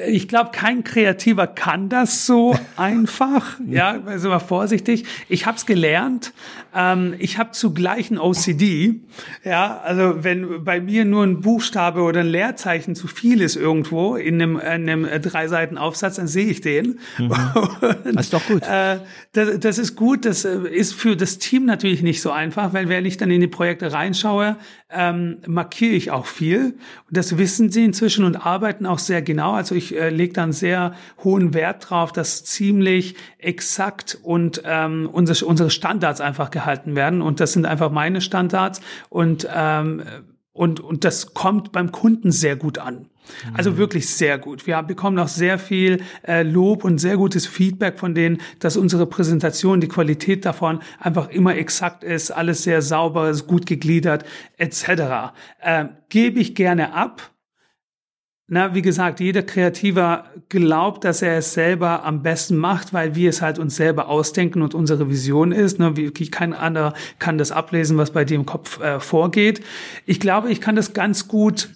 ich glaube, kein Kreativer kann das so einfach. Ja, also mal vorsichtig. Ich habe es gelernt. Ähm, ich habe zugleich ein OCD. Ja, also wenn bei mir nur ein Buchstabe oder ein Leerzeichen zu viel ist irgendwo in einem, in einem drei Seiten Aufsatz, dann sehe ich den. Mhm. das ist doch gut. Äh, das, das ist gut. Das äh, ist für das Team natürlich nicht so einfach, weil wenn ich dann in die Projekte reinschaue, ähm, markiere ich auch viel. Und das wissen sie inzwischen und arbeiten auch sehr genau. Also ich äh, lege dann sehr hohen Wert drauf, dass ziemlich exakt und ähm, unsere, unsere Standards einfach gehalten werden. Und das sind einfach meine Standards. Und ähm, und, und das kommt beim Kunden sehr gut an. Also mhm. wirklich sehr gut. Wir bekommen auch sehr viel äh, Lob und sehr gutes Feedback von denen, dass unsere Präsentation, die Qualität davon einfach immer exakt ist, alles sehr sauber, ist gut gegliedert, etc. Äh, Gebe ich gerne ab. Na, wie gesagt, jeder Kreativer glaubt, dass er es selber am besten macht, weil wir es halt uns selber ausdenken und unsere Vision ist. Ne, wie, kein anderer kann das ablesen, was bei dir im Kopf äh, vorgeht. Ich glaube, ich kann das ganz gut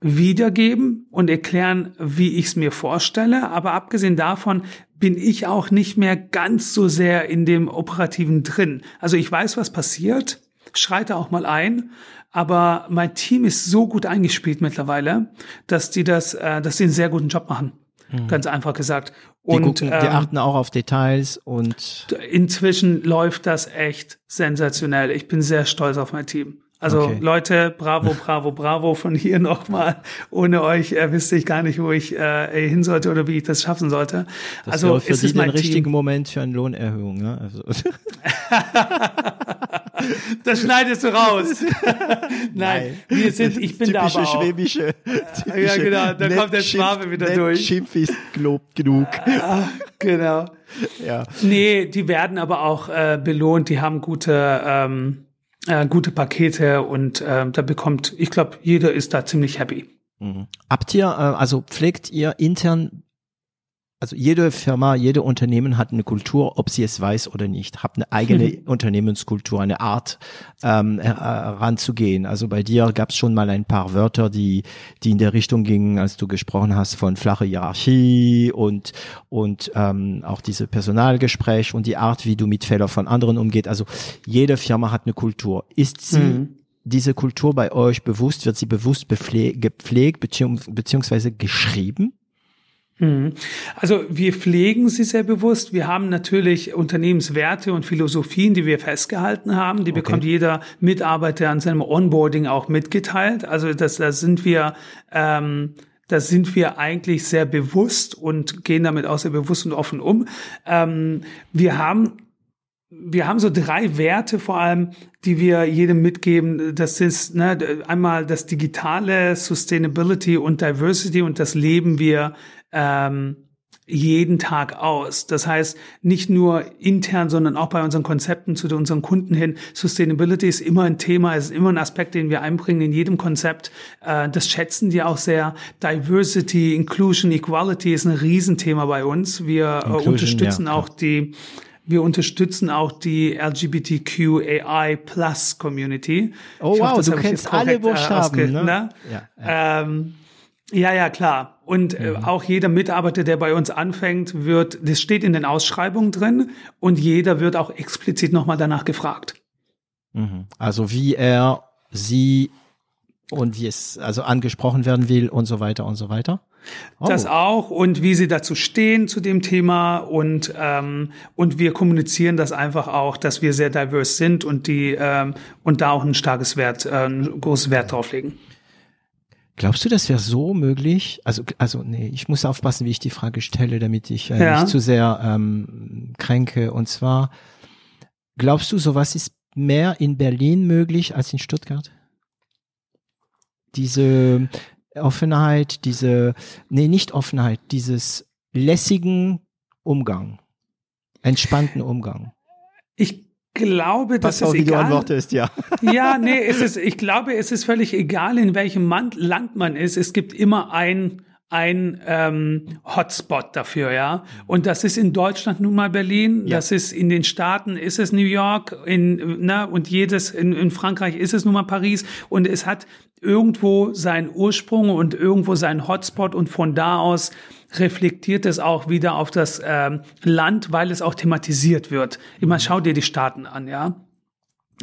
wiedergeben und erklären, wie ich es mir vorstelle. Aber abgesehen davon bin ich auch nicht mehr ganz so sehr in dem Operativen drin. Also ich weiß, was passiert, schreite auch mal ein, aber mein Team ist so gut eingespielt mittlerweile, dass die das, äh, dass die einen sehr guten Job machen. Mhm. Ganz einfach gesagt. Und, die, gucken, die ähm, achten auch auf Details und inzwischen läuft das echt sensationell. Ich bin sehr stolz auf mein Team. Also okay. Leute, bravo, bravo, bravo von hier nochmal. Ohne euch äh, wüsste ich gar nicht, wo ich äh, hin sollte oder wie ich das schaffen sollte. Das also für ist es mein richtigen Moment für eine Lohnerhöhung. Ne? Also. das schneidest du raus. Nein, Nein, wir sind, ich bin typische da aber auch. Schwäbische, typische ja, genau, da kommt der Schwabe wieder durch. Schimpf ist gelobt genug. Genau. Ja. Nee, die werden aber auch äh, belohnt, die haben gute, ähm, äh, gute Pakete und äh, da bekommt, ich glaube, jeder ist da ziemlich happy. Mhm. Habt ihr, äh, also pflegt ihr intern also jede Firma, jede Unternehmen hat eine Kultur, ob sie es weiß oder nicht, hat eine eigene mhm. Unternehmenskultur, eine Art ähm, heranzugehen. Also bei dir gab es schon mal ein paar Wörter, die die in der Richtung gingen, als du gesprochen hast von flache Hierarchie und und ähm, auch diese Personalgespräch und die Art, wie du mit Fehlern von anderen umgeht. Also jede Firma hat eine Kultur. Ist sie mhm diese Kultur bei euch bewusst? Wird sie bewusst gepflegt beziehungsweise geschrieben? Mhm. Also wir pflegen sie sehr bewusst. Wir haben natürlich Unternehmenswerte und Philosophien, die wir festgehalten haben. Die okay. bekommt jeder Mitarbeiter an seinem Onboarding auch mitgeteilt. Also das, da sind wir, ähm, da sind wir eigentlich sehr bewusst und gehen damit auch sehr bewusst und offen um. Ähm, wir haben wir haben so drei Werte vor allem, die wir jedem mitgeben. Das ist ne, einmal das digitale Sustainability und Diversity und das leben wir ähm, jeden Tag aus. Das heißt, nicht nur intern, sondern auch bei unseren Konzepten zu unseren Kunden hin. Sustainability ist immer ein Thema, ist immer ein Aspekt, den wir einbringen in jedem Konzept. Äh, das schätzen die auch sehr. Diversity, Inclusion, Equality ist ein Riesenthema bei uns. Wir äh, Inclusion, unterstützen ja, auch die wir unterstützen auch die LGBTQAI Plus Community. Oh wow, hoffe, du kennst alle äh, Buchstaben, ne? ne? Ja, ja. Ähm, ja, ja, klar. Und äh, mhm. auch jeder Mitarbeiter, der bei uns anfängt, wird, das steht in den Ausschreibungen drin und jeder wird auch explizit nochmal danach gefragt. Mhm. Also wie er, sie und wie es also angesprochen werden will und so weiter und so weiter. Oh. Das auch und wie sie dazu stehen zu dem Thema und ähm, und wir kommunizieren das einfach auch, dass wir sehr divers sind und die ähm, und da auch ein starkes Wert, äh, ein großes Wert drauf legen. Glaubst du, das wäre so möglich? Also, also nee, ich muss aufpassen, wie ich die Frage stelle, damit ich äh, ja. nicht zu sehr ähm, kränke. Und zwar, glaubst du, sowas ist mehr in Berlin möglich als in Stuttgart? Diese Offenheit, diese, nee, nicht Offenheit, dieses lässigen Umgang, entspannten Umgang. Ich glaube, dass es egal. Du antwortest, ja. Ja, nee, es ist, ich glaube, es ist völlig egal, in welchem Land man ist. Es gibt immer ein ein ähm, Hotspot dafür, ja. Und das ist in Deutschland nun mal Berlin, ja. das ist in den Staaten ist es New York, in, na, und jedes, in, in Frankreich ist es nun mal Paris und es hat irgendwo seinen Ursprung und irgendwo seinen Hotspot und von da aus reflektiert es auch wieder auf das ähm, Land, weil es auch thematisiert wird. Immer schau dir die Staaten an, ja.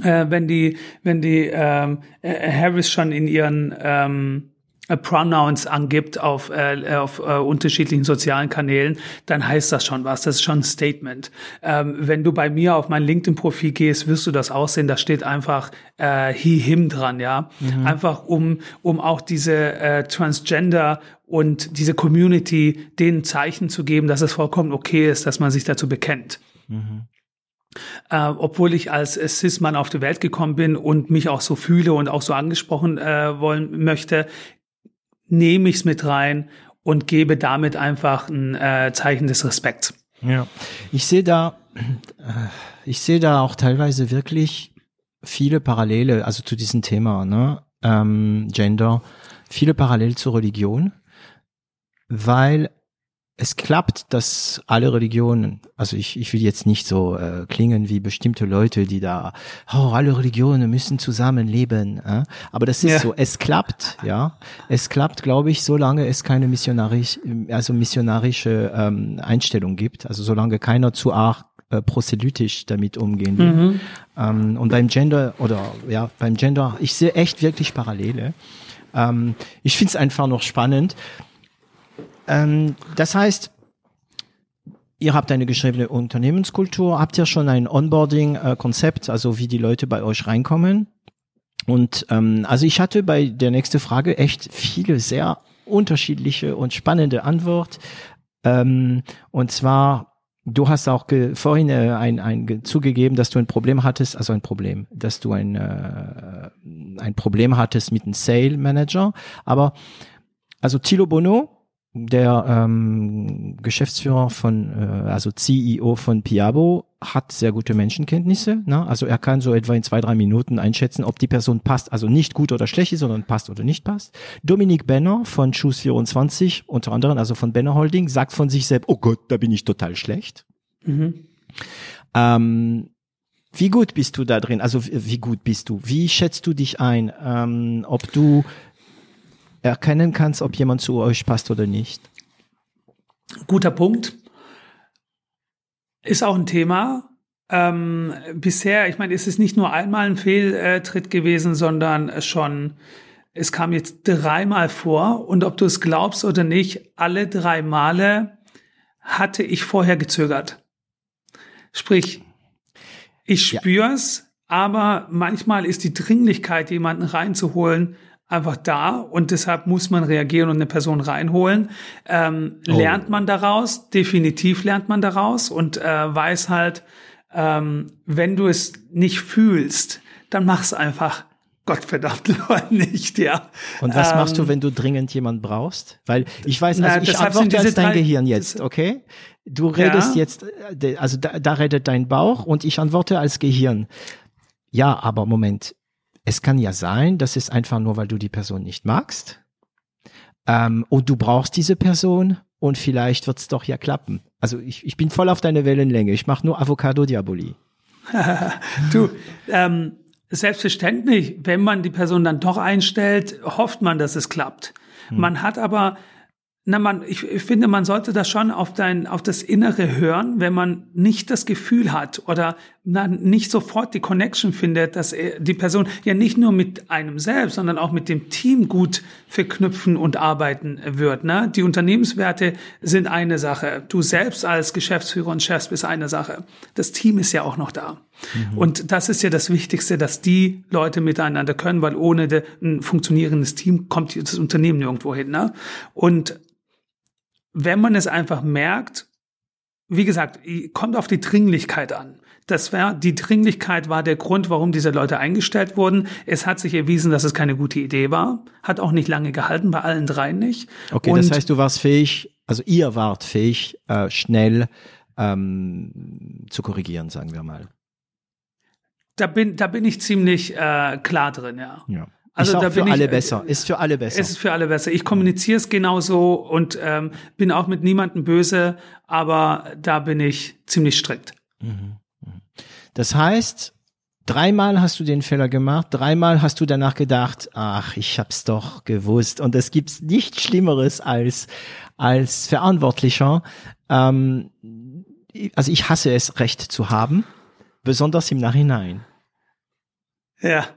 Äh, wenn die, wenn die ähm, äh, Harris schon in ihren ähm, äh, Pronouns angibt auf, äh, auf äh, unterschiedlichen sozialen Kanälen, dann heißt das schon was. Das ist schon ein Statement. Ähm, wenn du bei mir auf mein LinkedIn-Profil gehst, wirst du das aussehen. Da steht einfach äh, he, him dran, ja. Mhm. Einfach um, um auch diese äh, Transgender und diese Community den Zeichen zu geben, dass es vollkommen okay ist, dass man sich dazu bekennt. Mhm. Äh, obwohl ich als Cis-Mann auf die Welt gekommen bin und mich auch so fühle und auch so angesprochen äh, wollen möchte, nehme ich es mit rein und gebe damit einfach ein äh, Zeichen des Respekts. Ja, ich sehe da, äh, ich sehe da auch teilweise wirklich viele Parallele, also zu diesem Thema, ne, ähm, Gender, viele Parallele zur Religion, weil es klappt, dass alle Religionen, also ich, ich will jetzt nicht so äh, klingen wie bestimmte Leute, die da, oh, alle Religionen müssen zusammenleben, äh? aber das ist ja. so, es klappt, ja, es klappt, glaube ich, solange es keine missionarisch, also missionarische ähm, Einstellung gibt, also solange keiner zu arg äh, proselytisch damit umgehen will. Mhm. Ähm, und beim Gender oder ja, beim Gender, ich sehe echt wirklich Parallele. Ähm, ich finde es einfach noch spannend ähm, das heißt, ihr habt eine geschriebene Unternehmenskultur, habt ihr schon ein Onboarding-Konzept, also wie die Leute bei euch reinkommen? Und ähm, also ich hatte bei der nächsten Frage echt viele sehr unterschiedliche und spannende Antwort. Ähm, und zwar Du hast auch vorhin äh, ein, ein zugegeben, dass du ein Problem hattest, also ein Problem, dass du ein, äh, ein Problem hattest mit einem Sale Manager. Aber also Thilo Bono, der ähm, Geschäftsführer von, äh, also CEO von Piabo, hat sehr gute Menschenkenntnisse. Ne? Also er kann so etwa in zwei, drei Minuten einschätzen, ob die Person passt, also nicht gut oder schlecht ist, sondern passt oder nicht passt. Dominik Benner von Choose24, unter anderem, also von Benner Holding, sagt von sich selbst, oh Gott, da bin ich total schlecht. Mhm. Ähm, wie gut bist du da drin? Also wie gut bist du? Wie schätzt du dich ein? Ähm, ob du erkennen kannst, ob jemand zu euch passt oder nicht? Guter Punkt. Ist auch ein Thema. Ähm, bisher, ich meine, es ist nicht nur einmal ein Fehltritt gewesen, sondern schon, es kam jetzt dreimal vor. Und ob du es glaubst oder nicht, alle drei Male hatte ich vorher gezögert. Sprich, ich spür's, ja. aber manchmal ist die Dringlichkeit, jemanden reinzuholen, einfach da und deshalb muss man reagieren und eine Person reinholen. Ähm, oh. Lernt man daraus? Definitiv lernt man daraus und äh, weiß halt, ähm, wenn du es nicht fühlst, dann mach's einfach. Gottverdammt nicht, ja. Und was ähm, machst du, ähm, wenn du dringend jemanden brauchst? Weil ich weiß, also na, ich antworte als dein Gehirn jetzt, okay? Du redest ja. jetzt, äh, also da, da redet dein Bauch und ich antworte als Gehirn. Ja, aber Moment, es kann ja sein, das ist einfach nur, weil du die Person nicht magst. Ähm, und du brauchst diese Person und vielleicht wird es doch ja klappen. Also ich, ich bin voll auf deine Wellenlänge. Ich mache nur Avocado-Diaboli. du, ähm, selbstverständlich, wenn man die Person dann doch einstellt, hofft man, dass es klappt. Hm. Man hat aber na, man, ich, ich finde, man sollte da schon auf dein, auf das Innere hören, wenn man nicht das Gefühl hat oder na, nicht sofort die Connection findet, dass die Person ja nicht nur mit einem selbst, sondern auch mit dem Team gut verknüpfen und arbeiten wird. Ne? Die Unternehmenswerte sind eine Sache. Du selbst als Geschäftsführer und Chef bist eine Sache. Das Team ist ja auch noch da. Mhm. Und das ist ja das Wichtigste, dass die Leute miteinander können, weil ohne de, ein funktionierendes Team kommt das Unternehmen nirgendwo hin. Ne? Und wenn man es einfach merkt, wie gesagt, kommt auf die Dringlichkeit an. Das war, die Dringlichkeit war der Grund, warum diese Leute eingestellt wurden. Es hat sich erwiesen, dass es keine gute Idee war. Hat auch nicht lange gehalten, bei allen dreien nicht. Okay, Und das heißt, du warst fähig, also ihr wart fähig, äh, schnell ähm, zu korrigieren, sagen wir mal. Da bin, da bin ich ziemlich äh, klar drin, ja. Ja. Also ist da für alle ich, besser. Ist für alle besser. Es ist für alle besser. Ich kommuniziere es genauso und ähm, bin auch mit niemandem böse, aber da bin ich ziemlich strikt. Mhm. Mhm. Das heißt, dreimal hast du den Fehler gemacht, dreimal hast du danach gedacht, ach, ich hab's doch gewusst. Und es gibt nichts Schlimmeres als als Verantwortlicher. Ähm, also ich hasse es, Recht zu haben, besonders im Nachhinein. Ja.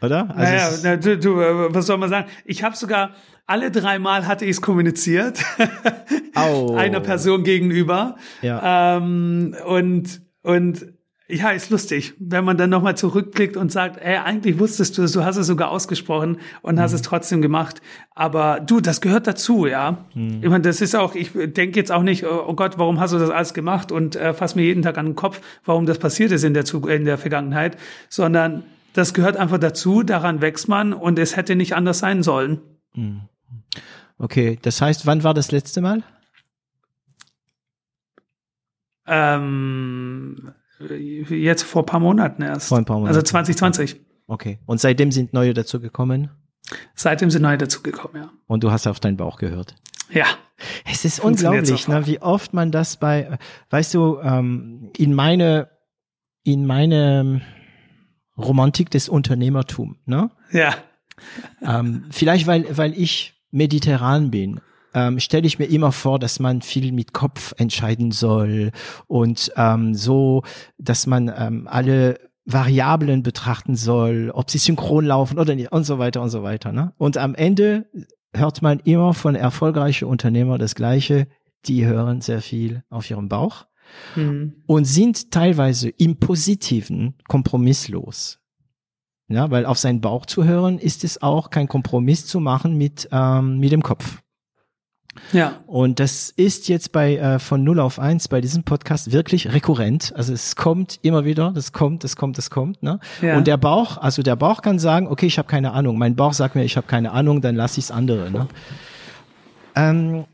Oder? Also naja, du, du, äh, was soll man sagen? Ich habe sogar alle drei Mal hatte ich es kommuniziert oh. einer Person gegenüber. Ja. Ähm, und und ja, ist lustig, wenn man dann nochmal zurückblickt und sagt, ey, eigentlich wusstest du es, du hast es sogar ausgesprochen und mhm. hast es trotzdem gemacht. Aber du, das gehört dazu, ja. Mhm. Ich meine, das ist auch, ich denke jetzt auch nicht, oh Gott, warum hast du das alles gemacht und äh, fass mir jeden Tag an den Kopf, warum das passiert ist in der, in der Vergangenheit, sondern das gehört einfach dazu, daran wächst man und es hätte nicht anders sein sollen. Hm. Okay, das heißt, wann war das letzte Mal? Ähm, jetzt vor ein paar Monaten erst. Vor ein paar Monaten. Also 2020. Okay. Und seitdem sind neue dazugekommen? Seitdem sind neue dazugekommen, ja. Und du hast auf deinen Bauch gehört? Ja. Es ist unglaublich, ne, wie oft man das bei, weißt du, ähm, in meine, in meine Romantik des Unternehmertums, ne? Ja. Ähm, vielleicht weil, weil ich mediterran bin, ähm, stelle ich mir immer vor, dass man viel mit Kopf entscheiden soll und ähm, so, dass man ähm, alle Variablen betrachten soll, ob sie synchron laufen oder nicht und so weiter und so weiter. Ne? Und am Ende hört man immer von erfolgreichen Unternehmern das Gleiche. Die hören sehr viel auf ihrem Bauch mhm. und sind teilweise im Positiven kompromisslos. Ja, weil auf seinen Bauch zu hören, ist es auch kein Kompromiss zu machen mit, ähm, mit dem Kopf. Ja. Und das ist jetzt bei äh, von 0 auf 1 bei diesem Podcast wirklich rekurrent. Also es kommt immer wieder, das kommt, das kommt, das kommt. Ne? Ja. Und der Bauch, also der Bauch kann sagen, okay, ich habe keine Ahnung. Mein Bauch sagt mir, ich habe keine Ahnung, dann lass ich's andere. Ne? Ähm,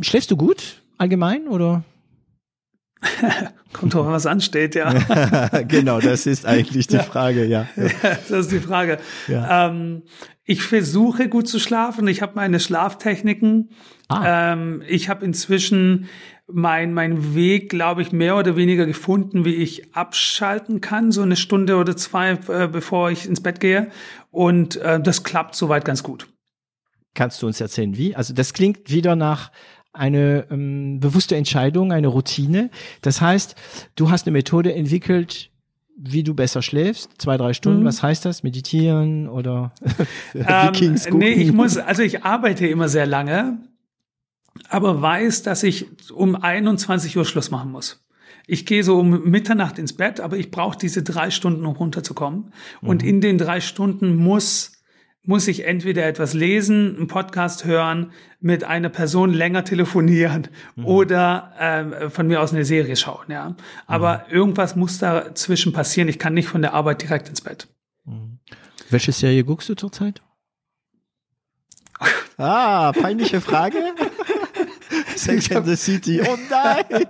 schläfst du gut allgemein oder? Kommt drauf was ansteht, ja. genau, das ist eigentlich die ja. Frage, ja. ja. Das ist die Frage. Ja. Ähm, ich versuche gut zu schlafen. Ich habe meine Schlaftechniken. Ah. Ähm, ich habe inzwischen mein, mein Weg, glaube ich, mehr oder weniger gefunden, wie ich abschalten kann, so eine Stunde oder zwei, äh, bevor ich ins Bett gehe. Und äh, das klappt soweit ganz gut. Kannst du uns erzählen, wie? Also das klingt wieder nach eine ähm, bewusste Entscheidung, eine Routine. Das heißt, du hast eine Methode entwickelt, wie du besser schläfst, zwei, drei Stunden. Mhm. Was heißt das? Meditieren oder ähm, Nee, ich muss, also ich arbeite immer sehr lange, aber weiß, dass ich um 21 Uhr Schluss machen muss. Ich gehe so um Mitternacht ins Bett, aber ich brauche diese drei Stunden, um runterzukommen. Mhm. Und in den drei Stunden muss muss ich entweder etwas lesen, einen Podcast hören, mit einer Person länger telefonieren mhm. oder äh, von mir aus eine Serie schauen. Ja, aber mhm. irgendwas muss dazwischen passieren. Ich kann nicht von der Arbeit direkt ins Bett. Mhm. Welche Serie guckst du zurzeit? ah, peinliche Frage. Sex and the City. Oh nein!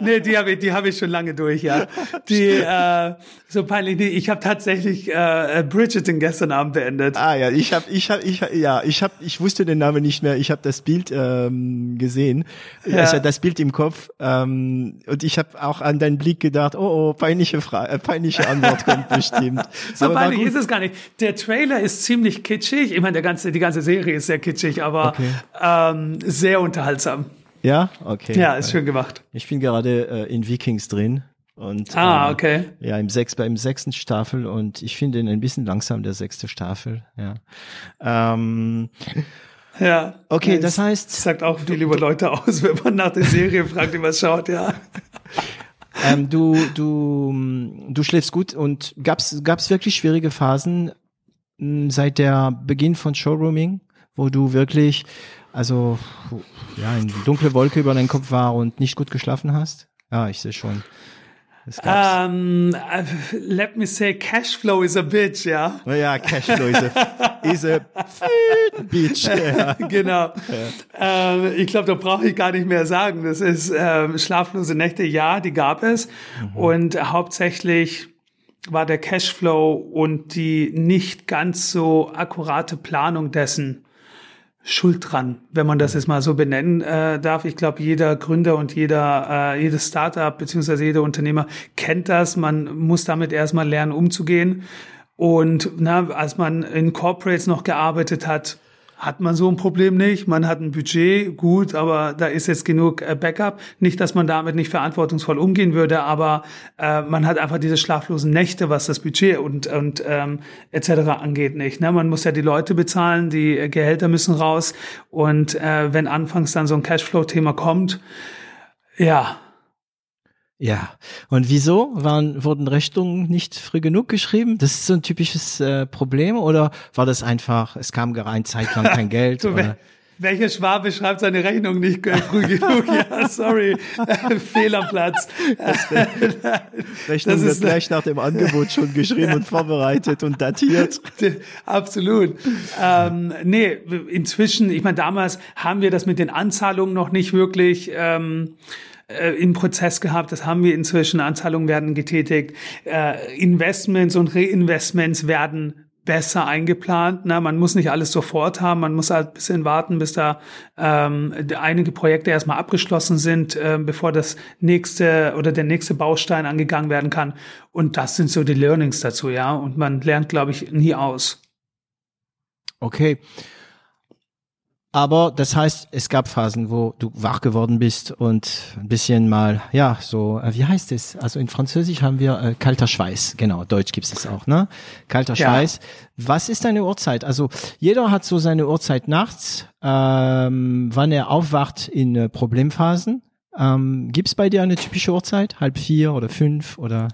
nee, die habe ich, die hab ich schon lange durch, ja. Die, äh, so peinlich, nee, ich habe tatsächlich äh, Bridgerton gestern Abend beendet. Ah ja, ich habe, ich habe, ich, ja, ich habe, ich wusste den Namen nicht mehr. Ich habe das Bild ähm, gesehen, ja. also das Bild im Kopf ähm, und ich habe auch an deinen Blick gedacht, oh, oh peinliche Frage, äh, peinliche Antwort kommt bestimmt. so aber peinlich ist es gar nicht. Der Trailer ist ziemlich kitschig. Ich meine, der ganze, die ganze Serie ist sehr kitschig, aber okay. ähm, sehr unterhaltsam. Ja, okay. Ja, ist schön gemacht. Ich bin gerade äh, in Vikings drin. Und, ah, äh, okay. Ja, im sechs, beim sechsten Staffel und ich finde ihn ein bisschen langsam, der sechste Staffel, ja. Ähm, ja. Okay, ja, das heißt. Sagt auch viel über Leute aus, wenn man nach der Serie fragt, wie man schaut, ja. Ähm, du, du, du schläfst gut und gab's, gab's wirklich schwierige Phasen mh, seit der Beginn von Showrooming, wo du wirklich, also, ja, eine dunkle Wolke über deinen Kopf war und nicht gut geschlafen hast? Ja, ich sehe schon. Um, let me say, Cashflow is a bitch, ja. Ja, Cashflow is a, is a bitch. Ja. genau. Ja. Ähm, ich glaube, da brauche ich gar nicht mehr sagen. Das ist ähm, schlaflose Nächte, ja, die gab es. Mhm. Und hauptsächlich war der Cashflow und die nicht ganz so akkurate Planung dessen schuld dran, wenn man das jetzt mal so benennen äh, darf. Ich glaube, jeder Gründer und jeder, äh, jedes Startup beziehungsweise jeder Unternehmer kennt das. Man muss damit erstmal lernen, umzugehen. Und na, als man in Corporates noch gearbeitet hat, hat man so ein Problem nicht. Man hat ein Budget, gut, aber da ist jetzt genug äh, Backup. Nicht, dass man damit nicht verantwortungsvoll umgehen würde, aber äh, man hat einfach diese schlaflosen Nächte, was das Budget und, und ähm, etc. angeht nicht. Ne? Man muss ja die Leute bezahlen, die Gehälter müssen raus. Und äh, wenn anfangs dann so ein Cashflow-Thema kommt, ja, ja, und wieso waren, wurden Rechnungen nicht früh genug geschrieben? Das ist so ein typisches äh, Problem oder war das einfach, es kam rein zeitlang kein Geld? oder? Welcher Schwabe schreibt seine Rechnung nicht früh genug? Ja, sorry, fehl am Platz. Rechnung das wird gleich nach dem Angebot schon geschrieben und vorbereitet und datiert. Absolut. Ähm, nee, inzwischen, ich meine, damals haben wir das mit den Anzahlungen noch nicht wirklich ähm, äh, im Prozess gehabt. Das haben wir inzwischen. Anzahlungen werden getätigt. Äh, Investments und Reinvestments werden besser eingeplant. Na, man muss nicht alles sofort haben, man muss halt ein bisschen warten, bis da ähm, einige Projekte erstmal abgeschlossen sind, äh, bevor das nächste oder der nächste Baustein angegangen werden kann. Und das sind so die Learnings dazu, ja. Und man lernt, glaube ich, nie aus. Okay. Aber das heißt, es gab Phasen, wo du wach geworden bist und ein bisschen mal, ja, so, äh, wie heißt es? Also in Französisch haben wir äh, kalter Schweiß. Genau, Deutsch gibt es auch, ne? Kalter Ja. Schweiß. Was ist deine Uhrzeit? Also jeder hat so seine Uhrzeit nachts, ähm, wann er aufwacht in äh, Problemphasen. Ähm, gibt's bei dir eine typische Uhrzeit? Halb vier oder fünf oder?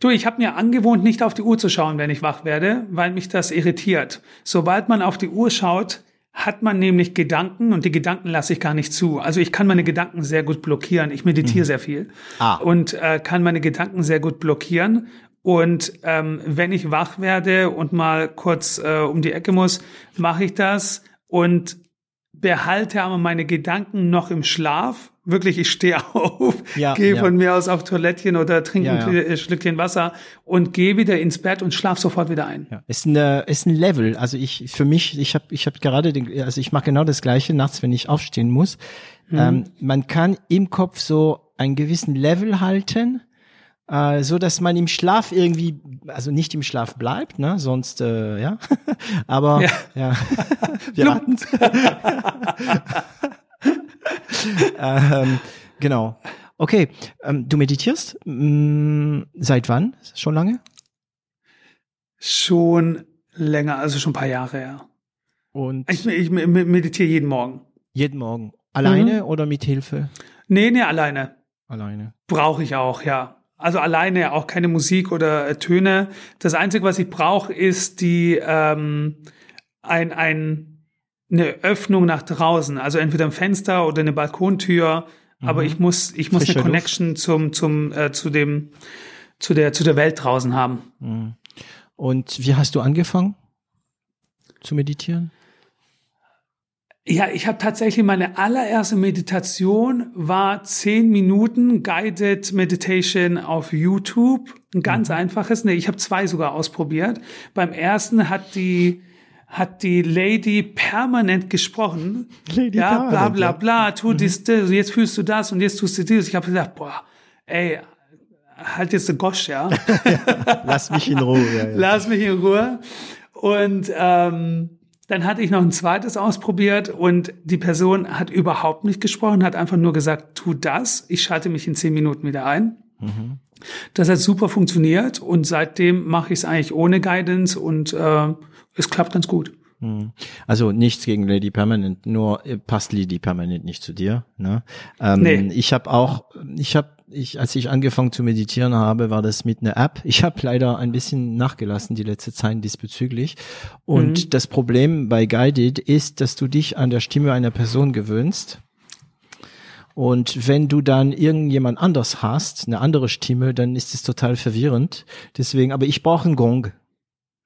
Du, ich habe mir angewohnt, nicht auf die Uhr zu schauen, wenn ich wach werde, weil mich das irritiert. Sobald man auf die Uhr schaut, hat man nämlich Gedanken und die Gedanken lasse ich gar nicht zu. Also ich kann meine Gedanken sehr gut blockieren. Ich meditiere sehr viel Ah. und äh, kann meine Gedanken sehr gut blockieren. Und ähm, wenn ich wach werde und mal kurz äh, um die Ecke muss, mache ich das und behalte aber meine Gedanken noch im Schlaf. Wirklich, ich stehe auf, Ja, gehe ja. von mir aus auf Toilettchen oder trinke Ja, ein äh, Schlückchen Wasser und gehe wieder ins Bett und schlaf sofort wieder ein. Ist ein äh, ist ein Level. Also ich für mich, ich habe ich habe gerade den, also ich mache genau das gleiche nachts, wenn ich aufstehen muss. Ähm, man kann im Kopf so einen gewissen Level halten, äh, so dass man im Schlaf irgendwie, also nicht im Schlaf bleibt, ne, sonst äh, ja. Aber ja, Ja. wir ratten's. ähm, genau. Okay, ähm, du meditierst mm, seit wann? Schon lange? Schon länger, also schon ein paar Jahre, ja. Und Ich, ich meditiere jeden Morgen. Jeden Morgen. Alleine Mhm. oder mit Hilfe? Nee, nee, alleine. Alleine. Brauche ich auch, ja. Also alleine auch keine Musik oder äh, Töne. Das Einzige, was ich brauche, ist die ähm, ein, ein, eine Öffnung nach draußen. Also entweder ein Fenster oder eine Balkontür. Aber ich muss, ich muss Mhm. Frische eine Connection zum, zum, äh, zu dem, zu der, zu der Welt draußen haben. Mhm. Und wie hast du angefangen zu meditieren? Ja, ich habe tatsächlich meine allererste Meditation war zehn Minuten Guided Meditation auf YouTube. Ein ganz einfaches. Nee, ich habe zwei sogar ausprobiert. Beim ersten hat die hat die Lady permanent gesprochen. Lady ja, bla bla ja. bla, tu dies, das, jetzt fühlst du das und jetzt tust du dies. Ich habe gedacht, boah, ey, halt jetzt den Gosch, ja. Lass mich in Ruhe. Ja, ja. Lass mich in Ruhe. Und ähm, dann hatte ich noch ein zweites ausprobiert und die Person hat überhaupt nicht gesprochen, hat einfach nur gesagt, tu das. Ich schalte mich in zehn Minuten wieder ein. Das hat super funktioniert und seitdem mache ich es eigentlich ohne Guidance und äh, es klappt ganz gut. Also nichts gegen Lady Permanent, nur äh, passt Lady Permanent nicht zu dir. Ne? Ähm, Nee. Ich habe auch, ich habe, ich, als ich angefangen zu meditieren habe, war das mit einer App. Ich habe leider ein bisschen nachgelassen die letzte Zeit diesbezüglich. Und das Problem bei Guided ist, dass du dich an der Stimme einer Person gewöhnst. Und wenn du dann irgendjemand anders hast, eine andere Stimme, dann ist es total verwirrend. Deswegen, aber ich brauche einen Gong.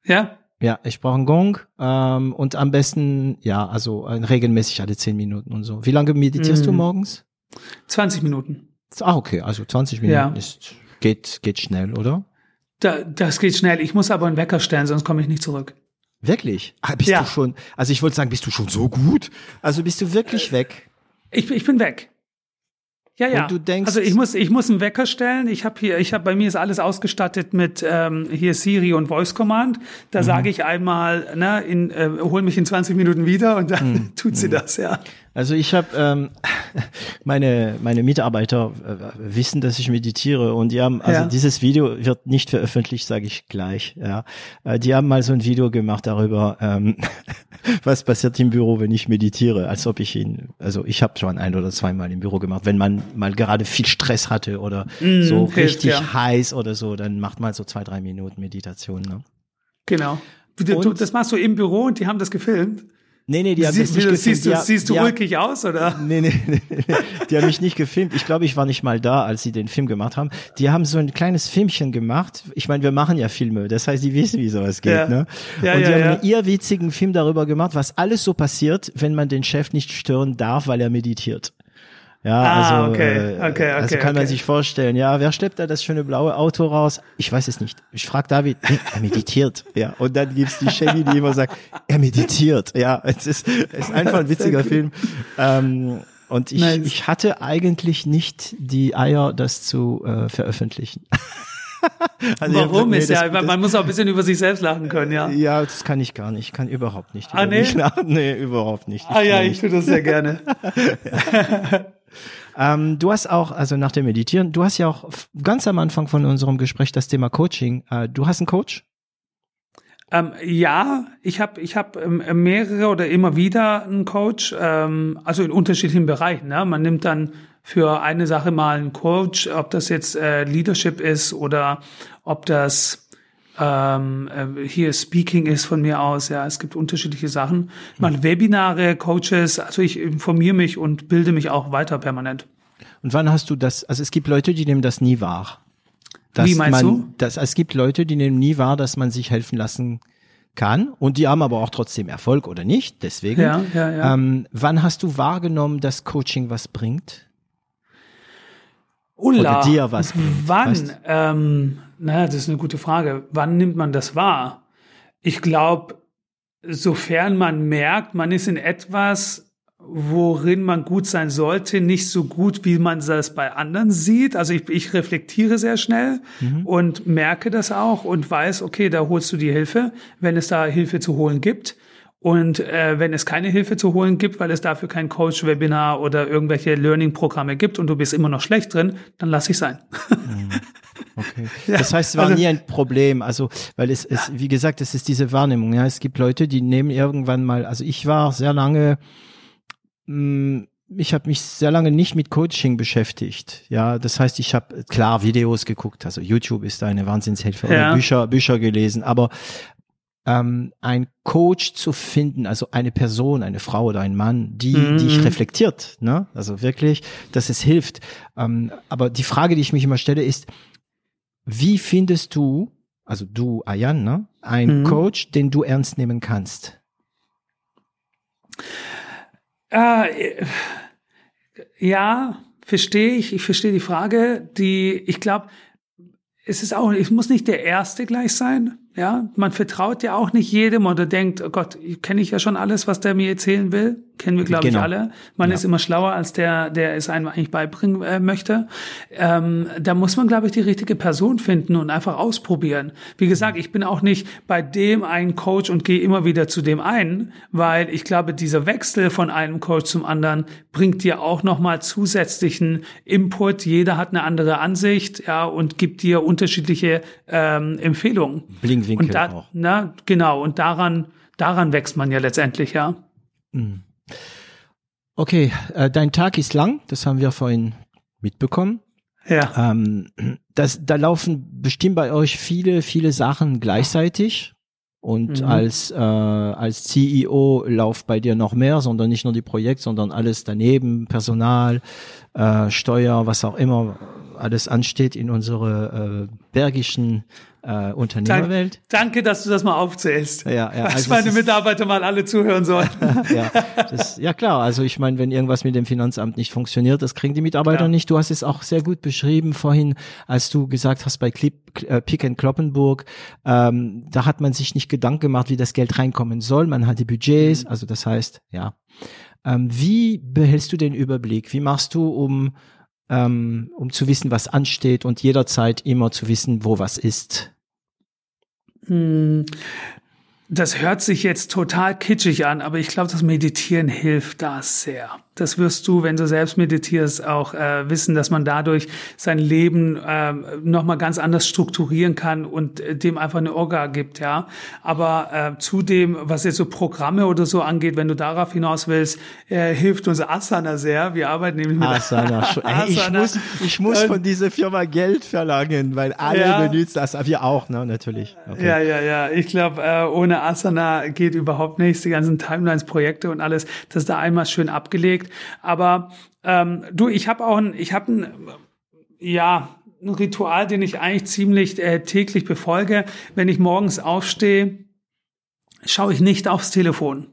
Ja? Ja, ich brauche einen Gong ähm, und am besten, ja, also äh, regelmäßig alle zehn Minuten und so. Wie lange meditierst du Mhm. morgens? 20 Minuten. Ah, okay, also 20 Minuten Ja. ist geht geht schnell, oder? Da, das geht schnell. Ich muss aber einen Wecker stellen, sonst komme ich nicht zurück. Wirklich? Ah, bist Ja. du schon? Also ich wollte sagen, bist du schon so gut? Also bist du Äh, wirklich weg? Ich, ich bin weg. Ja, ja. Denkst- also ich muss, ich muss einen Wecker stellen. Ich habe hier, ich habe bei mir ist alles ausgestattet mit ähm, hier Siri und Voice Command. Mhm. Da sage ich einmal, ne, in, äh, hol mich in 20 Minuten wieder und dann Mhm. tut sie das, ja. Also ich habe ähm, meine meine Mitarbeiter äh, wissen, dass ich meditiere und die haben also Ja. dieses Video wird nicht veröffentlicht, sage ich gleich. Ja, äh, die haben mal so ein Video gemacht darüber, ähm, was passiert im Büro, wenn ich meditiere, als ob ich ihn, also ich habe schon ein oder zweimal im Büro gemacht, wenn man mal gerade viel Stress hatte oder so hilft, richtig ja. heiß oder so, dann macht man so zwei drei Minuten Meditation. Ne? Genau. Und- das machst du im Büro und die haben das gefilmt. Nee, nee, die haben Sie, nicht wie, gefilmt. siehst du, Die ha- siehst du die ha- ulkig aus, oder? Nee, nee, nee, nee. Die haben mich nicht gefilmt. Ich glaube, ich war nicht mal da, als sie den Film gemacht haben. Die haben so ein kleines Filmchen gemacht. Ich meine, wir machen ja Filme. Das heißt, die wissen, wie sowas geht, Ja. ne? Ja, Und die ja, haben ja. einen irrwitzigen Film darüber gemacht, was alles so passiert, wenn man den Chef nicht stören darf, weil er meditiert. Ja, Ah, also, okay, äh, okay, okay, also kann man okay. sich vorstellen, ja, wer schleppt da das schöne blaue Auto raus? Ich weiß es nicht. Ich frage David, nee, er meditiert, ja. Und dann gibt's die Shaggy, die immer sagt, er meditiert, ja. Es ist, es ist einfach ein witziger Film. Ähm, und ich, Nice. ich hatte eigentlich nicht die Eier, das zu äh, veröffentlichen. also Warum nee, ist ja, das, man muss auch ein bisschen über sich selbst lachen können, ja. Ja, das kann ich gar nicht. Ich kann überhaupt nicht. Ah, nee? lachen. Nee, überhaupt nicht. Ich ah ja, ich tue das sehr gerne. Ähm, du hast auch, also nach dem Meditieren, du hast ja auch ganz am Anfang von unserem Gespräch das Thema Coaching. Äh, du hast einen Coach? Ähm, ja, ich habe ich hab, ähm, mehrere oder immer wieder einen Coach, ähm, also in unterschiedlichen Bereichen. Ne? Man nimmt dann für eine Sache mal einen Coach, ob das jetzt äh, Leadership ist oder ob das ähm, äh, hier Speaking ist von mir aus. Ja, es gibt unterschiedliche Sachen. Mal mhm. Webinare, Coaches, also ich informiere mich und bilde mich auch weiter permanent. Und wann hast du das, also es gibt Leute, die nehmen das nie wahr. Wie meinst man, du? Dass, es gibt Leute, die nehmen nie wahr, dass man sich helfen lassen kann und die haben aber auch trotzdem Erfolg oder nicht. Deswegen, ja, ja, ja. Ähm, wann hast du wahrgenommen, dass Coaching was bringt? Ulla, oder dir was bringt? Wann? Ähm, naja, das ist eine gute Frage. Wann nimmt man das wahr? Ich glaube, sofern man merkt, man ist in etwas worin man gut sein sollte, nicht so gut, wie man das bei anderen sieht. Also ich, ich reflektiere sehr schnell mhm. und merke das auch und weiß, okay, da holst du die Hilfe, wenn es da Hilfe zu holen gibt. Und äh, wenn es keine Hilfe zu holen gibt, weil es dafür kein Coach-Webinar oder irgendwelche Learning-Programme gibt und du bist immer noch schlecht drin, dann lass ich sein. Mhm. Okay. Das heißt, es war also, nie ein Problem. Also, weil es, es, wie gesagt, es ist diese Wahrnehmung. Ja, es gibt Leute, die nehmen irgendwann mal, also ich war sehr lange Mm, ich habe mich sehr lange nicht mit Coaching beschäftigt. Ja, das heißt, ich habe klar Videos geguckt, also YouTube ist eine Wahnsinnshilfe ja. oder Bücher, Bücher gelesen, aber ähm, ein Coach zu finden, also eine Person, eine Frau oder ein Mann, die mhm. dich reflektiert, ne? Also wirklich, dass es hilft. Ähm, aber die Frage, die ich mich immer stelle, ist, wie findest du, also du, Ayan, ne, ein mhm. Coach, den du ernst nehmen kannst? Äh, ja, verstehe ich. Ich verstehe die Frage. Die, ich glaube, es ist auch, es muss nicht der erste gleich sein. Ja, man vertraut ja auch nicht jedem oder denkt, oh Gott, kenne ich ja schon alles, was der mir erzählen will. Kennen wir, glaube genau. ich, alle. Man ja. ist immer schlauer als der, der es einem eigentlich beibringen äh, möchte. Ähm, da muss man, glaube ich, die richtige Person finden und einfach ausprobieren. Wie gesagt, ich bin auch nicht bei dem einen Coach und gehe immer wieder zu dem einen, weil ich glaube, dieser Wechsel von einem Coach zum anderen bringt dir auch nochmal zusätzlichen Input. Jeder hat eine andere Ansicht, ja, und gibt dir unterschiedliche ähm, Empfehlungen. Blinkwinkel und da, auch. Na, genau. Und daran, daran wächst man ja letztendlich, ja. Mhm. Okay, äh, dein Tag ist lang, das haben wir vorhin mitbekommen. Ja. Ähm, das, da laufen bestimmt bei euch viele, viele Sachen gleichzeitig. Und mhm. als, äh, als CEO läuft bei dir noch mehr, sondern nicht nur die Projekt, sondern alles daneben, Personal, äh, Steuer, was auch immer alles ansteht in unsere äh, bergischen äh, Unternehmerwelt. Danke, dass du das mal aufzählst. Ja, ja. Dass also meine Mitarbeiter mal alle zuhören sollen. ja, das, ja, klar. Also ich meine, wenn irgendwas mit dem Finanzamt nicht funktioniert, das kriegen die Mitarbeiter ja. nicht. Du hast es auch sehr gut beschrieben vorhin, als du gesagt hast bei Clip, äh, Pick and Kloppenburg, ähm, da hat man sich nicht Gedanken gemacht, wie das Geld reinkommen soll. Man hat die Budgets, mhm. also das heißt, ja. Ähm, wie behältst du den Überblick? Wie machst du, um ähm, um zu wissen, was ansteht und jederzeit immer zu wissen, wo was ist? Hm, das hört sich jetzt total kitschig an, aber ich glaube, das Meditieren hilft da sehr. Das wirst du, wenn du selbst meditierst, auch äh, wissen, dass man dadurch sein Leben äh, nochmal ganz anders strukturieren kann und äh, dem einfach eine Orga gibt, ja. Aber äh, zudem, was jetzt so Programme oder so angeht, wenn du darauf hinaus willst, äh, hilft uns Asana sehr. Wir arbeiten nämlich mit Asana. Asana. Ich muss, ich muss von dieser Firma Geld verlangen, weil alle ja. benutzen das, wir auch, ne, natürlich. Okay. Ja, ja, ja. Ich glaube, äh, ohne Asana geht überhaupt nichts. Die ganzen Timelines, Projekte und alles, das ist da einmal schön abgelegt. Aber ähm, du, ich habe auch ein, ich habe ein, ja, ein Ritual, den ich eigentlich ziemlich äh, täglich befolge. Wenn ich morgens aufstehe, schaue ich nicht aufs Telefon.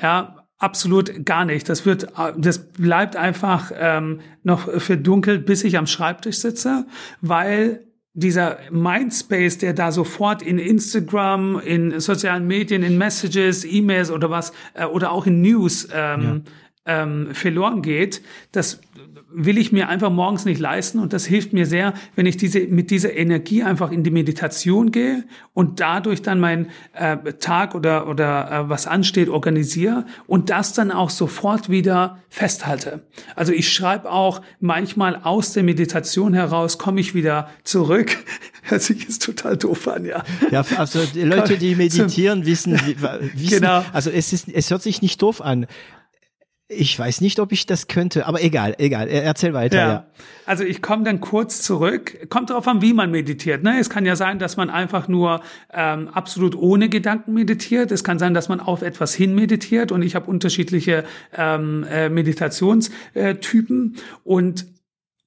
Ja, absolut gar nicht. Das wird, das bleibt einfach ähm, noch verdunkelt, bis ich am Schreibtisch sitze, weil dieser Mindspace, der da sofort in Instagram, in sozialen Medien, in Messages, E-Mails oder was, äh, oder auch in News ähm, ähm, verloren geht, das will ich mir einfach morgens nicht leisten und das hilft mir sehr, wenn ich diese mit dieser Energie einfach in die Meditation gehe und dadurch dann mein äh, Tag oder oder äh, was ansteht organisiere und das dann auch sofort wieder festhalte. Also ich schreibe auch manchmal aus der Meditation heraus komme ich wieder zurück. Hört sich jetzt total doof an, ja. Ja, also die Leute, die meditieren, wissen, wissen genau. also es ist es hört sich nicht doof an. Ich weiß nicht, ob ich das könnte, aber egal, egal. Erzähl weiter. Ja. ja. Also ich komme dann kurz zurück. Kommt darauf an, wie man meditiert. Ne? Es kann ja sein, dass man einfach nur ähm, absolut ohne Gedanken meditiert. Es kann sein, dass man auf etwas hin meditiert. Und ich habe unterschiedliche ähm, äh, Meditationstypen. Und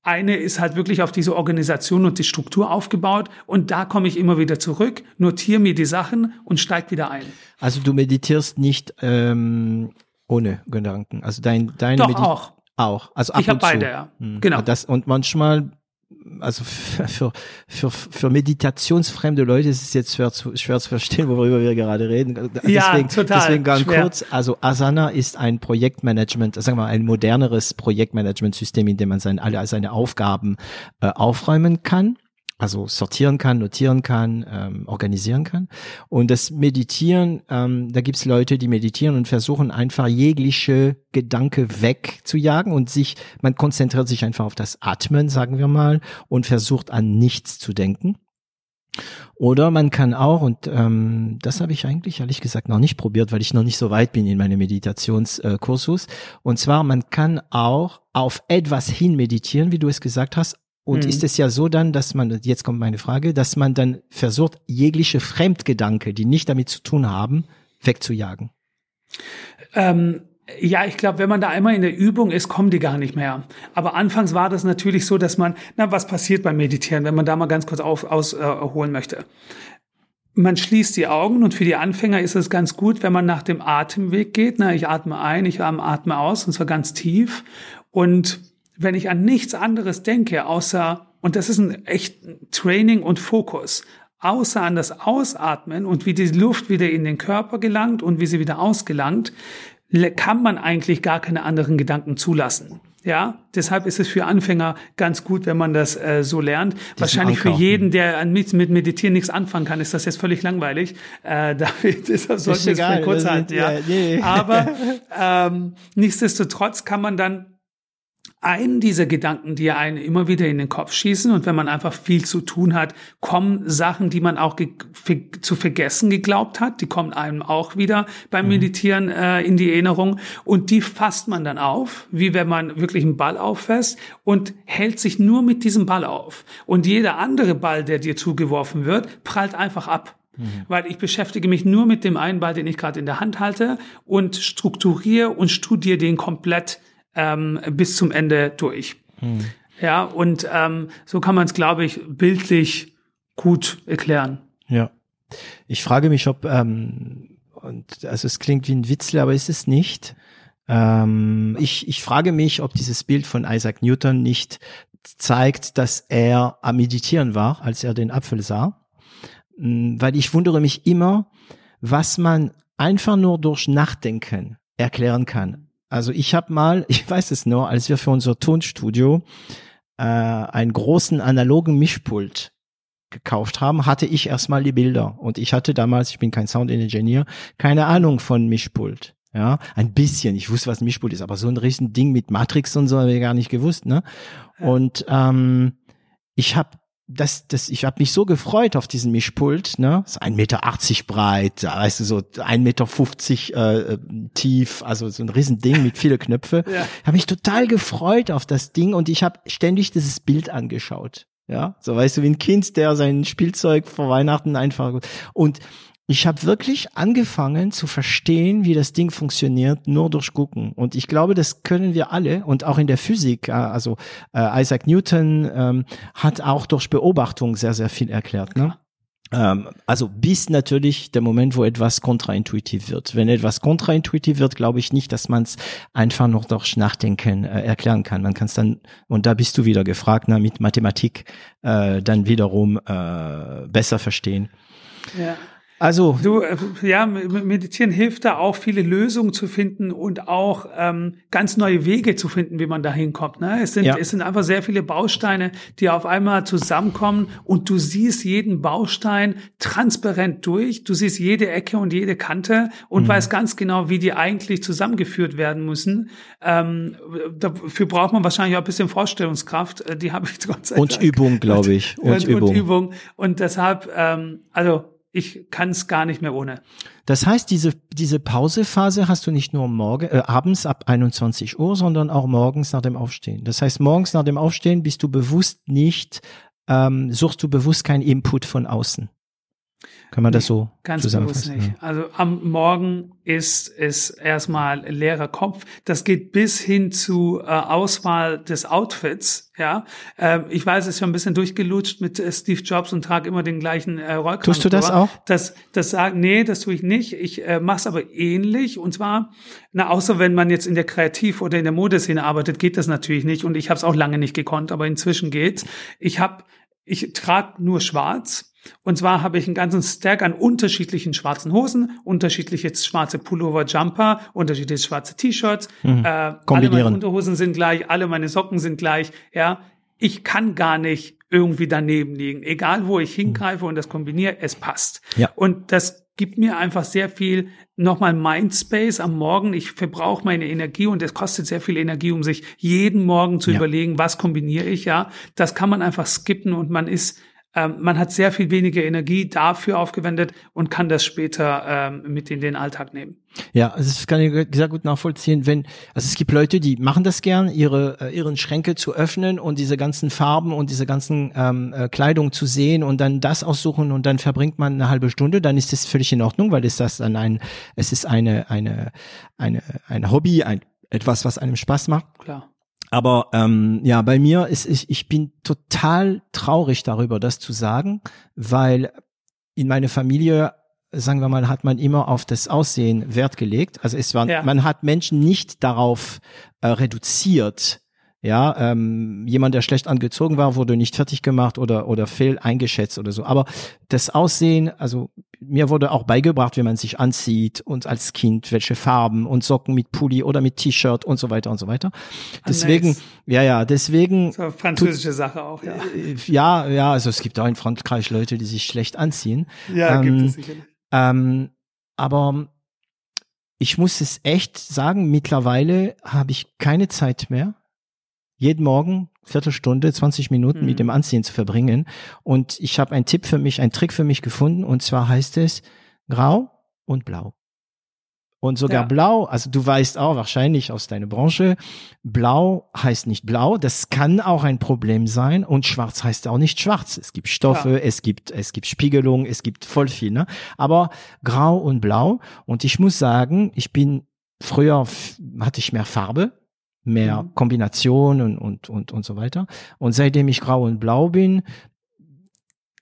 eine ist halt wirklich auf diese Organisation und die Struktur aufgebaut und da komme ich immer wieder zurück, notiere mir die Sachen und steig wieder ein. Also du meditierst nicht ähm, ohne Gedanken. Also dein, deine Doch, Medi auch. Auch. Also ab ich habe beide, ja. Hm. Genau. Das, und manchmal, also für, für, für meditationsfremde Leute ist es jetzt schwer zu, schwer zu verstehen, worüber wir gerade reden. Deswegen, ja, total. Deswegen ganz schwer. kurz. Also Asana ist ein Projektmanagement, sagen wir mal, ein moderneres Projektmanagementsystem, in dem man seine, alle seine Aufgaben äh, aufräumen kann also sortieren kann, notieren kann, ähm, organisieren kann. Und das Meditieren, ähm, da gibt's Leute, die meditieren und versuchen einfach jegliche Gedanke wegzujagen und sich, man konzentriert sich einfach auf das Atmen, sagen wir mal, und versucht an nichts zu denken. Oder man kann auch, und ähm, das habe ich eigentlich ehrlich gesagt noch nicht probiert, weil ich noch nicht so weit bin in meinem Meditationskursus. Äh, und zwar, man kann auch auf etwas hin meditieren, wie du es gesagt hast, und mhm. ist es ja so dann, dass man, jetzt kommt meine Frage, dass man dann versucht, jegliche Fremdgedanke, die nicht damit zu tun haben, wegzujagen? Ähm, ja, ich glaube, wenn man da einmal in der Übung ist, kommen die gar nicht mehr. Aber anfangs war das natürlich so, dass man, na, was passiert beim Meditieren, wenn man da mal ganz kurz auf, ausholen äh, möchte? Man schließt die Augen und für die Anfänger ist es ganz gut, wenn man nach dem Atemweg geht. Na, ich atme ein, ich atme aus und zwar ganz tief und wenn ich an nichts anderes denke, außer, und das ist ein echt Training und Fokus, außer an das Ausatmen und wie die Luft wieder in den Körper gelangt und wie sie wieder ausgelangt, kann man eigentlich gar keine anderen Gedanken zulassen. Ja, deshalb ist es für Anfänger ganz gut, wenn man das äh, so lernt. Das Wahrscheinlich für jeden, der mit, mit Meditieren nichts anfangen kann, ist das jetzt völlig langweilig. Äh, David, deshalb sollten wir es kurz halten. Ja. ja nee. Aber ähm, nichtsdestotrotz kann man dann einen dieser Gedanken, die einen immer wieder in den Kopf schießen und wenn man einfach viel zu tun hat, kommen Sachen, die man auch zu vergessen geglaubt hat, die kommen einem auch wieder beim mhm. Meditieren äh, in die Erinnerung und die fasst man dann auf, wie wenn man wirklich einen Ball auffasst und hält sich nur mit diesem Ball auf und jeder andere Ball, der dir zugeworfen wird, prallt einfach ab. Mhm. Weil ich beschäftige mich nur mit dem einen Ball, den ich gerade in der Hand halte und strukturiere und studiere den komplett ähm, bis zum Ende durch. Hm. Ja, und ähm, so kann man es, glaube ich, bildlich gut erklären. Ja. Ich frage mich, ob, ähm, und also es klingt wie ein Witzel, aber ist es nicht. Ähm, ich, ich frage mich, ob dieses Bild von Isaac Newton nicht zeigt, dass er am Meditieren war, als er den Apfel sah. Hm, weil ich wundere mich immer, was man einfach nur durch Nachdenken erklären kann. Also ich habe mal, ich weiß es nur, als wir für unser Tonstudio äh, einen großen analogen Mischpult gekauft haben, hatte ich erstmal die Bilder. Und ich hatte damals, ich bin kein Sound Engineer, keine Ahnung von Mischpult. Ja, ein bisschen. Ich wusste, was ein Mischpult ist, aber so ein riesen Ding mit Matrix und so habe ich gar nicht gewusst. Ne? Und ähm, ich habe das, das, ich habe mich so gefreut auf diesen Mischpult, ne? So 1,80 Meter breit, weißt du, so 1,50 Meter äh, tief, also so ein Riesending mit viele Knöpfe. ja. Habe mich total gefreut auf das Ding und ich habe ständig dieses Bild angeschaut. Ja, so weißt du, wie ein Kind, der sein Spielzeug vor Weihnachten einfach und ich habe wirklich angefangen zu verstehen, wie das Ding funktioniert, nur durch Gucken. Und ich glaube, das können wir alle und auch in der Physik. Äh, also äh, Isaac Newton ähm, hat auch durch Beobachtung sehr, sehr viel erklärt. Ne? Ähm, also bis natürlich der Moment, wo etwas kontraintuitiv wird. Wenn etwas kontraintuitiv wird, glaube ich nicht, dass man es einfach noch durch Nachdenken äh, erklären kann. Man kann es dann, und da bist du wieder gefragt, na, mit Mathematik äh, dann wiederum äh, besser verstehen. Ja. Also du, äh, ja, meditieren hilft da auch viele Lösungen zu finden und auch ähm, ganz neue Wege zu finden, wie man da hinkommt. Ne? Es sind ja. es sind einfach sehr viele Bausteine, die auf einmal zusammenkommen und du siehst jeden Baustein transparent durch. Du siehst jede Ecke und jede Kante und mhm. weißt ganz genau, wie die eigentlich zusammengeführt werden müssen. Ähm, dafür braucht man wahrscheinlich auch ein bisschen Vorstellungskraft. Äh, die habe ich Gott sei Dank. Und Übung, glaube ich. Und, und, Übung. Und Übung. Und deshalb, ähm, also ich kann es gar nicht mehr ohne. Das heißt, diese, diese Pausephase hast du nicht nur morgen, äh, abends ab 21 Uhr, sondern auch morgens nach dem Aufstehen. Das heißt, morgens nach dem Aufstehen bist du bewusst nicht, ähm, suchst du bewusst keinen Input von außen. Kann man nee, das so ganz bewusst nicht. Ja. Also am Morgen ist es erstmal leerer Kopf. Das geht bis hin zu äh, Auswahl des Outfits. Ja, äh, ich weiß, es ist schon ein bisschen durchgelutscht mit äh, Steve Jobs und trage immer den gleichen äh, Rollkragen. Tust du das auch? Das, das sagen, nee, das tue ich nicht. Ich äh, mache es aber ähnlich und zwar, na außer wenn man jetzt in der Kreativ- oder in der Modeszene arbeitet, geht das natürlich nicht und ich habe es auch lange nicht gekonnt, aber inzwischen geht's. Ich habe ich trage nur schwarz und zwar habe ich einen ganzen Stack an unterschiedlichen schwarzen Hosen, unterschiedliche schwarze Pullover, Jumper, unterschiedliche schwarze T-Shirts. Mhm. Äh, alle meine Unterhosen sind gleich, alle meine Socken sind gleich. Ja, ich kann gar nicht irgendwie daneben liegen. Egal wo ich hingreife und das kombiniere, es passt. Ja. Und das gibt mir einfach sehr viel nochmal Mindspace am Morgen. Ich verbrauche meine Energie und es kostet sehr viel Energie, um sich jeden Morgen zu ja. überlegen, was kombiniere ich, ja. Das kann man einfach skippen und man ist ähm, man hat sehr viel weniger Energie dafür aufgewendet und kann das später ähm, mit in den Alltag nehmen. Ja, also das kann ich sehr gut nachvollziehen, wenn, also es gibt Leute, die machen das gern, ihre, äh, ihren Schränke zu öffnen und diese ganzen Farben und diese ganzen ähm, äh, Kleidung zu sehen und dann das aussuchen und dann verbringt man eine halbe Stunde, dann ist das völlig in Ordnung, weil es das dann ein, es ist eine, eine, eine, ein Hobby, ein, etwas, was einem Spaß macht. Klar. Aber ähm, ja, bei mir ist ich, ich bin total traurig darüber, das zu sagen, weil in meiner Familie, sagen wir mal, hat man immer auf das Aussehen Wert gelegt. Also es war, ja. man hat Menschen nicht darauf äh, reduziert, ja, ähm, jemand, der schlecht angezogen war, wurde nicht fertig gemacht oder oder fehl eingeschätzt oder so. Aber das Aussehen, also mir wurde auch beigebracht, wie man sich anzieht und als Kind welche Farben und Socken mit Pulli oder mit T-Shirt und so weiter und so weiter. Deswegen, nice. ja, ja, deswegen. So französische Sache auch, ja. Äh, ja, ja, also es gibt auch in Frankreich Leute, die sich schlecht anziehen. Ja, ähm, gibt es sicherlich. Ähm, aber ich muss es echt sagen, mittlerweile habe ich keine Zeit mehr jeden Morgen Viertelstunde, 20 Minuten mhm. mit dem Anziehen zu verbringen. Und ich habe einen Tipp für mich, einen Trick für mich gefunden. Und zwar heißt es Grau und Blau. Und sogar ja. Blau, also du weißt auch wahrscheinlich aus deiner Branche, Blau heißt nicht Blau, das kann auch ein Problem sein und Schwarz heißt auch nicht Schwarz. Es gibt Stoffe, ja. es gibt es gibt Spiegelung, es gibt voll viel, ne? Aber Grau und Blau und ich muss sagen, ich bin früher hatte ich mehr Farbe, mehr mhm. Kombinationen und, und, und so weiter. Und seitdem ich grau und blau bin,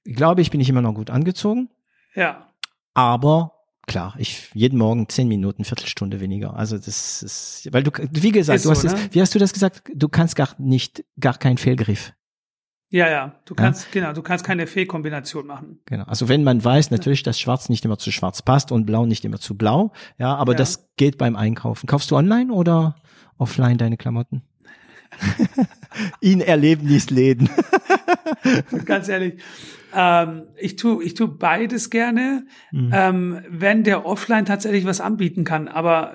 glaube ich, bin ich immer noch gut angezogen. Ja. Aber klar, ich jeden Morgen zehn Minuten, Viertelstunde weniger. Also das ist, weil du, wie gesagt, ist du hast so, ne? wie hast du das gesagt? Du kannst gar nicht, gar keinen Fehlgriff. Ja, ja, du kannst, ja? genau, du kannst keine Fehlkombination machen. Genau. Also wenn man weiß natürlich, dass Schwarz nicht immer zu Schwarz passt und Blau nicht immer zu Blau, ja, aber ja. das geht beim Einkaufen. Kaufst du online oder? Offline deine Klamotten? In Erlebnisläden. Ganz ehrlich, ähm, ich tu ich tu beides gerne, mhm. ähm, wenn der Offline tatsächlich was anbieten kann. Aber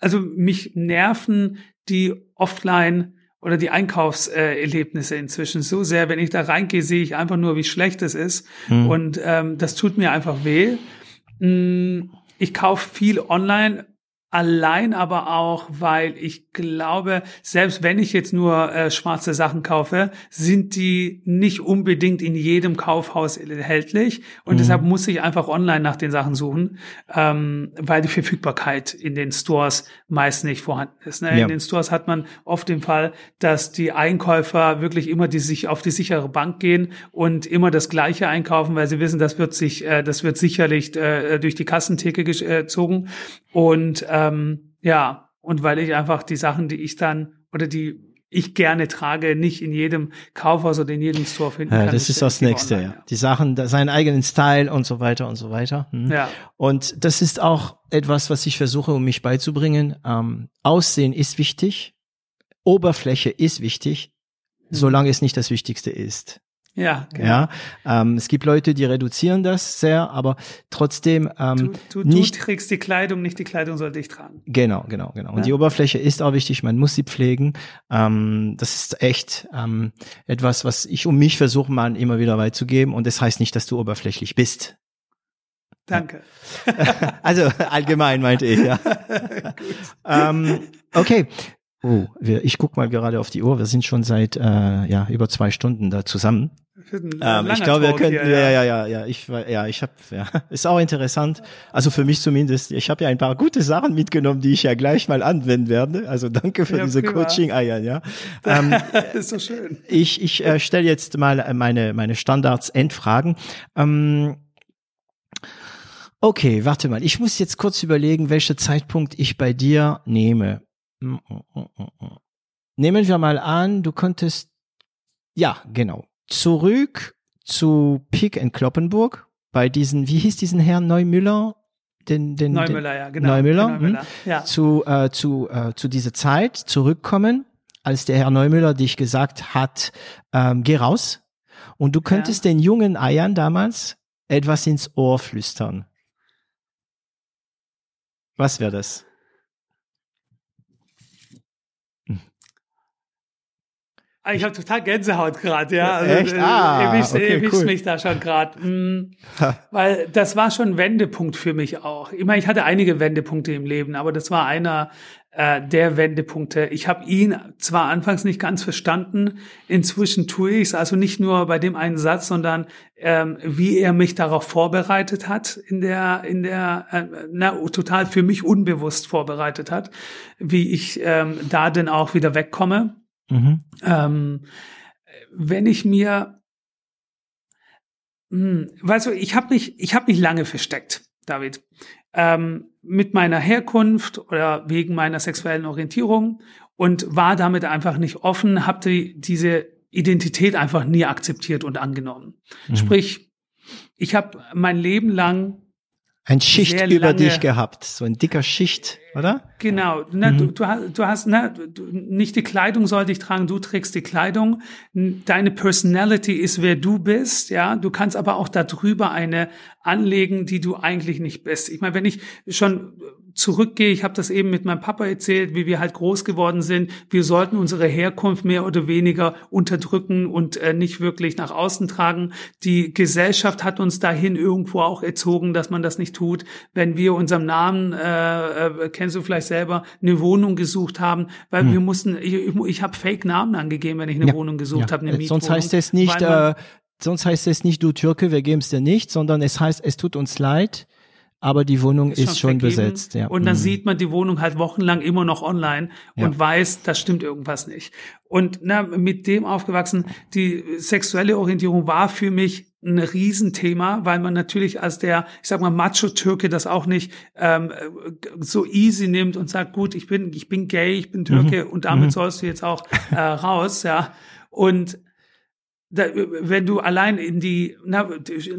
also mich nerven die Offline oder die Einkaufserlebnisse inzwischen so sehr. Wenn ich da reingehe, sehe ich einfach nur, wie schlecht es ist. Mhm. Und ähm, das tut mir einfach weh. Mm, ich kaufe viel online Allein aber auch, weil ich glaube, selbst wenn ich jetzt nur äh, schwarze Sachen kaufe, sind die nicht unbedingt in jedem Kaufhaus erhältlich. Und mhm. deshalb muss ich einfach online nach den Sachen suchen, ähm, weil die Verfügbarkeit in den Stores meist nicht vorhanden ist. Ne? Ja. In den Stores hat man oft den Fall, dass die Einkäufer wirklich immer die sich auf die sichere Bank gehen und immer das Gleiche einkaufen, weil sie wissen, das wird sich, äh, das wird sicherlich äh, durch die Kassentheke äh, gezogen. Und ähm, ja, und weil ich einfach die Sachen, die ich dann oder die ich gerne trage, nicht in jedem Kaufhaus oder in jedem Store finden ja, kann. das ist das Nächste, online, ja. Die Sachen, seinen eigenen Style und so weiter und so weiter. Hm. Ja. Und das ist auch etwas, was ich versuche, um mich beizubringen. Ähm, Aussehen ist wichtig, Oberfläche ist wichtig, mhm. solange es nicht das Wichtigste ist. Ja, genau. ja ähm, es gibt Leute, die reduzieren das sehr, aber trotzdem ähm, du, du, nicht, du trägst die Kleidung, nicht die Kleidung soll dich tragen. Genau, genau, genau. Und ja. die Oberfläche ist auch wichtig, man muss sie pflegen. Ähm, das ist echt ähm, etwas, was ich um mich versuche, mal immer wieder beizugeben. Und das heißt nicht, dass du oberflächlich bist. Danke. also allgemein meinte ich, ja. ähm, okay, Oh, wir, ich guck mal gerade auf die Uhr. Wir sind schon seit äh, ja über zwei Stunden da zusammen. Ähm, ich glaube, wir können. Hier, ja, ja, ja, ja. Ich ja, ich habe ja, ist auch interessant. Also für mich zumindest. Ich habe ja ein paar gute Sachen mitgenommen, die ich ja gleich mal anwenden werde. Also danke für ja, diese Coaching-Eier. Ja. Ähm, ist so schön. Ich ich äh, stelle jetzt mal meine meine Standards Endfragen. Ähm, Okay, warte mal. Ich muss jetzt kurz überlegen, welcher Zeitpunkt ich bei dir nehme. Mm, mm, mm, Nehmen wir mal an, du konntest, ja, genau, zurück zu Pick in Kloppenburg bei diesen, wie hieß diesen Herrn Neumüller? Den, den, Neumüller, den, ja, genau. Neumüller, Neumüller ja. zu, äh, zu, äh, zu dieser Zeit zurückkommen, als der Herr Neumüller dich gesagt hat, ähm, geh raus. Und du könntest ja. den jungen Eiern damals etwas ins Ohr flüstern. Was wäre das? Ich habe total Gänsehaut gerade, ja. Also, Echt? Äh, ah, erwischt, okay, erwischt cool. mich da schon gerade. Mhm. Weil das war schon ein Wendepunkt für mich auch. Ich meine, ich hatte einige Wendepunkte im Leben, aber das war einer äh, der Wendepunkte. Ich habe ihn zwar anfangs nicht ganz verstanden, inzwischen tue ich es, also nicht nur bei dem einen Satz, sondern ähm, wie er mich darauf vorbereitet hat, in der, in der, äh, na, total für mich unbewusst vorbereitet hat, wie ich ähm, da denn auch wieder wegkomme. Mhm. Ähm, wenn ich mir, hm, weißt du, ich habe mich, ich habe mich lange versteckt, David, ähm, mit meiner Herkunft oder wegen meiner sexuellen Orientierung und war damit einfach nicht offen, habe die, diese Identität einfach nie akzeptiert und angenommen. Mhm. Sprich, ich habe mein Leben lang ein Schicht über lange, dich gehabt, so ein dicker Schicht, oder? Genau. Ne, mhm. du, du, hast, du hast ne, du, nicht die Kleidung soll dich tragen, du trägst die Kleidung. Deine Personality ist, wer du bist. Ja, du kannst aber auch darüber eine anlegen, die du eigentlich nicht bist. Ich meine, wenn ich schon zurückgehe, ich habe das eben mit meinem Papa erzählt, wie wir halt groß geworden sind. Wir sollten unsere Herkunft mehr oder weniger unterdrücken und äh, nicht wirklich nach außen tragen. Die Gesellschaft hat uns dahin irgendwo auch erzogen, dass man das nicht tut. Wenn wir unserem Namen, äh, äh, kennst du vielleicht selber, eine Wohnung gesucht haben, weil hm. wir mussten, ich, ich, ich habe Fake-Namen angegeben, wenn ich eine ja. Wohnung gesucht ja. habe, eine Sonst heißt es nicht, äh, sonst heißt es nicht, du Türke, wir geben es dir nicht, sondern es heißt, es tut uns leid aber die Wohnung ist, ist schon, schon besetzt. Ja. Und dann mhm. sieht man die Wohnung halt wochenlang immer noch online und ja. weiß, da stimmt irgendwas nicht. Und na, mit dem aufgewachsen, die sexuelle Orientierung war für mich ein Riesenthema, weil man natürlich als der, ich sag mal, Macho-Türke das auch nicht ähm, so easy nimmt und sagt, gut, ich bin, ich bin gay, ich bin Türke mhm. und damit mhm. sollst du jetzt auch äh, raus, ja. Und da, wenn du allein in die, na,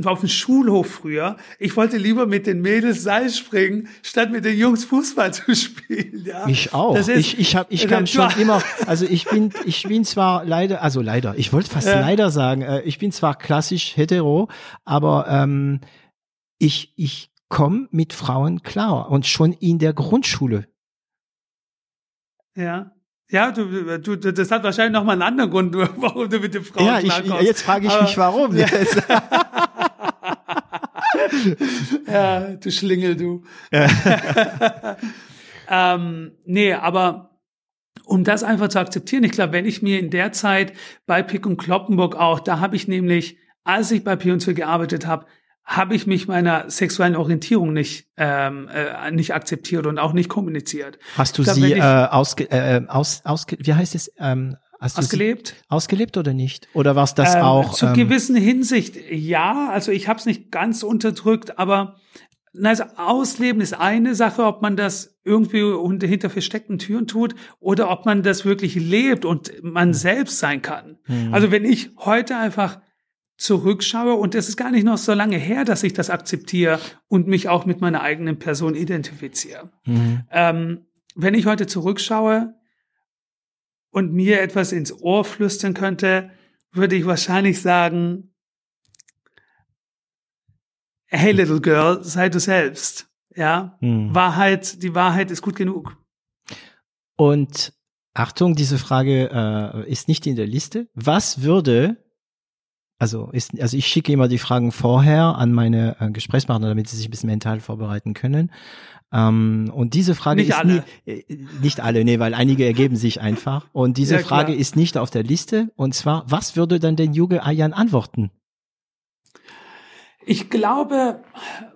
auf den Schulhof früher, ich wollte lieber mit den Mädels Seil springen, statt mit den Jungs Fußball zu spielen. Ja? Ich auch. Ist, ich ich habe ich kann schon immer, also ich bin ich bin zwar leider, also leider, ich wollte fast ja. leider sagen, äh, ich bin zwar klassisch hetero, aber ähm, ich ich komme mit Frauen klar und schon in der Grundschule. Ja. Ja, du, du, das hat wahrscheinlich noch mal einen anderen Grund, warum du mit dem Frauen ja, ich, jetzt frage ich mich, warum. Jetzt. ja, du Schlingel, du. ähm, nee, aber um das einfach zu akzeptieren, ich glaube, wenn ich mir in der Zeit bei Pick und Kloppenburg auch, da habe ich nämlich, als ich bei P&C gearbeitet habe, habe ich mich meiner sexuellen Orientierung nicht ähm, äh, nicht akzeptiert und auch nicht kommuniziert. Hast du glaub, sie ich, äh, ausge, äh, aus, ausge, wie heißt es? Ähm, hast du ausgelebt? ausgelebt oder nicht? Oder war es das ähm, auch? Zu ähm, gewissen Hinsicht ja. Also ich habe es nicht ganz unterdrückt, aber also Ausleben ist eine Sache, ob man das irgendwie hinter versteckten Türen tut oder ob man das wirklich lebt und man selbst sein kann. Mhm. Also wenn ich heute einfach zurückschaue und es ist gar nicht noch so lange her, dass ich das akzeptiere und mich auch mit meiner eigenen Person identifiziere. Mhm. Ähm, wenn ich heute zurückschaue und mir etwas ins Ohr flüstern könnte, würde ich wahrscheinlich sagen, hey little girl, sei du selbst. Ja, hm. Wahrheit, die Wahrheit ist gut genug. Und Achtung, diese Frage äh, ist nicht in der Liste. Was würde, also ist, also ich schicke immer die Fragen vorher an meine äh, Gesprächspartner, damit sie sich ein bisschen mental vorbereiten können. Ähm, und diese Frage nicht ist alle. Nie, äh, nicht alle, nee, weil einige ergeben sich einfach. Und diese ja, Frage ist nicht auf der Liste. Und zwar, was würde dann den Yuge Ayan antworten? Ich glaube,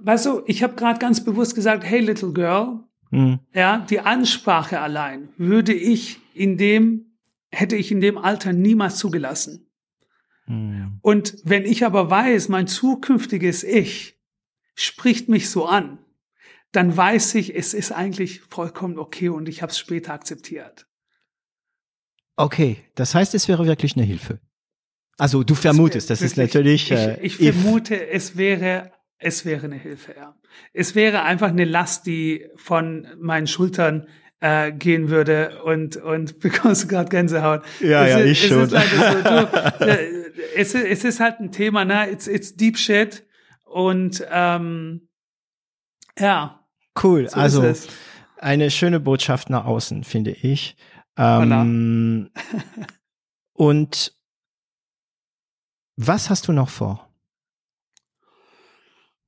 weißt du, ich habe gerade ganz bewusst gesagt, hey little girl, mhm. ja, die Ansprache allein würde ich in dem, hätte ich in dem Alter niemals zugelassen. Mhm. Und wenn ich aber weiß, mein zukünftiges Ich spricht mich so an, dann weiß ich, es ist eigentlich vollkommen okay und ich habe es später akzeptiert. Okay, das heißt, es wäre wirklich eine Hilfe. Also du vermutest, das, das ist natürlich. Äh, ich, ich vermute, es wäre, es wäre eine Hilfe, ja. Es wäre einfach eine Last, die von meinen Schultern äh, gehen würde und und bekommst du gerade Gänsehaut. Ja, es ja, ist, ich schon. so, du, äh, es, es ist halt ein Thema, ne? It's, it's deep shit und ähm, ja. Cool. So also eine schöne Botschaft nach außen, finde ich. Ähm, und was hast du noch vor?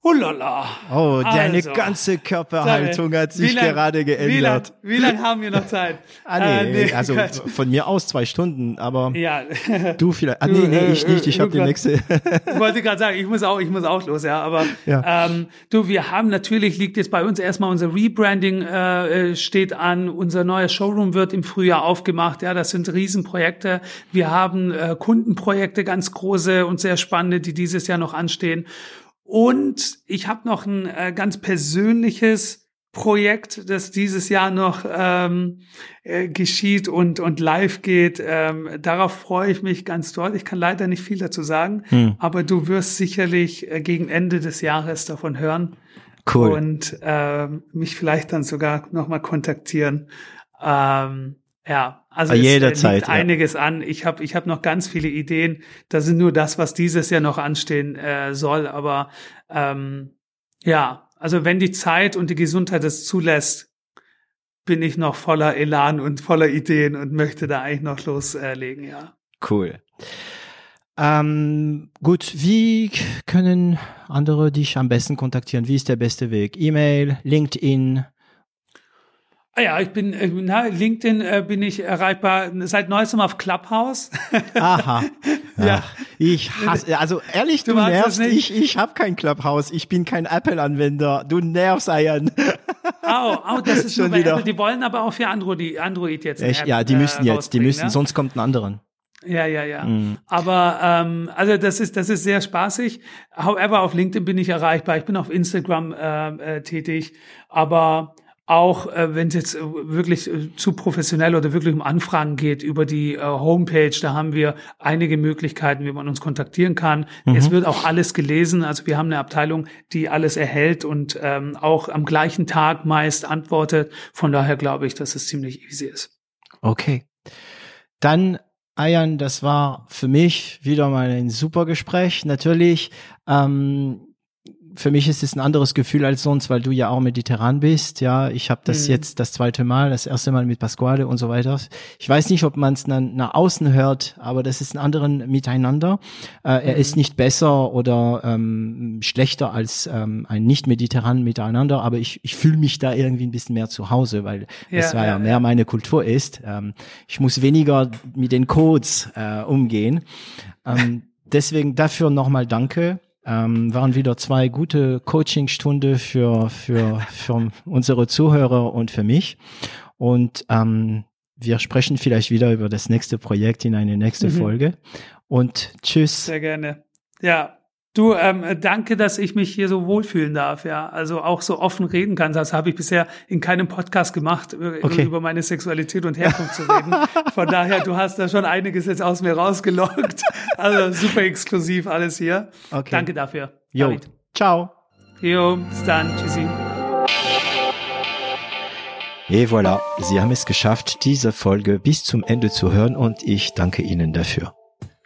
Ulala. Oh, deine also, ganze Körperhaltung hat sich lang, gerade geändert. Wie lange lang haben wir noch Zeit? ah, nee, äh, nee also Gott. von mir aus zwei Stunden, aber ja. du vielleicht. Ah, nee, nee, ich nicht, ich habe die nächste. ich wollte gerade sagen, ich muss auch, ich muss auch los, ja, aber ja. Ähm, du, wir haben natürlich, liegt jetzt bei uns erstmal unser Rebranding äh, äh, steht an, unser neuer Showroom wird im Frühjahr aufgemacht, ja, das sind Riesenprojekte. Wir haben äh, Kundenprojekte, ganz große und sehr spannende, die dieses Jahr noch anstehen. Und ich habe noch ein äh, ganz persönliches Projekt, das dieses Jahr noch ähm, äh, geschieht und, und live geht. Ähm, darauf freue ich mich ganz doll. Ich kann leider nicht viel dazu sagen, hm. aber du wirst sicherlich äh, gegen Ende des Jahres davon hören. Cool. Und äh, mich vielleicht dann sogar nochmal kontaktieren. Ähm, ja, also Bei jeder es liegt ja. einiges an. Ich habe ich hab noch ganz viele Ideen. Das sind nur das, was dieses Jahr noch anstehen äh, soll. Aber ähm, ja, also wenn die Zeit und die Gesundheit es zulässt, bin ich noch voller Elan und voller Ideen und möchte da eigentlich noch loslegen, ja. Cool. Ähm, gut, wie können andere dich am besten kontaktieren? Wie ist der beste Weg? E-Mail, LinkedIn, Ah ja, ich bin, äh, na, LinkedIn äh, bin ich erreichbar seit neuestem auf Clubhouse. Aha. ja. Ich hasse, also ehrlich, du, du nervst. Ich, ich habe kein Clubhouse. Ich bin kein Apple-Anwender. Du nervst, Ian. Au, au, das ist schon wieder. Apple. Die wollen aber auch für Android, Android jetzt. Echt? App, ja, die müssen äh, jetzt, die müssen, ja? sonst kommt ein anderen. Ja, ja, ja. Mhm. Aber ähm, also das ist das ist sehr spaßig. However, auf LinkedIn bin ich erreichbar. Ich bin auf Instagram äh, äh, tätig. Aber auch äh, wenn es jetzt äh, wirklich äh, zu professionell oder wirklich um Anfragen geht über die äh, Homepage, da haben wir einige Möglichkeiten, wie man uns kontaktieren kann. Mhm. Es wird auch alles gelesen, also wir haben eine Abteilung, die alles erhält und ähm, auch am gleichen Tag meist antwortet. Von daher glaube ich, dass es ziemlich easy ist. Okay. Dann Ayan, das war für mich wieder mal ein super Gespräch. Natürlich ähm, für mich ist es ein anderes Gefühl als sonst, weil du ja auch mediterran bist. Ja, ich habe das mhm. jetzt das zweite Mal, das erste Mal mit Pasquale und so weiter. Ich weiß nicht, ob man es dann nach außen hört, aber das ist ein anderen Miteinander. Äh, mhm. Er ist nicht besser oder ähm, schlechter als ähm, ein nicht mediterran Miteinander, aber ich, ich fühle mich da irgendwie ein bisschen mehr zu Hause, weil ja, das war ja, ja mehr meine Kultur ist. Ähm, ich muss weniger mit den Codes äh, umgehen. Ähm, deswegen dafür nochmal Danke. Ähm, waren wieder zwei gute Coachingstunde für, für, für unsere Zuhörer und für mich. Und ähm, wir sprechen vielleicht wieder über das nächste Projekt in eine nächste mhm. Folge. Und tschüss. Sehr gerne. Ja, Du, ähm, danke, dass ich mich hier so wohlfühlen darf, ja. Also auch so offen reden kann. Das habe ich bisher in keinem Podcast gemacht, okay. über meine Sexualität und Herkunft zu reden. Von daher, du hast da schon einiges jetzt aus mir rausgelockt. Also super exklusiv alles hier. Okay. Danke dafür. Jo. David. Ciao. Jo, bis dann. Tschüssi. Et voilà, Sie haben es geschafft, diese Folge bis zum Ende zu hören und ich danke Ihnen dafür.